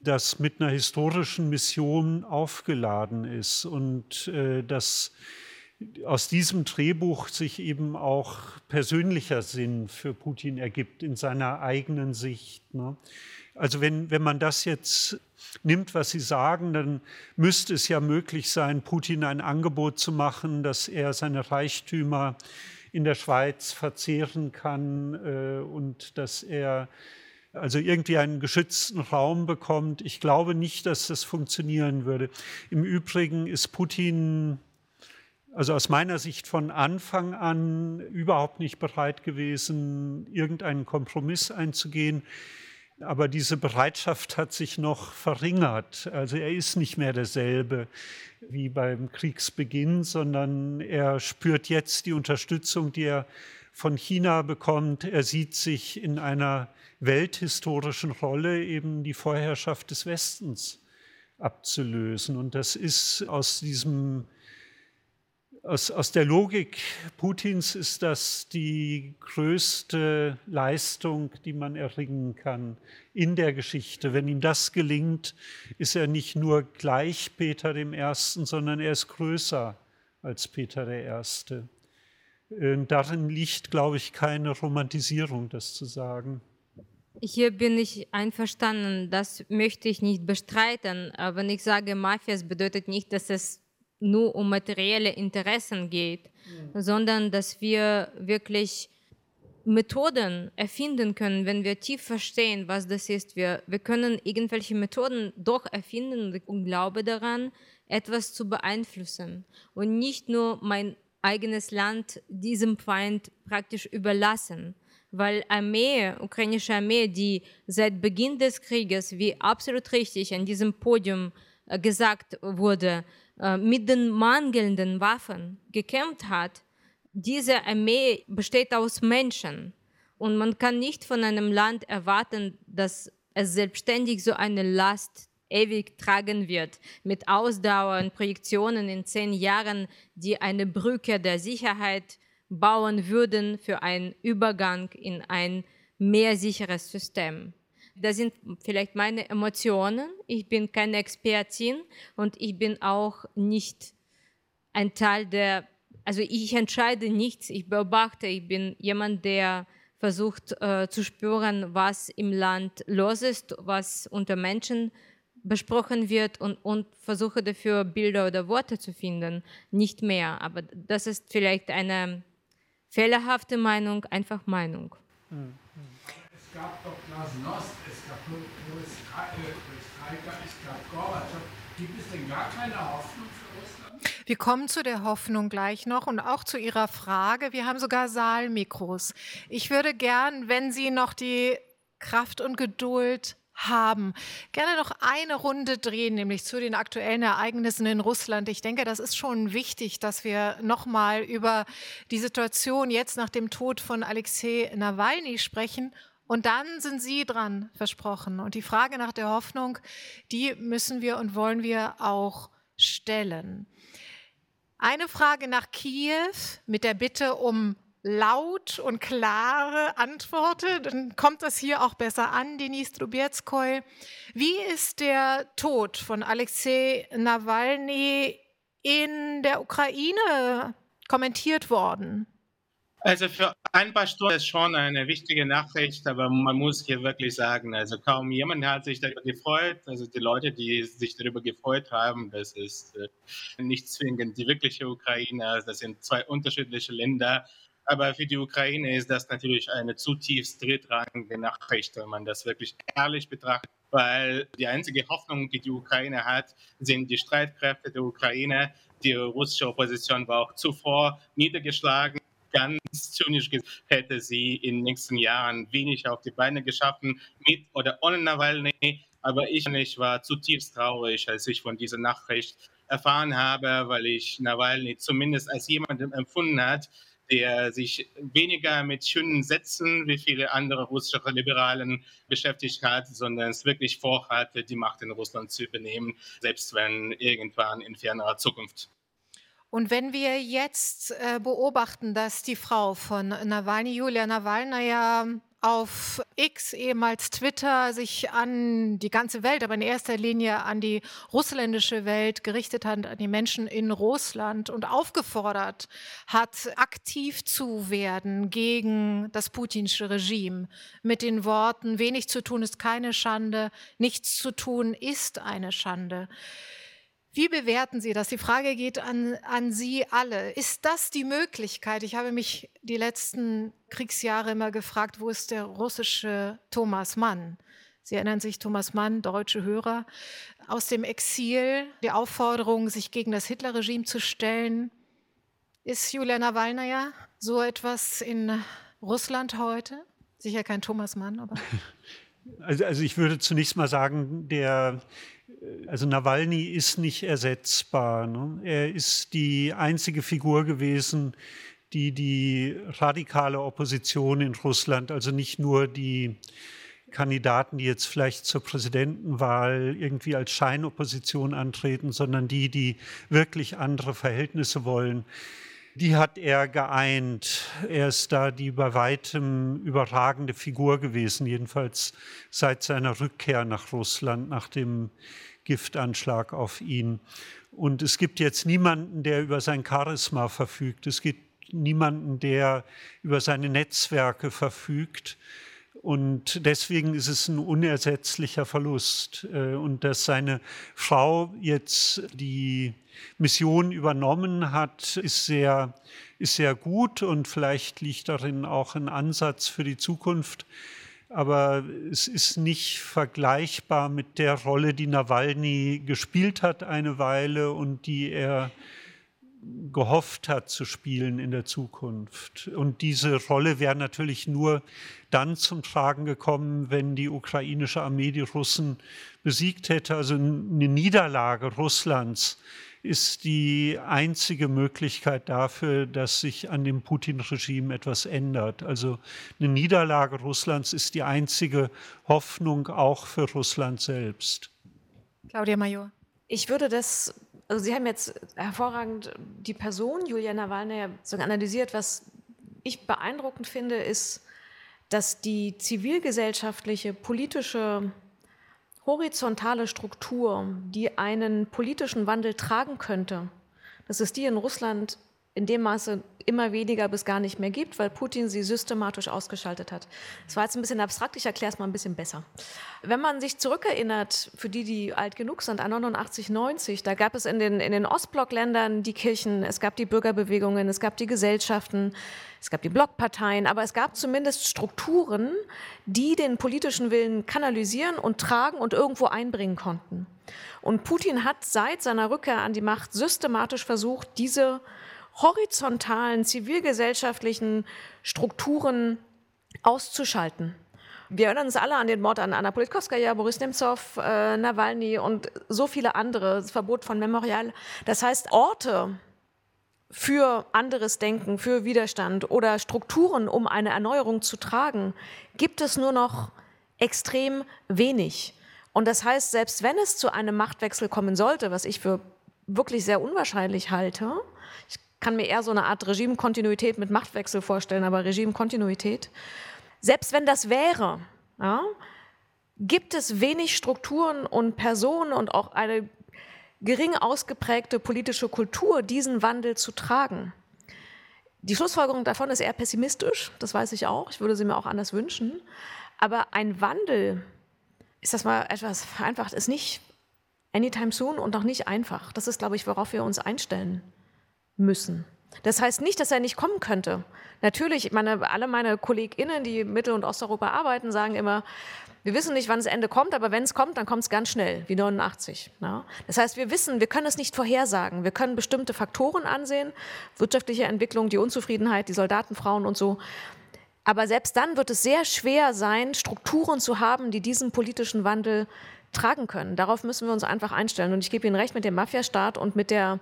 [SPEAKER 8] das mit einer historischen Mission aufgeladen ist und äh, das aus diesem Drehbuch sich eben auch persönlicher Sinn für Putin ergibt in seiner eigenen Sicht. Ne? Also wenn, wenn man das jetzt nimmt, was Sie sagen, dann müsste es ja möglich sein, Putin ein Angebot zu machen, dass er seine Reichtümer in der Schweiz verzehren kann äh, und dass er also irgendwie einen geschützten Raum bekommt. Ich glaube nicht, dass das funktionieren würde. Im Übrigen ist Putin also aus meiner Sicht von Anfang an überhaupt nicht bereit gewesen, irgendeinen Kompromiss einzugehen. Aber diese Bereitschaft hat sich noch verringert. Also er ist nicht mehr derselbe wie beim Kriegsbeginn, sondern er spürt jetzt die Unterstützung, die er von China bekommt. Er sieht sich in einer welthistorischen Rolle, eben die Vorherrschaft des Westens abzulösen. Und das ist aus diesem aus, aus der Logik Putins ist das die größte Leistung, die man erringen kann in der Geschichte. Wenn ihm das gelingt, ist er nicht nur gleich Peter dem Ersten, sondern er ist größer als Peter der Erste. Darin liegt, glaube ich, keine Romantisierung, das zu sagen.
[SPEAKER 7] hier bin ich einverstanden. Das möchte ich nicht bestreiten. Aber wenn ich sage Mafia, es bedeutet nicht, dass es nur um materielle Interessen geht, mhm. sondern dass wir wirklich Methoden erfinden können, wenn wir tief verstehen, was das ist. Wir, wir können irgendwelche Methoden doch erfinden und glaube daran, etwas zu beeinflussen und nicht nur mein eigenes Land diesem Feind praktisch überlassen. Weil Armee, ukrainische Armee, die seit Beginn des Krieges, wie absolut richtig an diesem Podium äh, gesagt wurde, äh, mit den mangelnden Waffen gekämpft hat, diese Armee besteht aus Menschen. Und man kann nicht von einem Land erwarten, dass es selbstständig so eine Last ewig tragen wird, mit Ausdauer und Projektionen in zehn Jahren, die eine Brücke der Sicherheit bauen würden für einen Übergang in ein mehr sicheres System. Das sind vielleicht meine Emotionen. Ich bin keine Expertin und ich bin auch nicht ein Teil der, also ich entscheide nichts, ich beobachte, ich bin jemand, der versucht äh, zu spüren, was im Land los ist, was unter Menschen besprochen wird und, und versuche dafür Bilder oder Worte zu finden, nicht mehr. Aber das ist vielleicht eine fehlerhafte Meinung, einfach Meinung. Mhm. Gab doch Glasnost, es gab
[SPEAKER 3] Streiker, es gab Gorbatschow. Gibt es denn gar keine Hoffnung für Russland? Wir kommen zu der Hoffnung gleich noch und auch zu Ihrer Frage. Wir haben sogar Saalmikros. Ich würde gern, wenn Sie noch die Kraft und Geduld haben. Gerne noch eine Runde drehen, nämlich zu den aktuellen Ereignissen in Russland. Ich denke, das ist schon wichtig, dass wir nochmal über die Situation jetzt nach dem Tod von Alexei Nawalny sprechen. Und dann sind Sie dran, versprochen. Und die Frage nach der Hoffnung, die müssen wir und wollen wir auch stellen. Eine Frage nach Kiew mit der Bitte um laut und klare Antworte, dann kommt das hier auch besser an, Denis Trubetskoy. Wie ist der Tod von Alexei Nawalny in der Ukraine kommentiert worden?
[SPEAKER 9] Also für ein paar Stunden ist schon eine wichtige Nachricht, aber man muss hier wirklich sagen, also kaum jemand hat sich darüber gefreut. Also die Leute, die sich darüber gefreut haben, das ist äh, nicht zwingend die wirkliche Ukraine. Das sind zwei unterschiedliche Länder. Aber für die Ukraine ist das natürlich eine zutiefst drittrangige Nachricht, wenn man das wirklich ehrlich betrachtet, weil die einzige Hoffnung, die die Ukraine hat, sind die Streitkräfte der Ukraine. Die russische Opposition war auch zuvor niedergeschlagen. Ganz zynisch hätte sie in den nächsten Jahren wenig auf die Beine geschaffen, mit oder ohne Nawalny. Aber ich, war zutiefst traurig, als ich von dieser Nachricht erfahren habe, weil ich Nawalny zumindest als jemanden empfunden hat, der sich weniger mit schönen Sätzen wie viele andere russische Liberalen beschäftigt hat, sondern es wirklich vorhatte, die Macht in Russland zu übernehmen, selbst wenn irgendwann in fernerer Zukunft.
[SPEAKER 3] Und wenn wir jetzt äh, beobachten, dass die Frau von Nawalny, Julia Nawalny, auf X, ehemals Twitter, sich an die ganze Welt, aber in erster Linie an die russländische Welt gerichtet hat, an die Menschen in Russland und aufgefordert hat, aktiv zu werden gegen das putinsche Regime mit den Worten, wenig zu tun ist keine Schande, nichts zu tun ist eine Schande. Wie bewerten Sie das? Die Frage geht an, an Sie alle. Ist das die Möglichkeit? Ich habe mich die letzten Kriegsjahre immer gefragt, wo ist der russische Thomas Mann? Sie erinnern sich, Thomas Mann, deutsche Hörer, aus dem Exil, die Aufforderung, sich gegen das Hitlerregime zu stellen. Ist Julia Nawalnaja so etwas in Russland heute? Sicher kein Thomas Mann, aber. [laughs]
[SPEAKER 8] Also, also ich würde zunächst mal sagen, der also Nawalny ist nicht ersetzbar. Ne? Er ist die einzige Figur gewesen, die die radikale Opposition in Russland, also nicht nur die Kandidaten, die jetzt vielleicht zur Präsidentenwahl irgendwie als Scheinopposition antreten, sondern die, die wirklich andere Verhältnisse wollen, die hat er geeint. Er ist da die bei weitem überragende Figur gewesen, jedenfalls seit seiner Rückkehr nach Russland, nach dem Giftanschlag auf ihn. Und es gibt jetzt niemanden, der über sein Charisma verfügt. Es gibt niemanden, der über seine Netzwerke verfügt, Und deswegen ist es ein unersetzlicher Verlust. Äh, und dass seine Frau jetzt die Mission übernommen hat, ist sehr, ist sehr gut und vielleicht liegt darin auch ein Ansatz für die Zukunft. Aber es ist nicht vergleichbar mit der Rolle, die Nawalny gespielt hat eine Weile und die er gehofft hat zu spielen in der Zukunft. Und diese Rolle wäre natürlich nur dann zum Tragen gekommen, wenn die ukrainische Armee die Russen besiegt hätte. Also eine Niederlage Russlands ist die einzige Möglichkeit dafür, dass sich an dem Putin-Regime etwas ändert. Also eine Niederlage Russlands ist die einzige Hoffnung auch für Russland selbst.
[SPEAKER 3] Claudia Major.
[SPEAKER 6] Ich würde das also Sie haben jetzt hervorragend die Person Julia Nawalny analysiert. Was ich beeindruckend finde, ist, dass die zivilgesellschaftliche, politische, horizontale Struktur, die einen politischen Wandel tragen könnte, dass es die in Russland in dem Maße immer weniger bis gar nicht mehr gibt, weil Putin sie systematisch ausgeschaltet hat. Das war jetzt ein bisschen abstrakt, ich erkläre es mal ein bisschen besser. Wenn man sich zurückerinnert, für die, die alt genug sind, an 89, 90, da gab es in den, in den Ostblockländern die Kirchen, es gab die Bürgerbewegungen, es gab die Gesellschaften, es gab die Blockparteien, aber es gab zumindest Strukturen, die den politischen Willen kanalisieren und tragen und irgendwo einbringen konnten. Und Putin hat seit seiner Rückkehr an die Macht systematisch versucht, diese horizontalen zivilgesellschaftlichen Strukturen auszuschalten. Wir erinnern uns alle an den Mord an Anna Politkovskaya, Boris Nemtsov, äh, Nawalny und so viele andere, das Verbot von Memorial. Das heißt, Orte für anderes Denken, für Widerstand oder Strukturen, um eine Erneuerung zu tragen, gibt es nur noch extrem wenig. Und das heißt, selbst wenn es zu einem Machtwechsel kommen sollte, was ich für wirklich sehr unwahrscheinlich halte, ich kann mir eher so eine Art Regimekontinuität mit Machtwechsel vorstellen, aber Regimekontinuität. Selbst wenn das wäre, ja, gibt es wenig Strukturen und Personen und auch eine gering ausgeprägte politische Kultur, diesen Wandel zu tragen. Die Schlussfolgerung davon ist eher pessimistisch, das weiß ich auch. Ich würde sie mir auch anders wünschen. Aber ein Wandel, ist das mal etwas vereinfacht, ist nicht anytime soon und auch nicht einfach. Das ist, glaube ich, worauf wir uns einstellen müssen. Das heißt nicht, dass er nicht kommen könnte. Natürlich, meine, alle meine KollegInnen, die Mittel- und Osteuropa arbeiten, sagen immer, wir wissen nicht, wann das Ende kommt, aber wenn es kommt, dann kommt es ganz schnell, wie 89. Ja? Das heißt, wir wissen, wir können es nicht vorhersagen. Wir können bestimmte Faktoren ansehen, wirtschaftliche Entwicklung, die Unzufriedenheit, die Soldatenfrauen und so. Aber selbst dann wird es sehr schwer sein, Strukturen zu haben, die diesen politischen Wandel tragen können. Darauf müssen wir uns einfach einstellen. Und ich gebe Ihnen recht mit dem Mafiastaat und mit der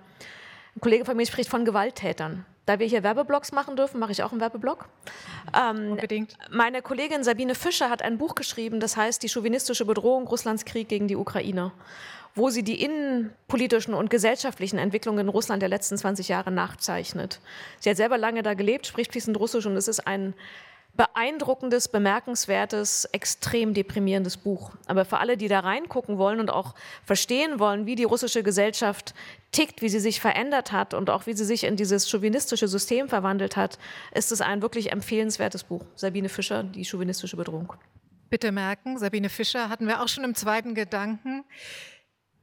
[SPEAKER 6] ein Kollege von mir spricht von Gewalttätern. Da wir hier Werbeblocks machen dürfen, mache ich auch einen Werbeblock. Ähm, Unbedingt. Meine Kollegin Sabine Fischer hat ein Buch geschrieben, das heißt Die chauvinistische Bedrohung Russlands Krieg gegen die Ukraine, wo sie die innenpolitischen und gesellschaftlichen Entwicklungen in Russland der letzten 20 Jahre nachzeichnet. Sie hat selber lange da gelebt, spricht fließend Russisch und es ist ein beeindruckendes, bemerkenswertes, extrem deprimierendes Buch. Aber für alle, die da reingucken wollen und auch verstehen wollen, wie die russische Gesellschaft tickt, wie sie sich verändert hat und auch wie sie sich in dieses chauvinistische System verwandelt hat, ist es ein wirklich empfehlenswertes Buch. Sabine Fischer, Die chauvinistische Bedrohung.
[SPEAKER 3] Bitte merken, Sabine Fischer hatten wir auch schon im zweiten Gedanken.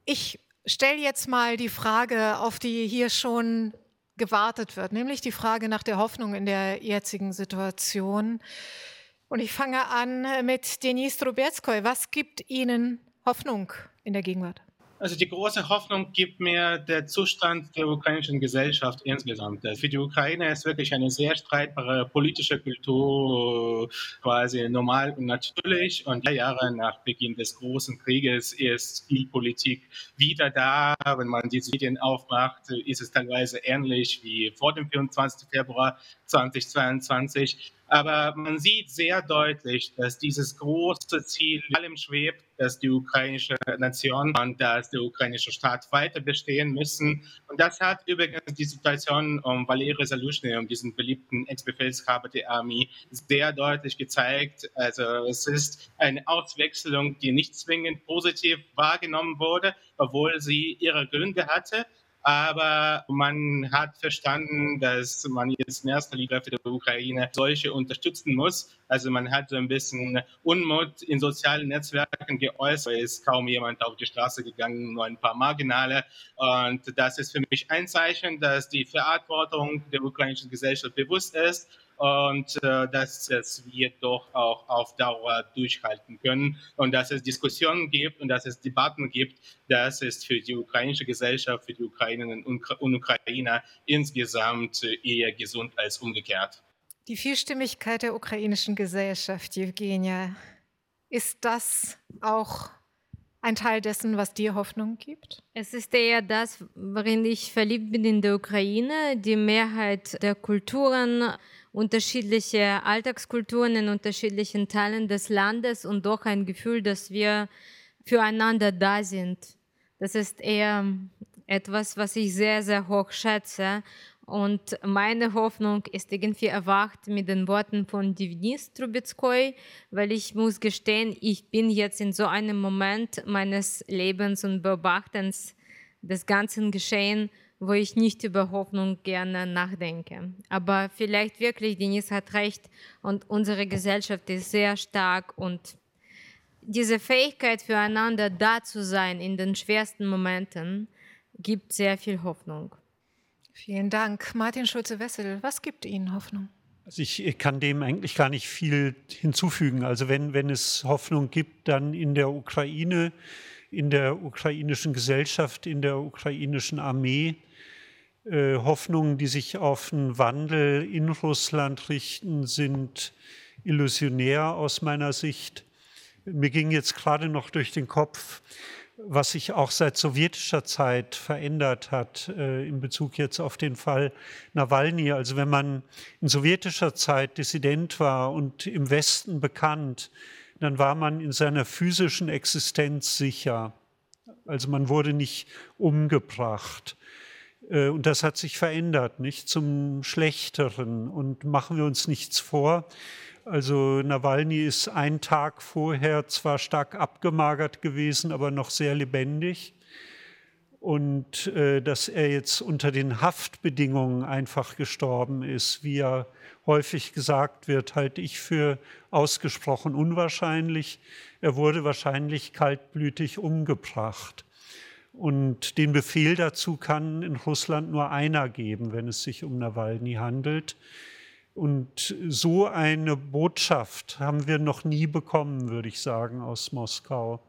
[SPEAKER 3] Ich stelle jetzt mal die Frage, auf die hier schon gewartet wird, nämlich die Frage nach der Hoffnung in der jetzigen Situation. Und ich fange an mit Denis Trubetskoy. Was gibt Ihnen Hoffnung in der Gegenwart?
[SPEAKER 9] Also die große Hoffnung gibt mir der Zustand der ukrainischen Gesellschaft insgesamt. Für die Ukraine ist wirklich eine sehr streitbare politische Kultur quasi normal und natürlich. Und drei Jahre nach Beginn des großen Krieges ist viel Politik wieder da. Wenn man die Medien aufmacht, ist es teilweise ähnlich wie vor dem 24. Februar 2022. Aber man sieht sehr deutlich, dass dieses große Ziel allem schwebt, dass die ukrainische Nation und dass der ukrainische Staat weiter bestehen müssen. Und das hat übrigens die Situation um Valery Zalushny, um diesen beliebten Ex-Befehlshaber der Armee, sehr deutlich gezeigt. Also es ist eine Auswechslung, die nicht zwingend positiv wahrgenommen wurde, obwohl sie ihre Gründe hatte. Aber man hat verstanden, dass man jetzt in erster Linie für die Ukraine solche unterstützen muss. Also man hat so ein bisschen Unmut in sozialen Netzwerken geäußert. Es ist kaum jemand auf die Straße gegangen, nur ein paar Marginale. Und das ist für mich ein Zeichen, dass die Verantwortung der ukrainischen Gesellschaft bewusst ist und äh, dass, dass wir doch auch auf Dauer durchhalten können und dass es Diskussionen gibt und dass es Debatten gibt. Das ist für die ukrainische Gesellschaft, für die Ukrainerinnen und Ukrainer insgesamt eher gesund als umgekehrt.
[SPEAKER 3] Die Vielstimmigkeit der ukrainischen Gesellschaft, Evgenia, ist das auch ein Teil dessen, was dir Hoffnung gibt?
[SPEAKER 7] Es ist eher das, worin ich verliebt bin in der Ukraine, die Mehrheit der Kulturen, unterschiedliche Alltagskulturen in unterschiedlichen Teilen des Landes und doch ein Gefühl, dass wir füreinander da sind. Das ist eher etwas, was ich sehr, sehr hoch schätze. Und meine Hoffnung ist irgendwie erwacht mit den Worten von Denis Trubetskoy, weil ich muss gestehen, ich bin jetzt in so einem Moment meines Lebens und Beobachtens des ganzen Geschehen, wo ich nicht über Hoffnung gerne nachdenke. Aber vielleicht wirklich, Denise hat recht und unsere Gesellschaft ist sehr stark und diese Fähigkeit füreinander da zu sein in den schwersten Momenten gibt sehr viel Hoffnung.
[SPEAKER 3] Vielen Dank. Martin Schulze-Wessel, was gibt Ihnen Hoffnung?
[SPEAKER 8] Also ich kann dem eigentlich gar nicht viel hinzufügen. Also wenn, wenn es Hoffnung gibt, dann in der Ukraine, in der ukrainischen Gesellschaft, in der ukrainischen Armee, Hoffnungen, die sich auf einen Wandel in Russland richten, sind illusionär aus meiner Sicht. Mir ging jetzt gerade noch durch den Kopf, was sich auch seit sowjetischer Zeit verändert hat äh, in Bezug jetzt auf den Fall Nawalny. Also wenn man in sowjetischer Zeit Dissident war und im Westen bekannt, dann war man in seiner physischen Existenz sicher. Also man wurde nicht umgebracht. Äh, und das hat sich verändert, nicht zum Schlechteren. Und machen wir uns nichts vor. Also Nawalny ist einen Tag vorher zwar stark abgemagert gewesen, aber noch sehr lebendig. Und äh, dass er jetzt unter den Haftbedingungen einfach gestorben ist, wie er häufig gesagt wird, halte ich für ausgesprochen unwahrscheinlich. Er wurde wahrscheinlich kaltblütig umgebracht. Und den Befehl dazu kann in Russland nur einer geben, wenn es sich um Nawalny handelt. Und so eine Botschaft haben wir noch nie bekommen, würde ich sagen, aus Moskau.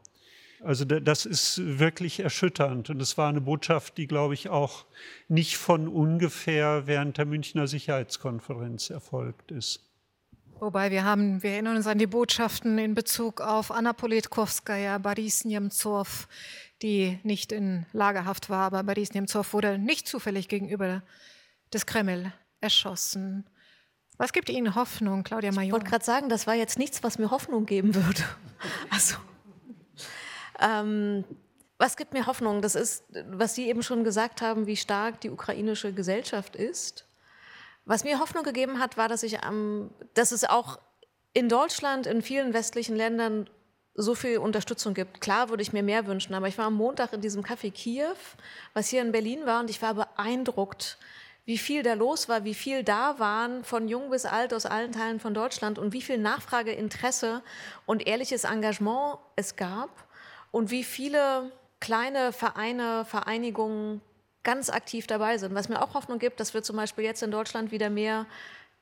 [SPEAKER 8] Also das ist wirklich erschütternd. Und es war eine Botschaft, die, glaube ich, auch nicht von ungefähr während der Münchner Sicherheitskonferenz erfolgt ist.
[SPEAKER 3] Wobei wir haben, wir erinnern uns an die Botschaften in Bezug auf Anna Politkovskaya, Boris Nemtsov, die nicht in Lagerhaft war, aber Boris Nemtsov wurde nicht zufällig gegenüber des Kreml erschossen. Was gibt Ihnen Hoffnung, Claudia Major?
[SPEAKER 6] Ich wollte gerade sagen, das war jetzt nichts, was mir Hoffnung geben würde. [laughs] Also, ähm, was gibt mir Hoffnung? Das ist, was Sie eben schon gesagt haben, wie stark die ukrainische Gesellschaft ist. Was mir Hoffnung gegeben hat, war, dass, ich, ähm, dass es auch in Deutschland, in vielen westlichen Ländern so viel Unterstützung gibt. Klar würde ich mir mehr wünschen, aber ich war am Montag in diesem Café Kiew, was hier in Berlin war, und ich war beeindruckt, wie viel da los war, wie viel da waren, von jung bis alt aus allen Teilen von Deutschland und wie viel Nachfrage, Interesse und ehrliches Engagement es gab und wie viele kleine Vereine, Vereinigungen ganz aktiv dabei sind. Was mir auch Hoffnung gibt, dass wir zum Beispiel jetzt in Deutschland wieder mehr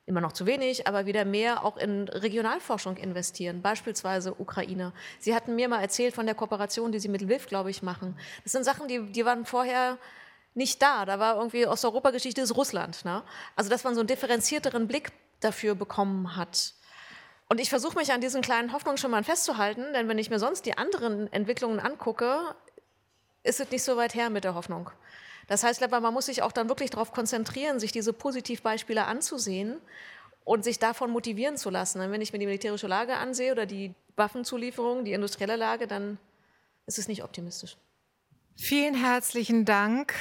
[SPEAKER 6] immer noch zu wenig, aber wieder mehr auch in Regionalforschung investieren, beispielsweise Ukraine. Sie hatten mir mal erzählt von der Kooperation, die Sie mit Lviv, glaube ich, machen. Das sind Sachen, die, die waren vorher nicht da. Da war irgendwie Osteuropa-Geschichte ist Russland. Ne? Also, dass man so einen differenzierteren Blick dafür bekommen hat. Und ich versuche mich an diesen kleinen Hoffnungen schon mal festzuhalten, denn wenn ich mir sonst die anderen Entwicklungen angucke, ist es nicht so weit her mit der Hoffnung. Das heißt, man muss sich auch dann wirklich darauf konzentrieren, sich diese Positivbeispiele anzusehen und sich davon motivieren zu lassen. Und wenn ich mir die militärische Lage ansehe oder die Waffenzulieferung, die industrielle Lage, dann ist es nicht optimistisch.
[SPEAKER 3] Vielen herzlichen Dank.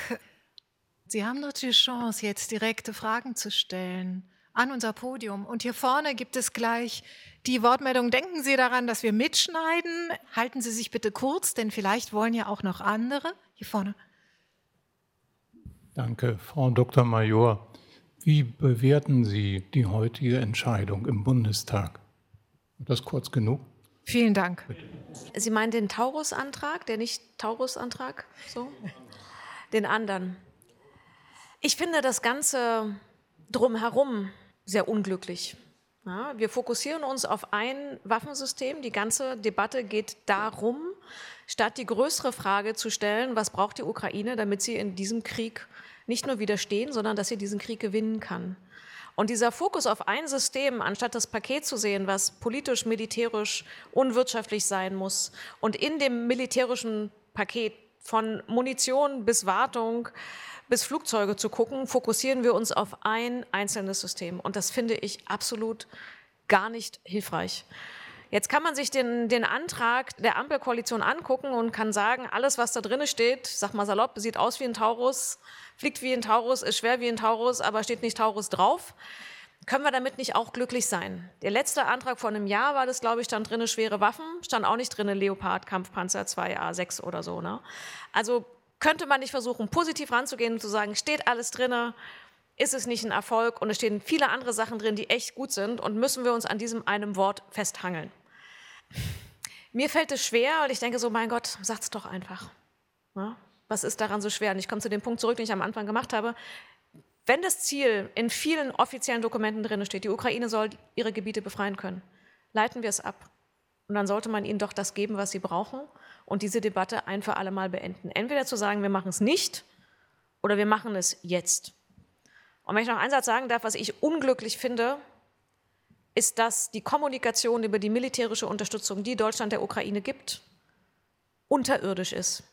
[SPEAKER 3] Sie haben noch die Chance, jetzt direkte Fragen zu stellen an unser Podium. Und hier vorne gibt es gleich die Wortmeldung. Denken Sie daran, dass wir mitschneiden. Halten Sie sich bitte kurz, denn vielleicht wollen ja auch noch andere. Hier vorne.
[SPEAKER 10] Danke, Frau Dr. Major. Wie bewerten Sie die heutige Entscheidung im Bundestag? Das kurz genug?
[SPEAKER 3] Vielen Dank.
[SPEAKER 6] Sie meinen den Taurus-Antrag, der nicht Taurus-Antrag? So? Den anderen. Ich finde das Ganze drumherum sehr unglücklich. Ja, wir fokussieren uns auf ein Waffensystem. Die ganze Debatte geht darum, statt die größere Frage zu stellen, was braucht die Ukraine, damit sie in diesem Krieg nicht nur widerstehen, sondern dass sie diesen Krieg gewinnen kann. Und dieser Fokus auf ein System, anstatt das Paket zu sehen, was politisch, militärisch, unwirtschaftlich sein muss und in dem militärischen Paket von Munition bis Wartung bis Flugzeuge zu gucken, fokussieren wir uns auf ein einzelnes System. Und das finde ich absolut gar nicht hilfreich. Jetzt kann man sich den, den Antrag der Ampelkoalition angucken und kann sagen, alles, was da drin steht, sag mal salopp, sieht aus wie ein Taurus, fliegt wie ein Taurus, ist schwer wie ein Taurus, aber steht nicht Taurus drauf. Können wir damit nicht auch glücklich sein? Der letzte Antrag vor einem Jahr war das, glaube ich, stand drin schwere Waffen, stand auch nicht drin Leopard, Kampfpanzer 2A6 oder so. Ne? Also könnte man nicht versuchen, positiv ranzugehen und zu sagen, steht alles drin, ist es nicht ein Erfolg und es stehen viele andere Sachen drin, die echt gut sind und müssen wir uns an diesem einem Wort festhangeln. Mir fällt es schwer, weil ich denke so, mein Gott, sag's doch einfach. Ja? Was ist daran so schwer? Und ich komme zu dem Punkt zurück, den ich am Anfang gemacht habe. Wenn das Ziel in vielen offiziellen Dokumenten drin steht, die Ukraine soll ihre Gebiete befreien können, leiten wir es ab. Und dann sollte man ihnen doch das geben, was sie brauchen und diese Debatte ein für alle Mal beenden. Entweder zu sagen, wir machen es nicht oder wir machen es jetzt. Und wenn ich noch einen Satz sagen darf, was ich unglücklich finde, ist, dass die Kommunikation über die militärische Unterstützung, die Deutschland der Ukraine gibt, unterirdisch ist.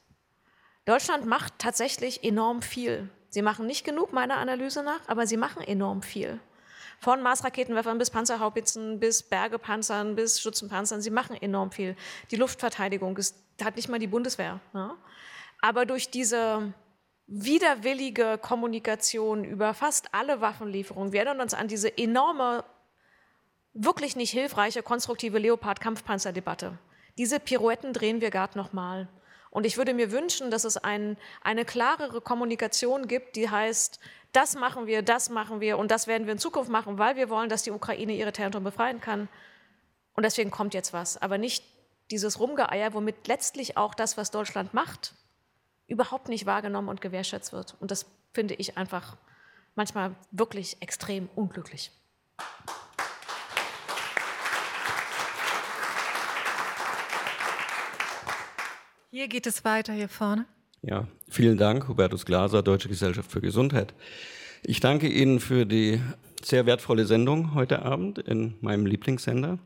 [SPEAKER 6] Deutschland macht tatsächlich enorm viel. Sie machen nicht genug, meiner Analyse nach, aber sie machen enorm viel. Von Maßraketenwerfern bis Panzerhaubitzen, bis Bergepanzern, bis Schützenpanzern. Sie machen enorm viel. Die Luftverteidigung ist, hat nicht mal die Bundeswehr. Ja? Aber durch diese widerwillige Kommunikation über fast alle Waffenlieferungen, wir erinnern uns an diese enorme, wirklich nicht hilfreiche, konstruktive Leopard-Kampfpanzerdebatte. Diese Pirouetten drehen wir gerade nochmal. Und ich würde mir wünschen, dass es ein, eine klarere Kommunikation gibt, die heißt, das machen wir, das machen wir und das werden wir in Zukunft machen, weil wir wollen, dass die Ukraine ihre Territorien befreien kann. Und deswegen kommt jetzt was. Aber nicht dieses Rumgeeier, womit letztlich auch das, was Deutschland macht, überhaupt nicht wahrgenommen und gewertschätzt wird. Und das finde ich einfach manchmal wirklich extrem unglücklich.
[SPEAKER 3] Hier geht es weiter, hier vorne.
[SPEAKER 11] Ja, vielen Dank, Hubertus Glaser, Deutsche Gesellschaft für Gesundheit. Ich danke Ihnen für die sehr wertvolle Sendung heute Abend in meinem Lieblingssender.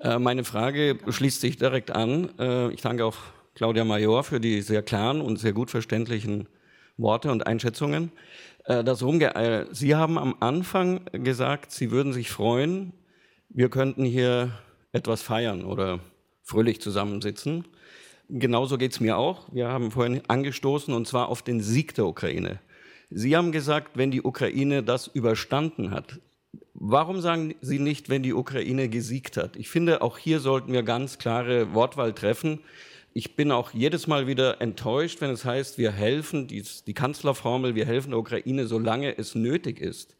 [SPEAKER 11] Äh, meine Frage schließt sich direkt an. Äh, ich danke auch Claudia Major für die sehr klaren und sehr gut verständlichen Worte und Einschätzungen. Äh, das Rumgeeier. Sie haben am Anfang gesagt, Sie würden sich freuen, wir könnten hier etwas feiern oder fröhlich zusammensitzen. Genauso geht es mir auch. Wir haben vorhin angestoßen und zwar auf den Sieg der Ukraine. Sie haben gesagt, wenn die Ukraine das überstanden hat. Warum sagen Sie nicht, wenn die Ukraine gesiegt hat? Ich finde, auch hier sollten wir ganz klare Wortwahl treffen. Ich bin auch jedes Mal wieder enttäuscht, wenn es heißt, wir helfen, die, die Kanzlerformel, wir helfen der Ukraine, solange es nötig ist.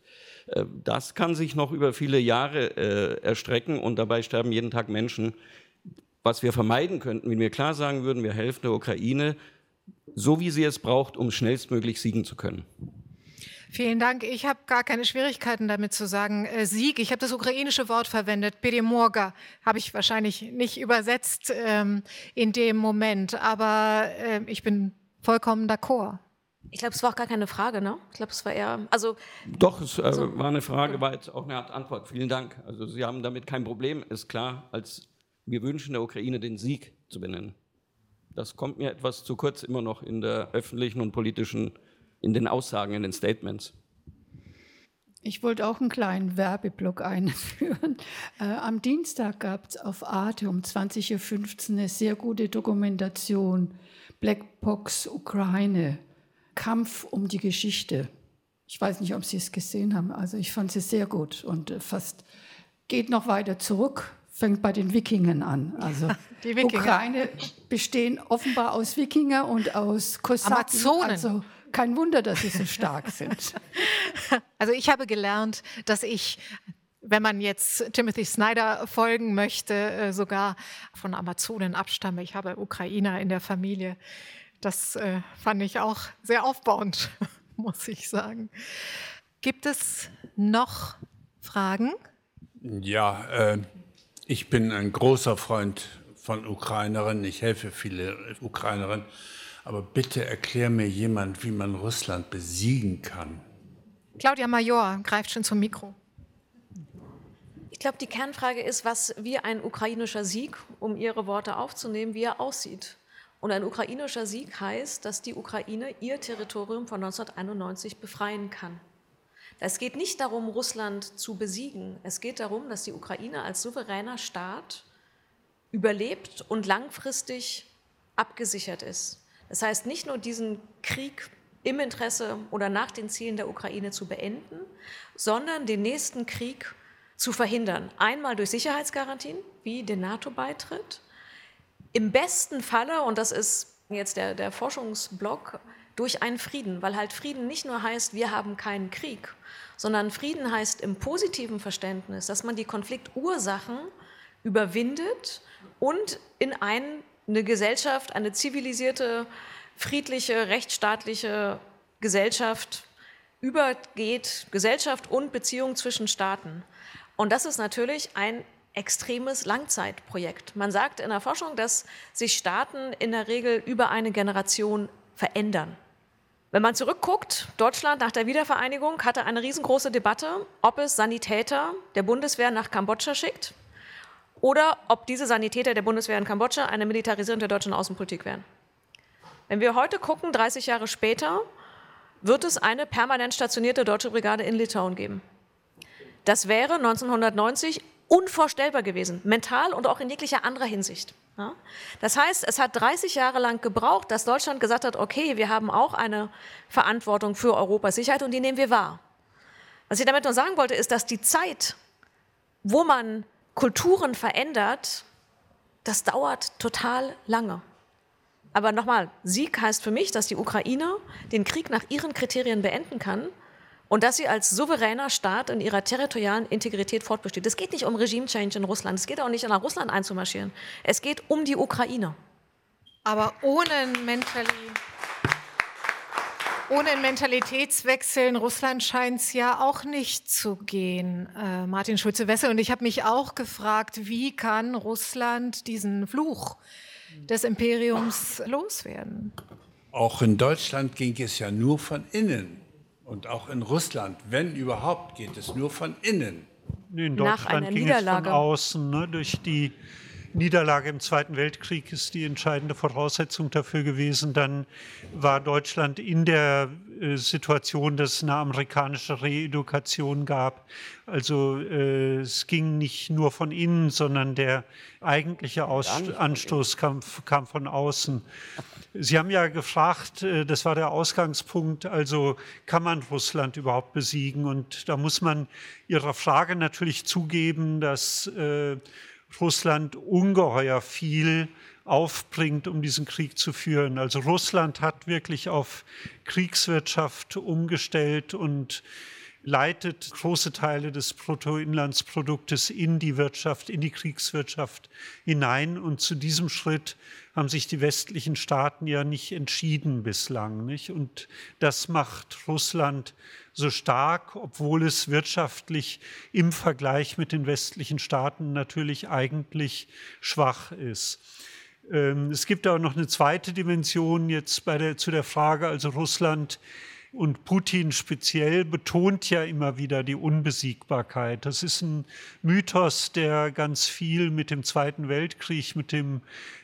[SPEAKER 11] Äh, das kann sich noch über viele Jahre äh, erstrecken und dabei sterben jeden Tag Menschen was wir vermeiden könnten, wenn wir klar sagen würden, wir helfen der Ukraine so, wie sie es braucht, um schnellstmöglich siegen zu können.
[SPEAKER 3] Vielen Dank. Ich habe gar keine Schwierigkeiten damit zu sagen äh, Sieg. Ich habe das ukrainische Wort verwendet. Peremorga habe ich wahrscheinlich nicht übersetzt ähm, in dem Moment, aber äh, ich bin vollkommen d'accord.
[SPEAKER 6] Ich glaube, es war auch gar keine Frage, ne? Ich glaube, es war eher, also.
[SPEAKER 11] Doch, es äh, so. war eine Frage, war jetzt auch eine Art Antwort. Vielen Dank. Also Sie haben damit kein Problem, ist klar. Als wir wünschen der Ukraine den Sieg zu benennen. Das kommt mir etwas zu kurz immer noch in der öffentlichen und politischen, in den Aussagen, in den Statements.
[SPEAKER 12] Ich wollte auch einen kleinen Werbeblock einführen. [laughs] Äh, am Dienstag gab es auf Arte um 20.15 Uhr eine sehr gute Dokumentation Blackbox Ukraine, Kampf um die Geschichte. Ich weiß nicht, ob Sie es gesehen haben. Also ich fand sie sehr gut und äh, fast geht noch weiter zurück fängt bei den Wikingern an. Also [laughs] die Wikinger. Ukraine bestehen offenbar aus Wikinger und aus Kosaken.
[SPEAKER 3] Amazonen.
[SPEAKER 12] Also kein Wunder, dass sie so stark sind. [laughs]
[SPEAKER 3] Also ich habe gelernt, dass ich wenn man jetzt Timothy Snyder folgen möchte, äh, sogar von Amazonen abstamme. Ich habe Ukrainer in der Familie. Das äh, fand ich auch sehr aufbauend, [laughs] muss ich sagen. Gibt es noch Fragen?
[SPEAKER 13] Ja, äh, ich bin ein großer Freund von Ukrainerinnen. Ich helfe viele Ukrainerinnen. Aber bitte erklär mir jemand, wie man Russland besiegen kann.
[SPEAKER 3] Claudia Major greift schon zum Mikro.
[SPEAKER 6] Ich glaube, die Kernfrage ist, was wie ein ukrainischer Sieg, um Ihre Worte aufzunehmen, wie er aussieht. Und ein ukrainischer Sieg heißt, dass die Ukraine ihr Territorium von 1991 befreien kann. Es geht nicht darum, Russland zu besiegen. Es geht darum, dass die Ukraine als souveräner Staat überlebt und langfristig abgesichert ist. Das heißt, nicht nur diesen Krieg im Interesse oder nach den Zielen der Ukraine zu beenden, sondern den nächsten Krieg zu verhindern. Einmal durch Sicherheitsgarantien, wie den NATO-Beitritt. Im besten Falle, und das ist jetzt der, der Forschungsblock, durch einen Frieden, weil halt Frieden nicht nur heißt, wir haben keinen Krieg, sondern Frieden heißt im positiven Verständnis, dass man die Konfliktursachen überwindet und in ein, eine Gesellschaft, eine zivilisierte, friedliche, rechtsstaatliche Gesellschaft übergeht, Gesellschaft und Beziehung zwischen Staaten. Und das ist natürlich ein extremes Langzeitprojekt. Man sagt in der Forschung, dass sich Staaten in der Regel über eine Generation verändern. Wenn man zurückguckt, Deutschland nach der Wiedervereinigung hatte eine riesengroße Debatte, ob es Sanitäter der Bundeswehr nach Kambodscha schickt oder ob diese Sanitäter der Bundeswehr in Kambodscha eine Militarisierung der deutschen Außenpolitik wären. Wenn wir heute gucken, 30 Jahre später, wird es eine permanent stationierte deutsche Brigade in Litauen geben. Das wäre 1990 unvorstellbar gewesen, mental und auch in jeglicher anderer Hinsicht. Ja? Das heißt, es hat 30 Jahre lang gebraucht, dass Deutschland gesagt hat, okay, wir haben auch eine Verantwortung für Europas Sicherheit und die nehmen wir wahr. Was ich damit nur sagen wollte, ist, dass die Zeit, wo man Kulturen verändert, das dauert total lange. Aber nochmal, Sieg heißt für mich, dass die Ukraine den Krieg nach ihren Kriterien beenden kann und dass sie als souveräner Staat in ihrer territorialen Integrität fortbesteht. Es geht nicht um Regime-Change in Russland, es geht auch nicht nach Russland einzumarschieren. Es geht um die Ukraine.
[SPEAKER 3] Aber ohne Mentalität. Ohne einen Mentalitätswechsel in Russland scheint es ja auch nicht zu gehen, äh, Martin Schulze-Wessel. Und ich habe mich auch gefragt, wie kann Russland diesen Fluch des Imperiums loswerden?
[SPEAKER 13] Auch in Deutschland ging es ja nur von innen. Und auch in Russland, wenn überhaupt, geht es nur von innen.
[SPEAKER 8] In Deutschland ging es von außen. Ne? Durch die Niederlage im Zweiten Weltkrieg ist die entscheidende Voraussetzung dafür gewesen. Dann war Deutschland in der äh, Situation, dass es eine amerikanische Reedukation gab. Also äh, es ging nicht nur von innen, sondern der eigentliche Aus Anstoß kam, kam von außen. Sie haben ja gefragt, äh, das war der Ausgangspunkt, also kann man Russland überhaupt besiegen? Und da muss man Ihrer Frage natürlich zugeben, dass äh, Russland ungeheuer viel aufbringt, um diesen Krieg zu führen. Also Russland hat wirklich auf Kriegswirtschaft umgestellt und leitet große Teile des Bruttoinlandsproduktes in die Wirtschaft, in die Kriegswirtschaft hinein. Und zu diesem Schritt haben sich die westlichen Staaten ja nicht entschieden bislang. Nicht? Und das macht Russland so stark, obwohl es wirtschaftlich im Vergleich mit den westlichen Staaten natürlich eigentlich schwach ist. Ähm, es gibt aber noch eine zweite Dimension jetzt bei der, zu der Frage, also Russland und Putin speziell betont ja immer wieder die Unbesiegbarkeit. Das ist ein Mythos, der ganz viel mit dem Zweiten Weltkrieg, mit dem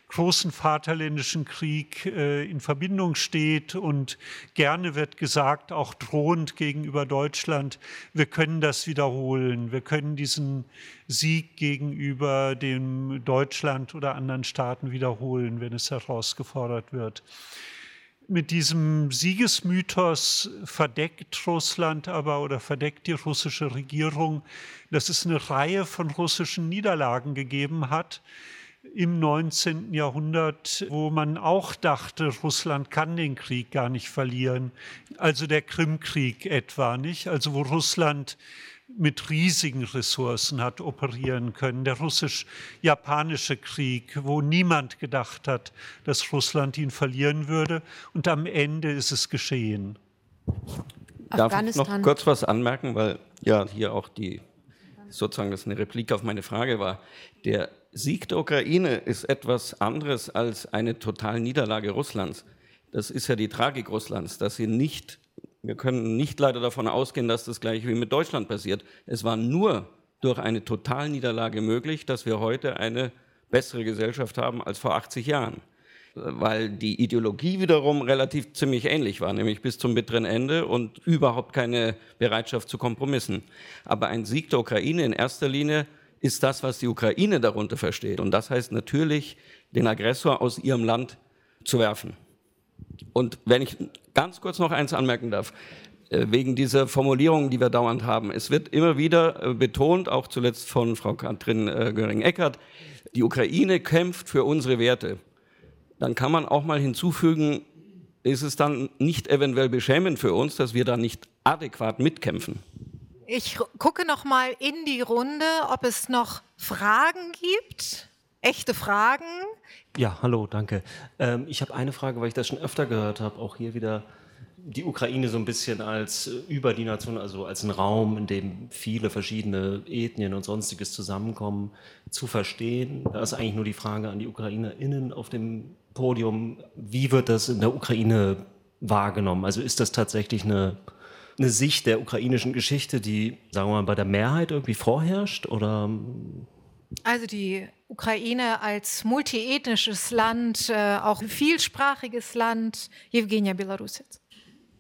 [SPEAKER 8] großen Vaterländischen Krieg äh, in Verbindung steht und gerne wird gesagt, auch drohend gegenüber Deutschland, wir können das wiederholen, wir können diesen Sieg gegenüber dem Deutschland oder anderen Staaten wiederholen, wenn es herausgefordert wird. Mit diesem Siegesmythos verdeckt Russland aber oder verdeckt die russische Regierung, dass es eine Reihe von russischen Niederlagen gegeben hat im 19. Jahrhundert, wo man auch dachte, Russland kann den Krieg gar nicht verlieren. Also der Krimkrieg etwa nicht, also wo Russland mit riesigen Ressourcen hat operieren können. Der russisch-japanische Krieg, wo niemand gedacht hat, dass Russland ihn verlieren würde. Und am Ende ist es geschehen.
[SPEAKER 11] Darf ich noch kurz was anmerken, weil ja hier auch die sozusagen das eine Replik auf meine Frage war. Der Sieg der Ukraine ist etwas anderes als eine Totalniederlage Russlands. Das ist ja die Tragik Russlands, dass sie nicht wir können nicht leider davon ausgehen, dass das gleich wie mit Deutschland passiert. Es war nur durch eine Totalniederlage möglich, dass wir heute eine bessere Gesellschaft haben als vor 80 Jahren. Weil die Ideologie wiederum relativ ziemlich ähnlich war, nämlich bis zum bitteren Ende und überhaupt keine Bereitschaft zu Kompromissen. Aber ein Sieg der Ukraine in erster Linie ist das, was die Ukraine darunter versteht. Und das heißt natürlich, den Aggressor aus ihrem Land zu werfen. Und wenn ich ganz kurz noch eins anmerken darf, äh, wegen dieser Formulierungen, die wir dauernd haben. Es wird immer wieder äh, betont, auch zuletzt von Frau Katrin äh, Göring-Eckardt, die Ukraine kämpft für unsere Werte. Dann kann man auch mal hinzufügen, ist es dann nicht eventuell beschämend für uns, dass wir da nicht adäquat mitkämpfen?
[SPEAKER 3] Ich gucke noch mal in die Runde, ob es noch Fragen gibt. Echte Fragen.
[SPEAKER 14] Ja, hallo, danke. Ähm, ich habe eine Frage, weil ich das schon öfter gehört habe, auch hier wieder die Ukraine so ein bisschen als äh, über die Nation, also als ein Raum, in dem viele verschiedene Ethnien und sonstiges zusammenkommen, zu verstehen. Da ist eigentlich nur die Frage an die UkrainerInnen auf dem Podium, wie wird das in der Ukraine wahrgenommen? Also ist das tatsächlich eine, eine Sicht der ukrainischen Geschichte, die, sagen wir mal, bei der Mehrheit irgendwie vorherrscht oder
[SPEAKER 3] also die Ukraine als multiethnisches Land, äh, auch vielsprachiges Land. Evgenia Belarusitz.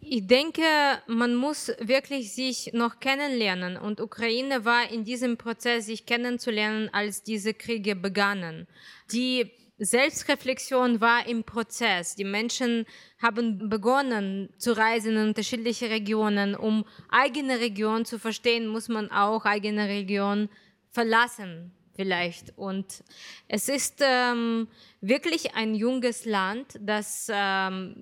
[SPEAKER 7] Ich denke, man muss wirklich sich noch kennenlernen und Ukraine war in diesem Prozess, sich kennenzulernen, als diese Kriege begannen. Die Selbstreflexion war im Prozess. Die Menschen haben begonnen zu reisen in unterschiedliche Regionen. Um eigene Region zu verstehen, muss man auch eigene Region verlassen vielleicht. Und es ist ähm, wirklich ein junges Land, das, ähm,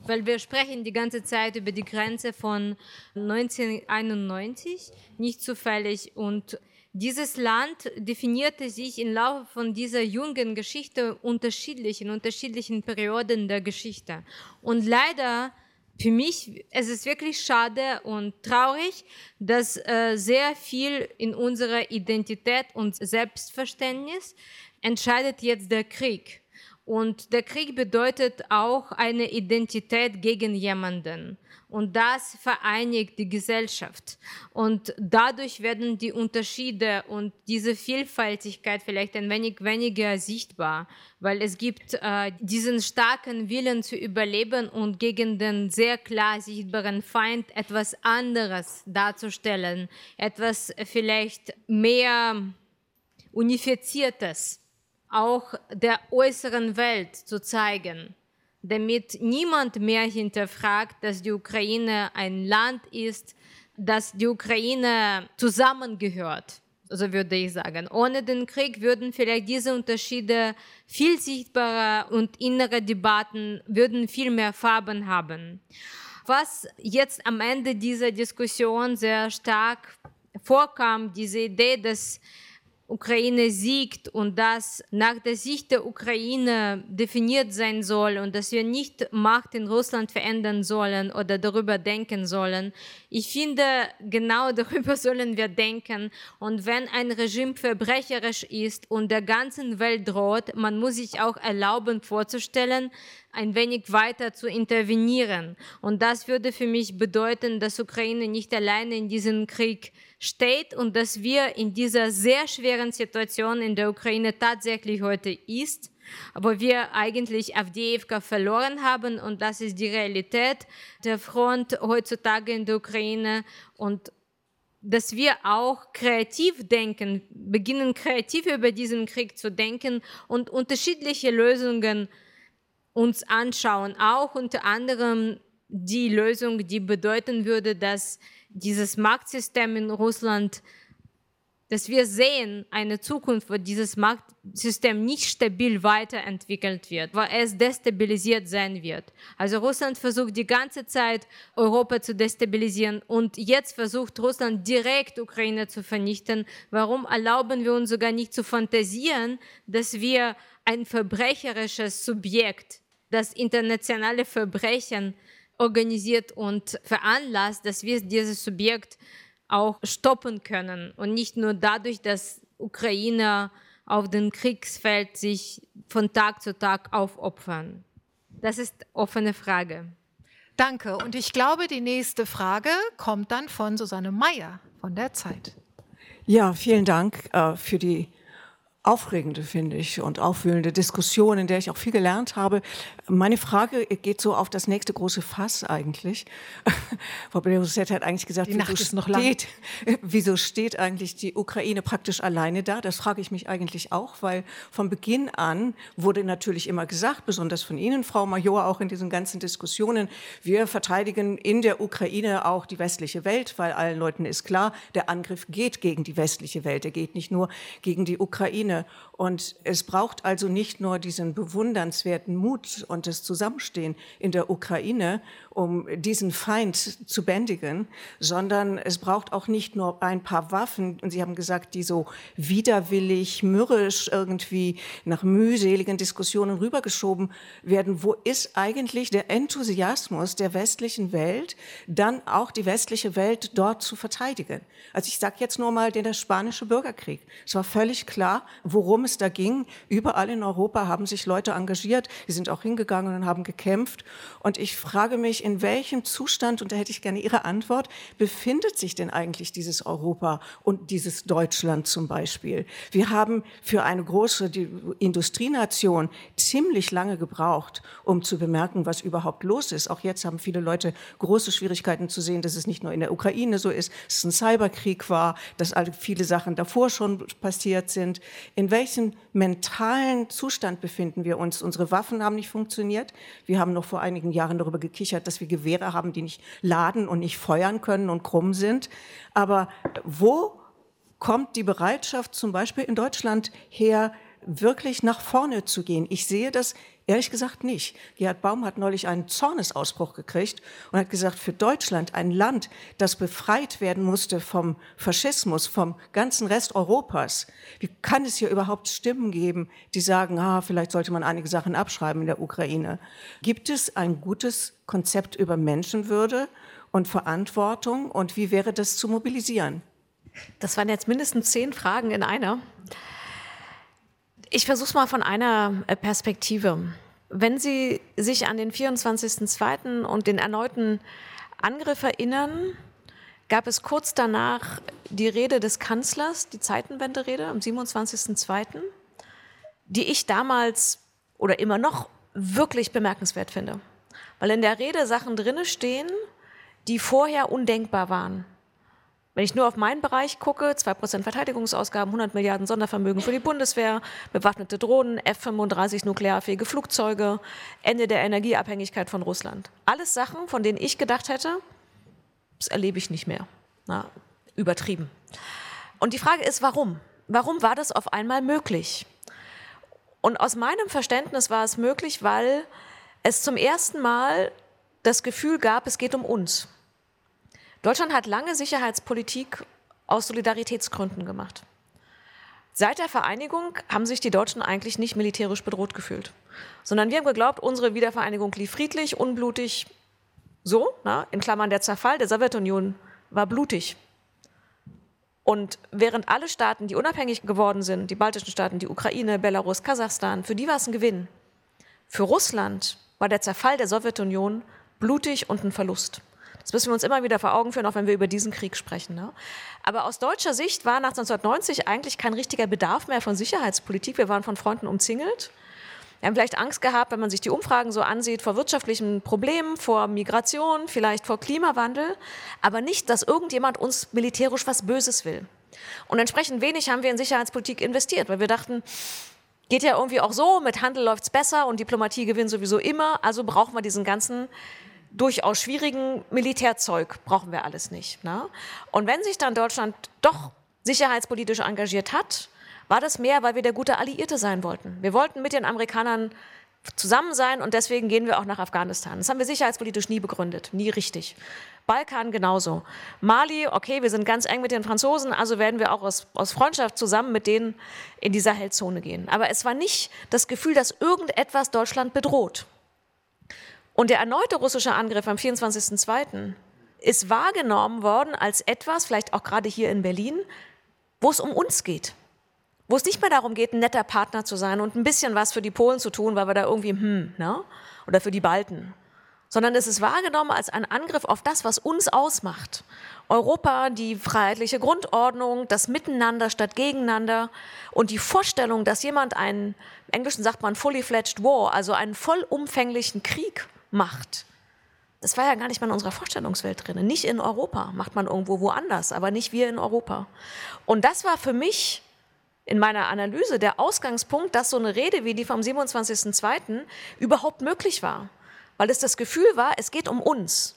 [SPEAKER 7] weil wir sprechen die ganze Zeit über die Grenze von 1991, nicht zufällig. Und dieses Land definierte sich im Laufe von dieser jungen Geschichte unterschiedlich, in unterschiedlichen Perioden der Geschichte. Und leider für mich es ist wirklich schade und traurig, dass äh, sehr viel in unserer Identität und Selbstverständnis entscheidet jetzt der Krieg. Und der Krieg bedeutet auch eine Identität gegen jemanden. Und das vereinigt die Gesellschaft. Und dadurch werden die Unterschiede und diese Vielfältigkeit vielleicht ein wenig weniger sichtbar, weil es gibt äh, diesen starken Willen zu überleben und gegen den sehr klar sichtbaren Feind etwas anderes darzustellen, etwas vielleicht mehr unifiziertes auch der äußeren Welt zu zeigen, damit niemand mehr hinterfragt, dass die Ukraine ein Land ist, dass die Ukraine zusammengehört, so würde ich sagen. Ohne den Krieg würden vielleicht diese Unterschiede viel sichtbarer und innere Debatten würden viel mehr Farben haben. Was jetzt am Ende dieser Diskussion sehr stark vorkam, diese Idee, dass Ukraine siegt und das nach der Sicht der Ukraine definiert sein soll und dass wir nicht Macht in Russland verändern sollen oder darüber denken sollen. Ich finde, genau [laughs] darüber sollen wir denken. Und wenn ein Regime verbrecherisch ist und der ganzen Welt droht, man muss sich auch erlauben vorzustellen, ein wenig weiter zu intervenieren. Und das würde für mich bedeuten, dass Ukraine nicht alleine in diesem Krieg steht und dass wir in dieser sehr schweren Situation in der Ukraine tatsächlich heute ist, wo wir eigentlich Avdiivka verloren haben und das ist die Realität der Front heutzutage in der Ukraine und dass wir auch kreativ denken, beginnen kreativ über diesen Krieg zu denken und unterschiedliche Lösungen uns anschauen, auch unter anderem die Lösung, die bedeuten würde, dass dieses Marktsystem in Russland dass wir sehen eine Zukunft, wo dieses Marktsystem nicht stabil weiterentwickelt wird, wo es destabilisiert sein wird. Also Russland versucht die ganze Zeit Europa zu destabilisieren und jetzt versucht Russland direkt Ukraine zu vernichten. Warum erlauben wir uns sogar nicht zu fantasieren, dass wir ein verbrecherisches Subjekt, das internationale Verbrechen organisiert und veranlasst, dass wir dieses Subjekt auch stoppen können und nicht nur dadurch, dass Ukrainer auf dem Kriegsfeld sich von Tag zu Tag aufopfern. Das ist offene Frage.
[SPEAKER 3] Danke. Und ich glaube, die nächste Frage kommt dann von Susanne Meyer von der Zeit.
[SPEAKER 15] Ja, vielen Dank äh, für die aufregende, finde ich, und aufwühlende Diskussion, in der ich auch viel gelernt habe. Meine Frage geht so auf das nächste große Fass eigentlich. [laughs] Frau Belarusset hat eigentlich gesagt,
[SPEAKER 3] die Nacht
[SPEAKER 15] wieso,
[SPEAKER 3] ist noch
[SPEAKER 15] steht, [laughs] wieso steht eigentlich die Ukraine praktisch alleine da? Das frage ich mich eigentlich auch, weil von Beginn an wurde natürlich immer gesagt, besonders von Ihnen, Frau Major, auch in diesen ganzen Diskussionen, wir verteidigen in der Ukraine auch die westliche Welt, weil allen Leuten ist klar, der Angriff geht gegen die westliche Welt, er geht nicht nur gegen die Ukraine. Ukraine. Und es braucht also nicht nur diesen bewundernswerten Mut und das Zusammenstehen in der Ukraine, um diesen Feind zu bändigen, sondern es braucht auch nicht nur ein paar Waffen, und Sie haben gesagt, die so widerwillig, mürrisch irgendwie nach mühseligen Diskussionen rübergeschoben werden. Wo ist eigentlich der Enthusiasmus der westlichen Welt, dann auch die westliche Welt dort zu verteidigen? Also ich sage jetzt nur mal den der spanische Bürgerkrieg. Es war völlig klar, worum es da ging. Überall in Europa haben sich Leute engagiert, die sind auch hingegangen und haben gekämpft. Und ich frage mich, in welchem Zustand, und da hätte ich gerne Ihre Antwort, befindet sich denn eigentlich dieses Europa und dieses Deutschland zum Beispiel? Wir haben für eine große Industrienation ziemlich lange gebraucht, um zu bemerken, was überhaupt los ist. Auch jetzt haben viele Leute große Schwierigkeiten zu sehen, dass es nicht nur in der Ukraine so ist, dass es ein Cyberkrieg war, dass viele Sachen davor schon passiert sind in welchem mentalen Zustand befinden wir uns? Unsere Waffen haben nicht funktioniert. Wir haben noch vor einigen Jahren darüber gekichert, dass wir Gewehre haben, die nicht laden und nicht feuern können und krumm sind. Aber wo kommt die Bereitschaft zum Beispiel in Deutschland her, wirklich nach vorne zu gehen? Ich sehe das Ehrlich gesagt nicht. Gerhard Baum hat neulich einen Zornesausbruch gekriegt und hat gesagt, für Deutschland, ein Land, das befreit werden musste vom Faschismus, vom ganzen Rest Europas, wie kann es hier überhaupt Stimmen geben, die sagen, ah, vielleicht sollte man einige Sachen abschreiben in der Ukraine? Gibt es ein gutes Konzept über Menschenwürde und Verantwortung und wie wäre das zu mobilisieren?
[SPEAKER 6] Das waren jetzt mindestens zehn Fragen in einer. Ich versuche es mal von einer äh, Perspektive. Wenn Sie sich an den 24.02. und den erneuten Angriff erinnern, gab es kurz danach die Rede des Kanzlers, die Zeitenwende-Rede am 27.02., die ich damals oder immer noch wirklich bemerkenswert finde. Weil in der Rede Sachen drinne stehen, die vorher undenkbar waren. Wenn ich nur auf meinen Bereich gucke, 2% Verteidigungsausgaben, 100 Milliarden Sondervermögen für die Bundeswehr, bewaffnete Drohnen, F-35 nuklearfähige Flugzeuge, Ende der Energieabhängigkeit von Russland. Alles Sachen, von denen ich gedacht hätte, das erlebe ich nicht mehr. Na, übertrieben. Und die Frage ist, warum? Warum war das auf einmal möglich? Und aus meinem Verständnis war es möglich, weil es zum ersten Mal das Gefühl gab, es geht um uns. Deutschland hat lange Sicherheitspolitik aus Solidaritätsgründen gemacht. Seit der Vereinigung haben sich die Deutschen eigentlich nicht militärisch bedroht gefühlt, sondern wir haben geglaubt, unsere Wiedervereinigung lief friedlich, unblutig, so, na, in Klammern der Zerfall der Sowjetunion war blutig. Und während alle Staaten, die unabhängig geworden sind, die baltischen Staaten, die Ukraine, Belarus, Kasachstan, für die war es ein Gewinn. Für Russland war der Zerfall der Sowjetunion blutig und ein Verlust. Das müssen wir uns immer wieder vor Augen führen, auch wenn wir über diesen Krieg sprechen. Ne? Aber aus deutscher Sicht war nach 1990 eigentlich kein richtiger Bedarf mehr von Sicherheitspolitik. Wir waren von Freunden umzingelt. Wir haben vielleicht Angst gehabt, wenn man sich die Umfragen so ansieht, vor wirtschaftlichen Problemen, vor Migration, vielleicht vor Klimawandel, aber nicht, dass irgendjemand uns militärisch was Böses will. Und entsprechend wenig haben wir in Sicherheitspolitik investiert, weil wir dachten, geht ja irgendwie auch so, mit Handel läuft es besser und Diplomatie gewinnt sowieso immer, also brauchen wir diesen ganzen durchaus schwierigen Militärzeug, brauchen wir alles nicht. Ne? Und wenn sich dann Deutschland doch sicherheitspolitisch engagiert hat, war das mehr, weil wir der gute Alliierte sein wollten. Wir wollten mit den Amerikanern zusammen sein und deswegen gehen wir auch nach Afghanistan. Das haben wir sicherheitspolitisch nie begründet, nie richtig. Balkan genauso. Mali, okay, wir sind ganz eng mit den Franzosen, also werden wir auch aus, aus Freundschaft zusammen mit denen in die Sahelzone gehen. Aber es war nicht das Gefühl, dass irgendetwas Deutschland bedroht. Und der erneute russische Angriff am 24.02. ist wahrgenommen worden als etwas, vielleicht auch gerade hier in Berlin, wo es um uns geht. Wo es nicht mehr darum geht, ein netter Partner zu sein und ein bisschen was für die Polen zu tun, weil wir da irgendwie, hm, ne? oder für die Balten. Sondern es ist wahrgenommen als ein Angriff auf das, was uns ausmacht. Europa, die freiheitliche Grundordnung, das Miteinander statt Gegeneinander und die Vorstellung, dass jemand einen, im Englischen sagt man fully fledged war, also einen vollumfänglichen Krieg macht. Das war ja gar nicht mal in unserer Vorstellungswelt drin. Nicht in Europa, macht man irgendwo woanders, aber nicht wir in Europa. Und das war für mich in meiner Analyse der Ausgangspunkt, dass so eine Rede wie die vom 27.02. überhaupt möglich war. Weil es das Gefühl war, es geht um uns.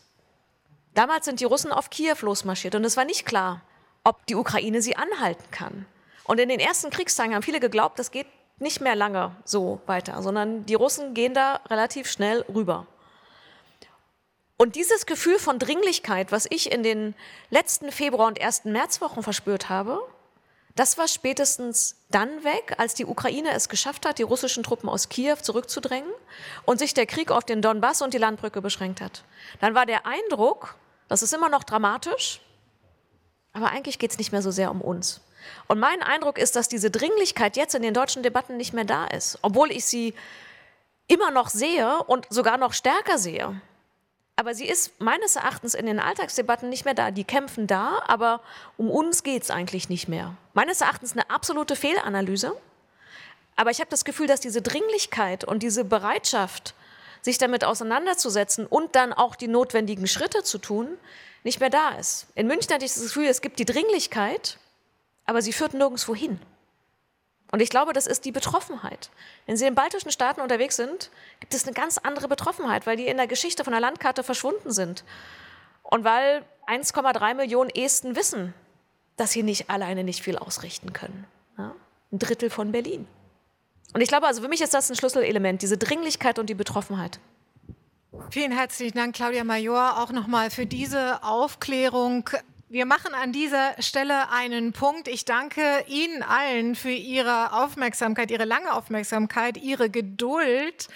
[SPEAKER 6] Damals sind die Russen auf Kiew losmarschiert und es war nicht klar, ob die Ukraine sie anhalten kann. Und in den ersten Kriegstagen haben viele geglaubt, das geht nicht mehr lange so weiter, sondern die Russen gehen da relativ schnell rüber. Und dieses Gefühl von Dringlichkeit, was ich in den letzten Februar- und ersten Märzwochen verspürt habe, das war spätestens dann weg, als die Ukraine es geschafft hat, die russischen Truppen aus Kiew zurückzudrängen und sich der Krieg auf den Donbass und die Landbrücke beschränkt hat. Dann war der Eindruck, das ist immer noch dramatisch, aber eigentlich geht es nicht mehr so sehr um uns. Und mein Eindruck ist, dass diese Dringlichkeit jetzt in den deutschen Debatten nicht mehr da ist, obwohl ich sie immer noch sehe und sogar noch stärker sehe. Aber sie ist meines Erachtens in den Alltagsdebatten nicht mehr da. Die kämpfen da, aber um uns geht es eigentlich nicht mehr. Meines Erachtens eine absolute Fehlanalyse. Aber ich habe das Gefühl, dass diese Dringlichkeit und diese Bereitschaft, sich damit auseinanderzusetzen und dann auch die notwendigen Schritte zu tun, nicht mehr da ist. In München hatte ich das Gefühl, es gibt die Dringlichkeit, aber sie führt nirgendwo hin. Und ich glaube, das ist die Betroffenheit. Wenn Sie in den baltischen Staaten unterwegs sind, gibt es eine ganz andere Betroffenheit, weil die in der Geschichte von der Landkarte verschwunden sind. Und weil 1,3 Millionen Esten wissen, dass sie nicht alleine nicht viel ausrichten können. Ja? Ein Drittel von Berlin. Und ich glaube, also für mich ist das ein Schlüsselelement, diese Dringlichkeit und die Betroffenheit.
[SPEAKER 3] Vielen herzlichen Dank, Claudia Major, auch nochmal für diese Aufklärung. Wir machen an dieser Stelle einen Punkt. Ich danke Ihnen allen für Ihre Aufmerksamkeit, Ihre lange Aufmerksamkeit, Ihre Geduld.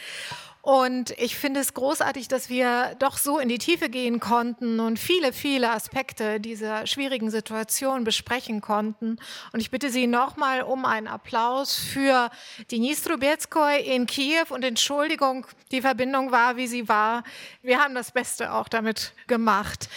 [SPEAKER 3] Und ich finde es großartig, dass wir doch so in die Tiefe gehen konnten und viele, viele Aspekte dieser schwierigen Situation besprechen konnten. Und ich bitte Sie nochmal um einen Applaus für Denis Trubetskoy in Kiew und Entschuldigung, die Verbindung war, wie sie war. Wir haben das Beste auch damit gemacht.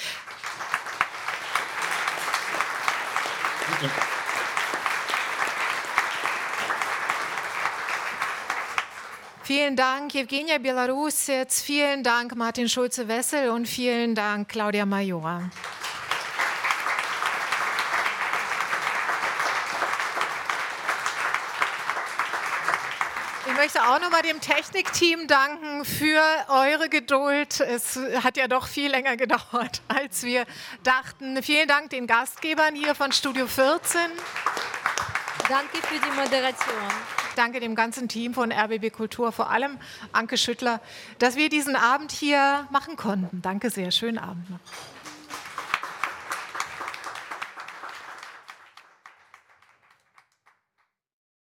[SPEAKER 3] Vielen Dank, Evgenia Belarusec, vielen Dank, Martin Schulze-Wessel und vielen Dank, Claudia Major. Möchte auch nochmal dem Technikteam danken für eure Geduld. Es hat ja doch viel länger gedauert, [laughs] als wir dachten. Vielen Dank den Gastgebern hier von Studio 14.
[SPEAKER 7] Danke für die Moderation.
[SPEAKER 3] Danke dem ganzen Team von RBB Kultur, vor allem Anke Schüttler, dass wir diesen Abend hier machen konnten. Danke sehr. Schönen Abend noch.